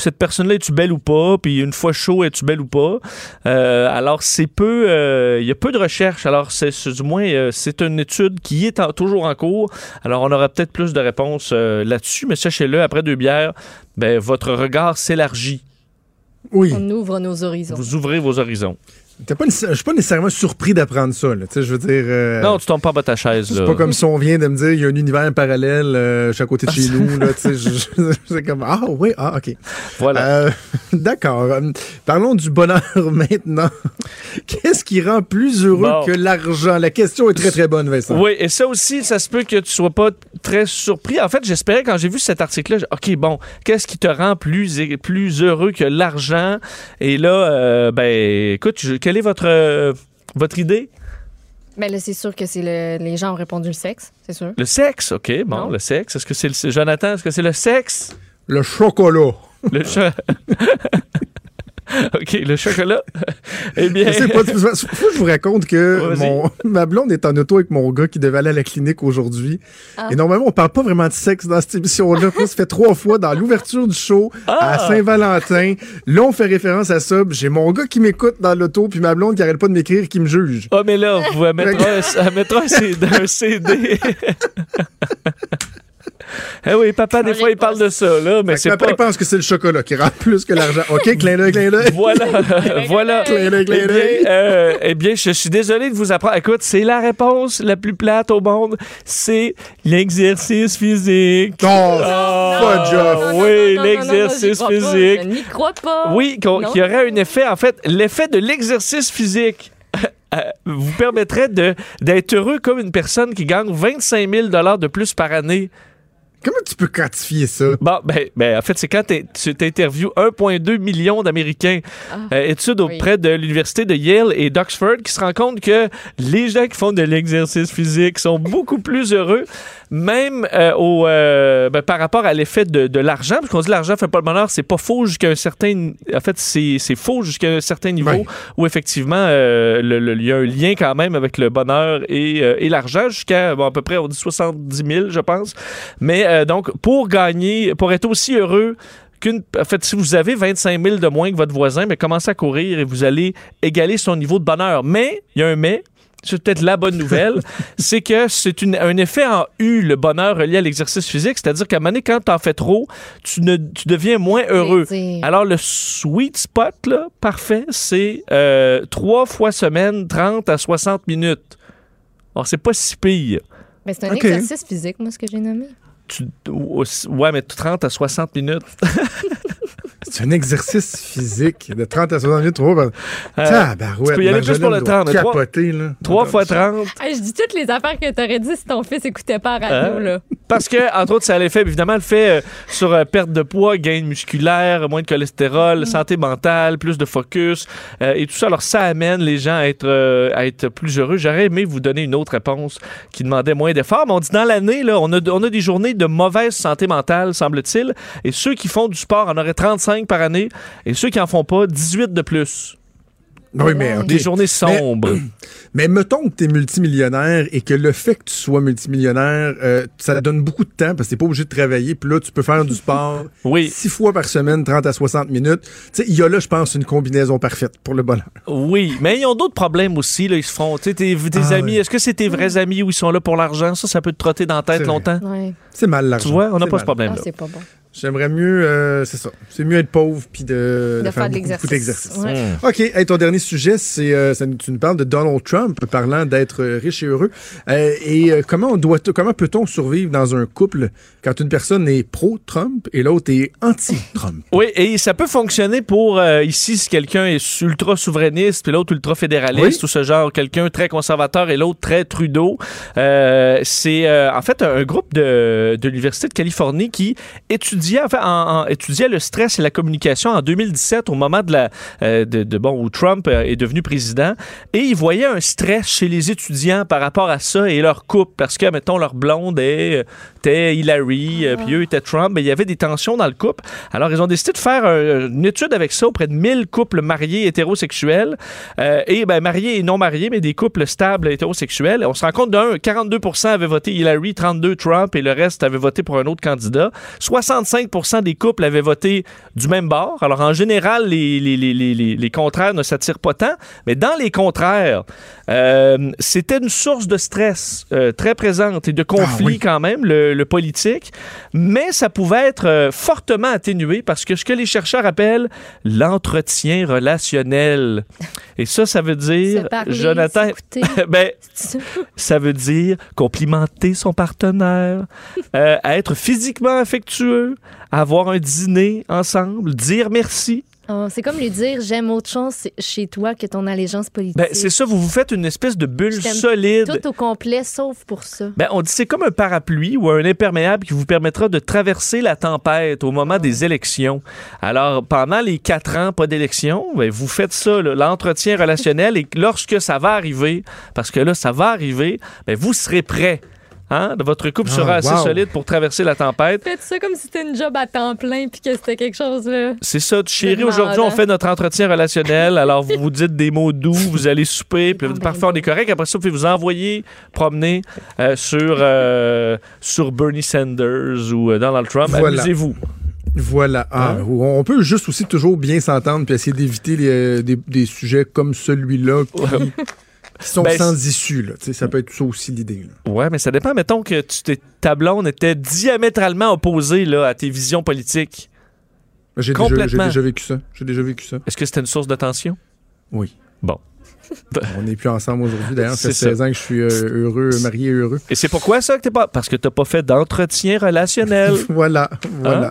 cette personne-là, es-tu belle ou pas? Puis une fois chaud, es-tu belle ou pas? Euh, alors, c'est peu, euh, il y a peu de recherches. Alors, c'est c'est- du moins, euh, c'est une étude qui est en- toujours en cours. Alors, on aura peut-être plus de réponses euh, là-dessus, mais sachez-le, après deux bières, ben, votre regard s'élargit. Oui. On ouvre nos horizons. Vous ouvrez vos horizons. T'es pas Je suis pas nécessairement surpris d'apprendre ça. Là. Je veux dire. euh, Non, tu tombes pas bas de ta chaise. C'est pas comme si on vient de me dire il y a un univers parallèle euh, chaque côté de chez nous. Je- je- c'est comme Ah oui, ah ok. Voilà. Euh, D'accord. Euh, Parlons du bonheur maintenant. Qu'est-ce qui rend plus heureux Bon. que l'argent? La question est très très bonne, Vincent. Oui, et ça aussi, ça se peut que tu sois pas très surpris. En fait, j'espérais quand j'ai vu cet article-là, OK, bon, qu'est-ce qui te rend plus, plus heureux que l'argent? Et là, ben, écoute, je- quelle est votre, euh, votre idée? Mais là, c'est sûr que c'est le... les gens ont répondu le sexe, c'est sûr. Le sexe, OK, bon, Non. le sexe. Est-ce que c'est le... Jonathan, est-ce que c'est le sexe? Le chocolat. Le cho- OK, le chocolat. eh bien... Je sais pas, faut que je vous raconte que mon, ma blonde est en auto avec mon gars qui devait aller à la clinique aujourd'hui. Ah. Et normalement, on parle pas vraiment de sexe dans cette émission-là. Ça se fait trois fois dans l'ouverture du show à Ah. Saint-Valentin. Là, on fait référence à ça. J'ai mon gars qui m'écoute dans l'auto, puis ma blonde qui arrête pas de m'écrire, qui me juge. Ah, mais là, vous elle mettra, un- elle mettra un CD. un CD. Eh oui, papa, des fois, il parle de ça, là, mais c'est papa, pas... il pense que c'est le chocolat qui rend plus que l'argent. OK, clin d'œil, clin d'œil. Voilà, voilà. Clin d'œil, Eh clin bien, d'œil. euh, eh bien, je suis désolé de vous apprendre. Écoute, c'est la réponse la plus plate au monde. C'est l'exercice physique. Oh, Ah, fudge off. oui, l'exercice pas. physique. Je n'y crois pas. Oui, qu'on- Non. qui aurait un effet, en fait, l'effet de l'exercice physique. euh, vous permettrait de- d'être heureux comme une personne qui gagne 25 000 de plus par année. Comment tu peux quantifier ça? Bon, ben, ben, en fait, c'est quand tu interviews 1,2 million d'Américains. Euh, étude auprès de l'université de Yale et d'Oxford qui se rend compte que les gens qui font de l'exercice physique sont beaucoup plus heureux, même euh, au, euh, ben, par rapport à l'effet de, de l'argent. Parce qu'on dit l'argent fait pas le bonheur, c'est pas faux jusqu'à un certain... En fait, c'est c'est faux jusqu'à un certain niveau où effectivement, euh, le- le- il y a un lien quand même avec le bonheur et, euh, et l'argent jusqu'à bon, à peu près, on dit 70 000, je pense. Mais euh, donc, pour gagner, pour être aussi heureux qu'une. En fait, si vous avez 25 000 de moins que votre voisin, mais commencez à courir et vous allez égaler son niveau de bonheur. Mais, il y a un mais. C'est peut-être la bonne nouvelle, c'est que c'est une- un effet en U, le bonheur relié à l'exercice physique. C'est-à-dire qu'à un moment donné, quand t'en fais trop, tu, ne, tu deviens moins heureux. Alors, le sweet spot, là, parfait, c'est euh, trois fois semaine, 30 à 60 minutes. Alors, c'est pas si pire. Mais c'est un exercice physique, moi, ce que j'ai nommé. Tu- ouais, mais 30 à 60 minutes. C'est un exercice physique de 30 à 60 minutes. Trop. Ben... Euh, Tabarouette, tu peux y aller plus pour le Marjolaine doit 30, mais trois- capoter, là. 3 fois 30. Hey, je dis toutes les affaires que t'aurais dit si ton fils écoutait pas à radio, Hein? là. Parce que, entre autres, ça a l'effet, évidemment, le fait euh, sur euh, perte de poids, gain musculaire, moins de Mm. cholestérol, santé mentale, plus de focus euh, et tout ça. Alors, ça amène les gens à être, euh, à être plus heureux. J'aurais aimé vous donner une autre réponse qui demandait moins d'efforts, mais on dit dans l'année, là, on a, on a des journées de mauvaise santé mentale, semble-t-il, et ceux qui font du sport en auraient 35 par année, et ceux qui en font pas, 18 de plus. Oui, mais. Des journées sombres. Mais mettons que tu es multimillionnaire et que le fait que tu sois multimillionnaire, euh, ça te donne beaucoup de temps parce que tu pas obligé de travailler. Puis là, tu peux faire du sport oui. six fois par semaine, 30 à 60 minutes. Tu sais, il y a là, je pense, une combinaison parfaite pour le bonheur. Oui, mais ils ont d'autres problèmes aussi. Là. Ils se font, tu sais, tes, tes Ah, amis, ouais. est-ce que c'est tes vrais amis ou ils sont là pour l'argent? Ça, ça peut te trotter dans la tête longtemps? Ouais. C'est mal l'argent. Tu vois, on n'a pas mal. ce problème-là. Ah, c'est pas bon. J'aimerais mieux, euh, c'est ça. C'est mieux être pauvre puis de, De faire de beaucoup, beaucoup l'exercice. d'exercices. Ouais. OK. Hey, ton dernier sujet, c'est euh, tu nous parles de Donald Trump parlant d'être euh, riche et heureux. Euh, et euh, comment on doit comment peut-on survivre dans un couple quand une personne est pro-Trump et l'autre est anti-Trump? Oui, et ça peut fonctionner pour euh, ici si quelqu'un est ultra souverainiste puis l'autre ultra fédéraliste Oui. ou ce genre, quelqu'un très conservateur et l'autre très Trudeau. Euh, c'est euh, en fait un groupe de, de l'université de Californie qui étudiait en fait, en- en- étudiait le stress et la communication en 2017 au moment de la euh, de, de- bon où Trump euh, est devenu président et il voyait un stress chez les étudiants par rapport à ça et leur couple parce que mettons leur blonde est- était Hillary euh, puis eux étaient Trump, mais il y avait des tensions dans le couple. Alors ils ont décidé de faire euh, une étude avec ça auprès de 1000 couples mariés hétérosexuels euh, et ben mariés et non mariés mais des couples stables hétérosexuels. On se rend compte d'un 42% avaient voté Hillary, 32 Trump et le reste avaient voté pour un autre candidat. 65% des couples avaient voté du même bord. Alors en général les, les, les, les, les- les contraires ne s'attirent pas tant, mais dans les contraires, euh, c'était une source de stress euh, très présente et de conflit quand même, le, le politique, mais ça pouvait être euh, fortement atténué parce que ce que les chercheurs appellent l'entretien relationnel. Et ça, ça veut dire, parler, Jonathan, ben, ça veut dire complimenter son partenaire, euh, être physiquement affectueux, avoir un dîner ensemble, dire merci. Oh, c'est comme lui dire j'aime autre chose chez toi que ton allégeance politique. Ben, c'est ça, vous vous faites une espèce de bulle solide. Tout au complet, sauf pour ça. Ben, on dit c'est comme un parapluie ou un imperméable qui vous permettra de traverser la tempête au moment des élections. Alors, pendant les quatre ans, pas d'élection, ben, vous faites ça, l'entretien relationnel, et lorsque ça va arriver, parce que là, ça va arriver, ben, vous serez prêt. Hein? Votre couple Ah, sera assez wow. solide pour traverser la tempête. Faites ça comme si c'était une job à temps plein puis que c'était quelque chose là. C'est ça, chérie, aujourd'hui, on fait notre entretien relationnel. Alors, vous vous dites des mots doux, vous allez souper, puis parfait, on est correct. Après ça, vous pouvez vous envoyer promener euh, sur, euh, sur Bernie Sanders ou euh, Donald Trump. Voilà. Amusez-vous. Voilà. Ah, Hein? On peut juste aussi toujours bien s'entendre puis essayer d'éviter des, des sujets comme celui-là qui sont Ben, sans issue. Là. Ça peut être ça aussi l'idée. Ouais, mais ça dépend. Mettons que tu t'es- ta blonde était diamétralement opposée là, à tes visions politiques. J'ai déjà, vécu ça. J'ai déjà vécu ça. Est-ce que c'était une source de tension? Oui. Bon. On n'est plus ensemble aujourd'hui. D'ailleurs, ça fait C'est ça. 16 ans que je suis euh, heureux, marié et heureux. Et c'est pourquoi ça que t'es pas. Parce que t'as pas fait d'entretien relationnel. voilà, voilà. Hein?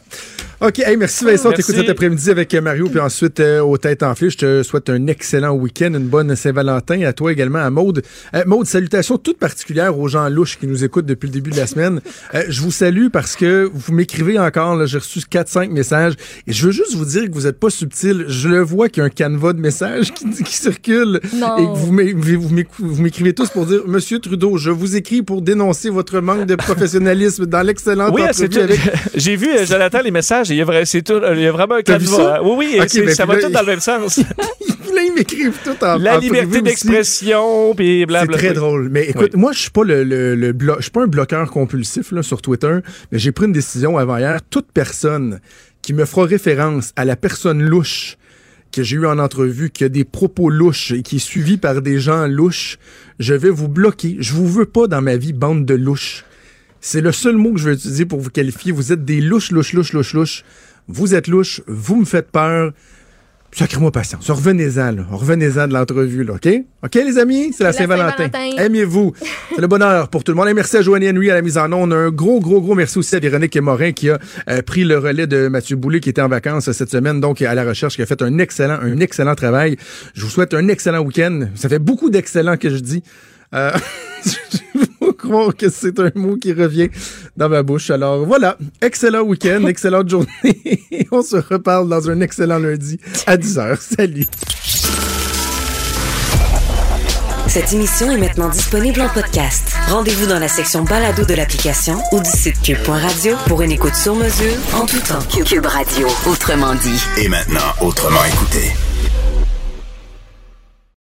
OK, hey, merci Vincent. On Merci. t'écoute cet après-midi avec euh, Mario, puis ensuite euh, aux têtes enflées. Je te souhaite un excellent week-end, une bonne Saint-Valentin. À toi également, à Maude. Euh, Maude, salutations toutes particulières aux gens louches qui nous écoutent depuis le début de la semaine. Euh, je vous salue parce que vous m'écrivez encore. J'ai reçu 4-5 messages. Et je veux juste vous dire que vous n'êtes pas subtil. Je le vois qu'il y a un canevas de messages qui, qui circule. Non. Et que vous m'é- vous m'éc- vous m'écrivez tous pour dire Monsieur Trudeau, je vous écris pour dénoncer votre manque de professionnalisme dans l'excellente Oui, J'ai vu, Jonathan, les messages, il y a, vra- c'est tout- il y a vraiment un canevas. Oui, oui, c'est- ben, ça va là, tout dans le même sens. Là, ils m'écrivent tout en La en liberté d'expression, puis C'est blablabla. très drôle. Mais écoute, moi, je suis pas le, le, le blo- je suis pas un bloqueur compulsif là, sur Twitter, mais j'ai pris une décision avant hier. Toute personne qui me fera référence à la personne louche que j'ai eu en entrevue, qui a des propos louches et qui est suivi par des gens louches, je vais vous bloquer. Je vous veux pas dans ma vie, bande de louches. C'est le seul mot que je vais utiliser pour vous qualifier. Vous êtes des louches, louches, louches, louches, louches. Vous êtes louches, vous me faites peur. Sacrez-moi patience. Revenez-en, là. Revenez-en de l'entrevue, là, OK? OK, les amis? C'est la la Saint-Valentin. Aimez-vous. C'est le bonheur pour tout le monde. Et merci à Joanie Henry à la mise en onde. Un gros, gros, gros merci aussi à Véronique Morin qui a euh, pris le relais de Mathieu Boulay qui était en vacances euh, cette semaine, donc à la recherche, qui a fait un excellent, un excellent travail. Je vous souhaite un excellent week-end. Ça fait beaucoup d'excellent que je dis. Euh, je faut croire que c'est un mot qui revient dans ma bouche. Alors voilà, excellent week-end, excellente journée. Et on se reparle dans un excellent lundi à 10h. Salut. Cette émission est maintenant disponible en podcast. Rendez-vous dans la section balado de l'application ou du site cube.radio pour une écoute sur mesure en tout temps. Cube Radio, autrement dit. Et maintenant, autrement écouté.